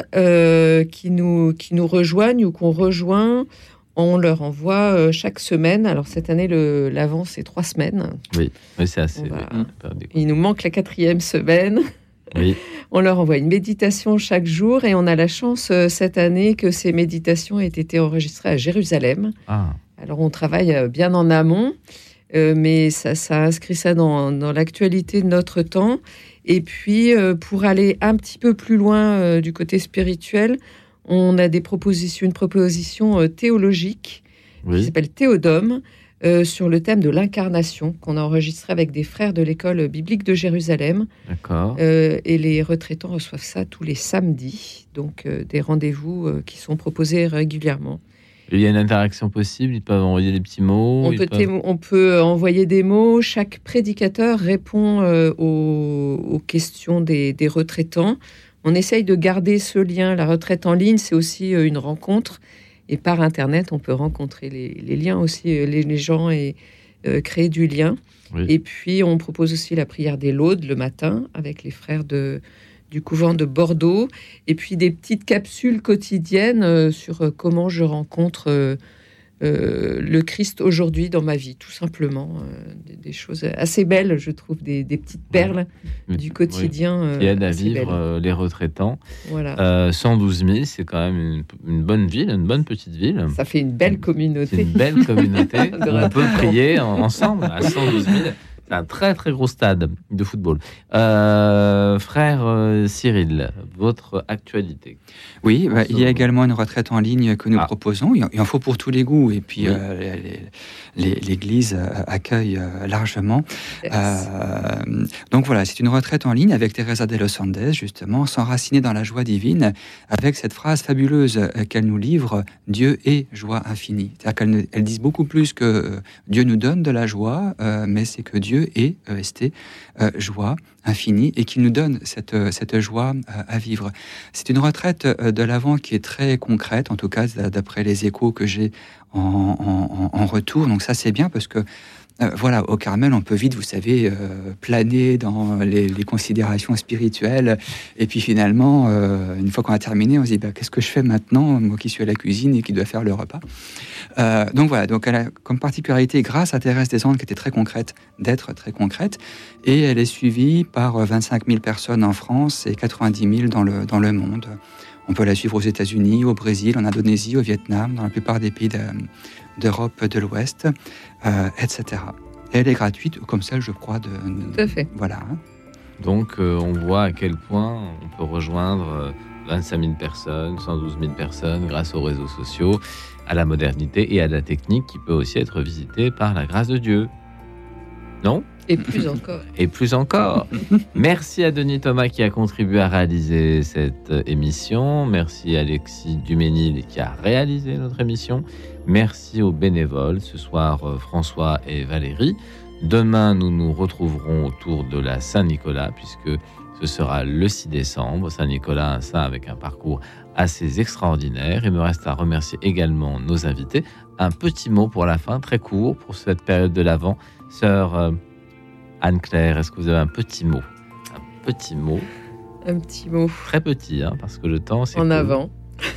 qui, nous, qui nous rejoignent ou qu'on rejoint on leur envoie euh, chaque semaine. Alors cette année, l'avant, c'est trois semaines. Oui, c'est assez. Il nous manque la quatrième semaine. Oui. On leur envoie une méditation chaque jour et on a la chance euh, cette année que ces méditations aient été enregistrées à Jérusalem. Ah. Alors on travaille euh, bien en amont, mais ça, ça inscrit ça dans, l'actualité de notre temps. Et puis pour aller un petit peu plus loin du côté spirituel, on a des propositions, une proposition euh, théologique qui s'appelle Théodome euh, sur le thème de l'incarnation qu'on a enregistré avec des frères de l'école biblique de Jérusalem. D'accord. Euh, et les retraitants reçoivent ça tous les samedis, donc des rendez-vous qui sont proposés régulièrement. Il y a une interaction possible, ils peuvent envoyer des petits mots. On, peut, envoyer des mots. Chaque prédicateur répond aux, questions des, retraitants. On essaye de garder ce lien. La retraite en ligne, c'est aussi une rencontre. Et par Internet, on peut rencontrer les, liens aussi, les, gens et créer du lien. Et puis, on propose aussi la prière des Laudes le matin avec les frères de, du couvent de Bordeaux. Et puis, des petites capsules quotidiennes euh, sur euh, comment je rencontre euh, euh, le Christ aujourd'hui dans ma vie, tout simplement. Euh, des, choses assez belles, je trouve, des, petites perles du quotidien. qui aident à vivre euh, les retraitants. Voilà. 112 000, c'est quand même une, bonne ville, une bonne petite ville. Ça fait une belle communauté. Une belle communauté. On peut prier ensemble à 112 000 un très très gros stade de football. Euh, frère euh, Cyril, votre actualité. Oui, bah, il y a également une retraite en ligne que nous ah. proposons. Il en faut pour tous les goûts et puis euh, l'Église accueille largement. donc voilà, c'est une retraite en ligne avec Teresa de los Andes, justement, s'enraciner dans la joie divine, avec cette phrase fabuleuse qu'elle nous livre Dieu est joie infinie. C'est-à-dire qu'elle elle dit beaucoup plus que Dieu nous donne de la joie, mais c'est que Dieu et EST, euh, joie infinie, et qui nous donne cette, euh, cette joie euh, à vivre. C'est une retraite de l'avant qui est très concrète, en tout cas d'après les échos que j'ai en, en, retour. Donc ça c'est bien parce que euh, voilà, au Carmel, on peut vite, vous savez, euh, planer dans les, considérations spirituelles. Et puis finalement, euh, une fois qu'on a terminé, on se dit bah, qu'est-ce que je fais maintenant, moi qui suis à la cuisine et qui dois faire le repas. donc voilà, donc elle a comme particularité, grâce à Thérèse Descentes, qui était très concrète, d'être très concrète. Et elle est suivie par 25 000 personnes en France et 90 000 dans le, dans le monde. On peut la suivre aux États-Unis, au Brésil, en Indonésie, au Vietnam, dans la plupart des pays d'Europe de l'Ouest, euh, etc. elle est gratuite, comme celle, je crois, de. Tout à fait. Voilà. Donc, euh, on voit à quel point on peut rejoindre 25 euh, 000 personnes, 112 000 personnes grâce aux réseaux sociaux, à la modernité et à la technique qui peut aussi être visitée par la grâce de Dieu. Non? Et plus encore. Et plus encore. Merci à Denis Thomas qui a contribué à réaliser cette émission. Merci à Alexis Duménil qui a réalisé notre émission. Merci aux bénévoles, ce soir euh, François et Valérie. Demain, nous nous retrouverons autour de la Saint-Nicolas, puisque ce sera le 6 décembre. Saint-Nicolas, un saint avec un parcours assez extraordinaire. Il me reste à remercier également nos invités. Un petit mot pour la fin, très court, pour cette période de l'Avent. Sœur euh, Anne-Claire, est-ce que vous avez un petit mot? Un petit mot. Un petit mot. Très petit, hein, parce que le temps, c'est. En avant.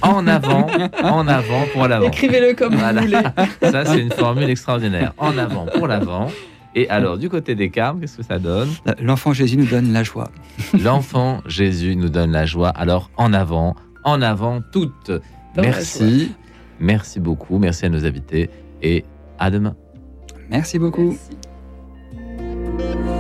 En avant, en avant pour l'avant. Écrivez-le comme vous voulez. Ça, c'est une formule extraordinaire. En avant pour l'avant. Et alors, du côté des carmes, qu'est-ce que ça donne? L'enfant Jésus nous donne la joie. L'enfant Jésus nous donne la joie. Alors, en avant, en avant toutes. Merci. Merci beaucoup. Merci à nos invités. Et à demain. Merci beaucoup. Merci.